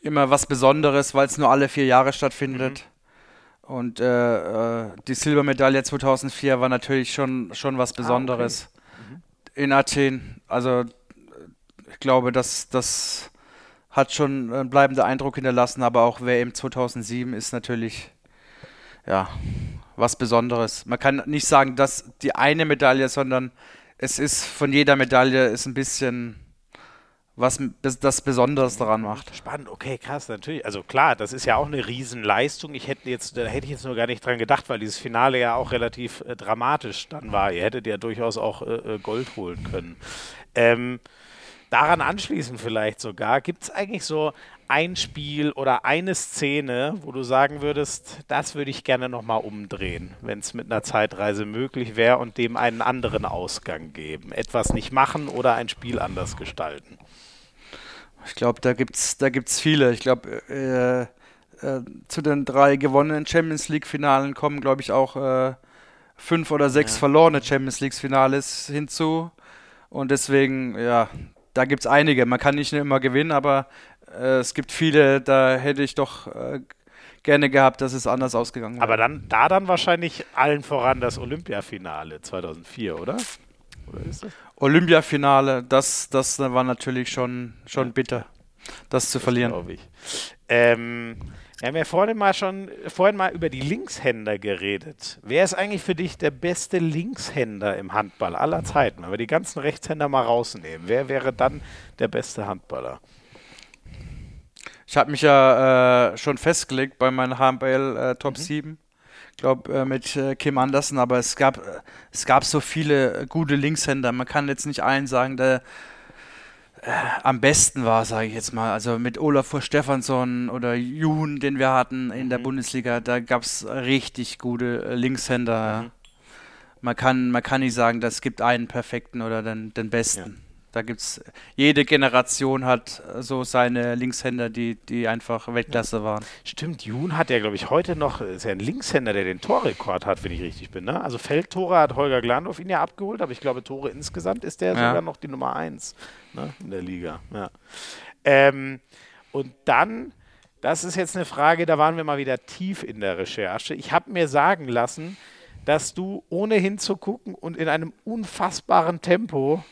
immer was Besonderes, weil es nur alle vier Jahre stattfindet. Und äh, äh die Silbermedaille 2004 war natürlich schon, schon was Besonderes ah, okay. mhm. in Athen. Also ich glaube, dass das hat schon einen bleibenden Eindruck hinterlassen, aber auch WM 2007 ist natürlich ja was Besonderes. Man kann nicht sagen, dass die eine Medaille, sondern es ist von jeder Medaille ist ein bisschen was das Besonderes daran macht. Spannend, okay, krass, natürlich. Also klar, das ist ja auch eine Riesenleistung. Ich hätte jetzt, da hätte ich jetzt nur gar nicht dran gedacht, weil dieses Finale ja auch relativ äh, dramatisch dann war. Ihr hättet ja durchaus auch äh, äh Gold holen können. Ähm, daran anschließend vielleicht sogar, gibt es eigentlich so ein Spiel oder eine Szene, wo du sagen würdest, das würde ich gerne nochmal umdrehen, wenn es mit einer Zeitreise möglich wäre und dem einen anderen Ausgang geben? Etwas nicht machen oder ein Spiel anders gestalten? Ich glaube, da gibt es da gibt's viele. Ich glaube, äh, äh, zu den drei gewonnenen Champions League-Finalen kommen, glaube ich, auch äh, fünf oder sechs ja. verlorene Champions League-Finales hinzu. Und deswegen, ja, da gibt es einige. Man kann nicht immer gewinnen, aber äh, es gibt viele, da hätte ich doch äh, gerne gehabt, dass es anders ausgegangen wäre. Aber dann, da dann wahrscheinlich allen voran das Olympiafinale 2004, oder? Oder ist das? Olympiafinale, das, das war natürlich schon, schon ja. bitter, das zu das verlieren. Ich. Ähm, wir haben ja vorhin mal schon vorhin mal über die Linkshänder geredet. Wer ist eigentlich für dich der beste Linkshänder im Handball aller Zeiten? Wenn wir die ganzen Rechtshänder mal rausnehmen, wer wäre dann der beste Handballer? Ich habe mich ja äh, schon festgelegt bei meinen HMBL äh, Top mhm. 7. Ich glaube, äh, mit äh, Kim Andersen, aber es gab, äh, es gab so viele gute Linkshänder. Man kann jetzt nicht allen sagen, der äh, am besten war, sage ich jetzt mal. Also mit Olafur Stefansson oder Juhn, den wir hatten in mhm. der Bundesliga, da gab es richtig gute Linkshänder. Mhm. Man, kann, man kann nicht sagen, das gibt einen perfekten oder den, den besten. Ja. Da gibt's jede Generation hat so seine Linkshänder, die, die einfach Weltklasse waren. Stimmt, Jun hat ja, glaube ich, heute noch, ist ja ein Linkshänder, der den Torrekord hat, wenn ich richtig bin. Ne? Also Feldtore hat Holger Glandorf ihn ja abgeholt, aber ich glaube, Tore insgesamt ist der ja. sogar noch die Nummer 1 ne, in der Liga. Ja. Ähm, und dann, das ist jetzt eine Frage, da waren wir mal wieder tief in der Recherche. Ich habe mir sagen lassen, dass du ohne hinzugucken und in einem unfassbaren Tempo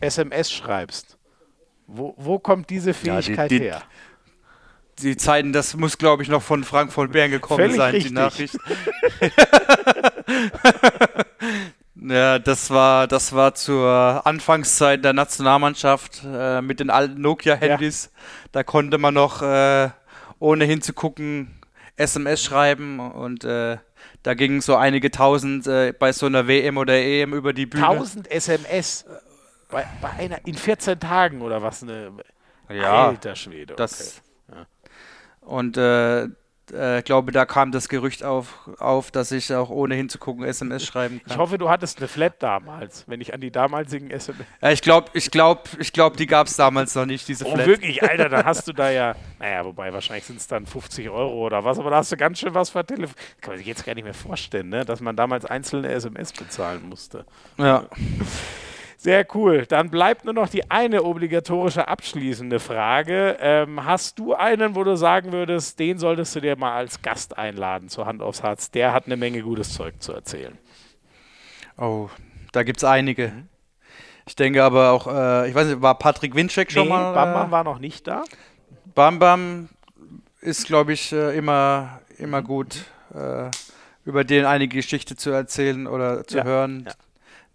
SMS schreibst. Wo, wo kommt diese Fähigkeit ja, die, die, her? Die Zeiten, das muss, glaube ich, noch von Frank von Bern gekommen Völlig sein, richtig. die Nachricht. ja, das war, das war zur Anfangszeit der Nationalmannschaft äh, mit den alten Nokia-Handys. Ja. Da konnte man noch, äh, ohne hinzugucken, SMS schreiben und äh, da gingen so einige tausend äh, bei so einer WM oder EM über die Bühne. Tausend SMS? Bei, bei einer, in 14 Tagen oder was? Eine, ja, alter Schwede. Okay. Das, ja. Und äh, äh, glaube, da kam das Gerücht auf, auf, dass ich auch ohne hinzugucken SMS schreiben kann. Ich hoffe, du hattest eine Flat damals, wenn ich an die damaligen SMS. Ja, ich glaube, ich glaube, ich glaube, die gab es damals noch nicht, diese oh, Flat. Oh, wirklich, Alter, dann hast du da ja, naja, wobei wahrscheinlich sind es dann 50 Euro oder was, aber da hast du ganz schön was für Telefon. Kann man sich jetzt gar nicht mehr vorstellen, ne? dass man damals einzelne SMS bezahlen musste. Ja. Sehr cool. Dann bleibt nur noch die eine obligatorische abschließende Frage. Ähm, hast du einen, wo du sagen würdest, den solltest du dir mal als Gast einladen zur Hand aufs Herz? Der hat eine Menge gutes Zeug zu erzählen. Oh, da gibt es einige. Mhm. Ich denke aber auch, äh, ich weiß nicht, war Patrick Winczek schon nee, mal? Bam Bam äh, war noch nicht da. Bam Bam ist, glaube ich, äh, immer, immer gut, äh, über den einige Geschichte zu erzählen oder zu ja, hören. Ja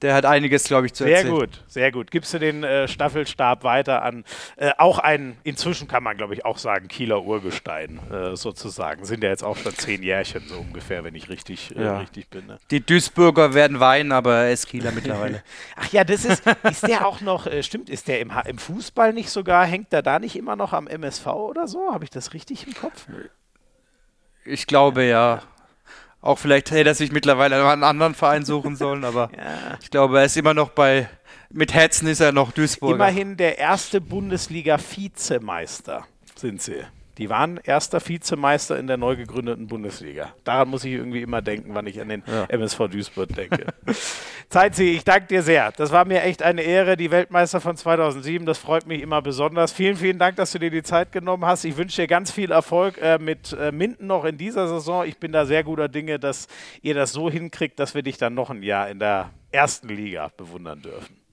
der hat einiges, glaube ich, zu sehr erzählen. Sehr gut, sehr gut. Gibst du den äh, Staffelstab weiter an äh, auch ein, inzwischen kann man, glaube ich, auch sagen, Kieler Urgestein äh, sozusagen. Sind ja jetzt auch schon zehn Jährchen so ungefähr, wenn ich richtig, äh, ja. richtig bin. Ne? Die Duisburger werden weinen, aber er ist Kieler mittlerweile. Ach ja, das ist, ist der auch noch, äh, stimmt, ist der im, im Fußball nicht sogar, hängt er da nicht immer noch am MSV oder so? Habe ich das richtig im Kopf? Ich glaube ja. Auch vielleicht hätte er sich mittlerweile einen anderen Verein suchen sollen, aber ja. ich glaube, er ist immer noch bei, mit Herzen ist er noch Duisburg. Immerhin der erste Bundesliga-Vizemeister sind sie. Die waren erster Vizemeister in der neu gegründeten Bundesliga. Daran muss ich irgendwie immer denken, wann ich an den ja. MSV Duisburg denke. Zeitzi, ich danke dir sehr. Das war mir echt eine Ehre, die Weltmeister von 2007. Das freut mich immer besonders. Vielen, vielen Dank, dass du dir die Zeit genommen hast. Ich wünsche dir ganz viel Erfolg äh, mit äh, Minden noch in dieser Saison. Ich bin da sehr guter Dinge, dass ihr das so hinkriegt, dass wir dich dann noch ein Jahr in der ersten Liga bewundern dürfen.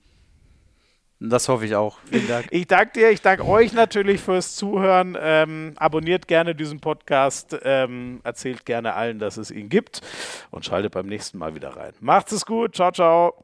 Das hoffe ich auch. Vielen Dank. Ich danke dir, ich danke euch natürlich fürs Zuhören. Ähm, abonniert gerne diesen Podcast, ähm, erzählt gerne allen, dass es ihn gibt und schaltet beim nächsten Mal wieder rein. Macht's es gut, ciao, ciao.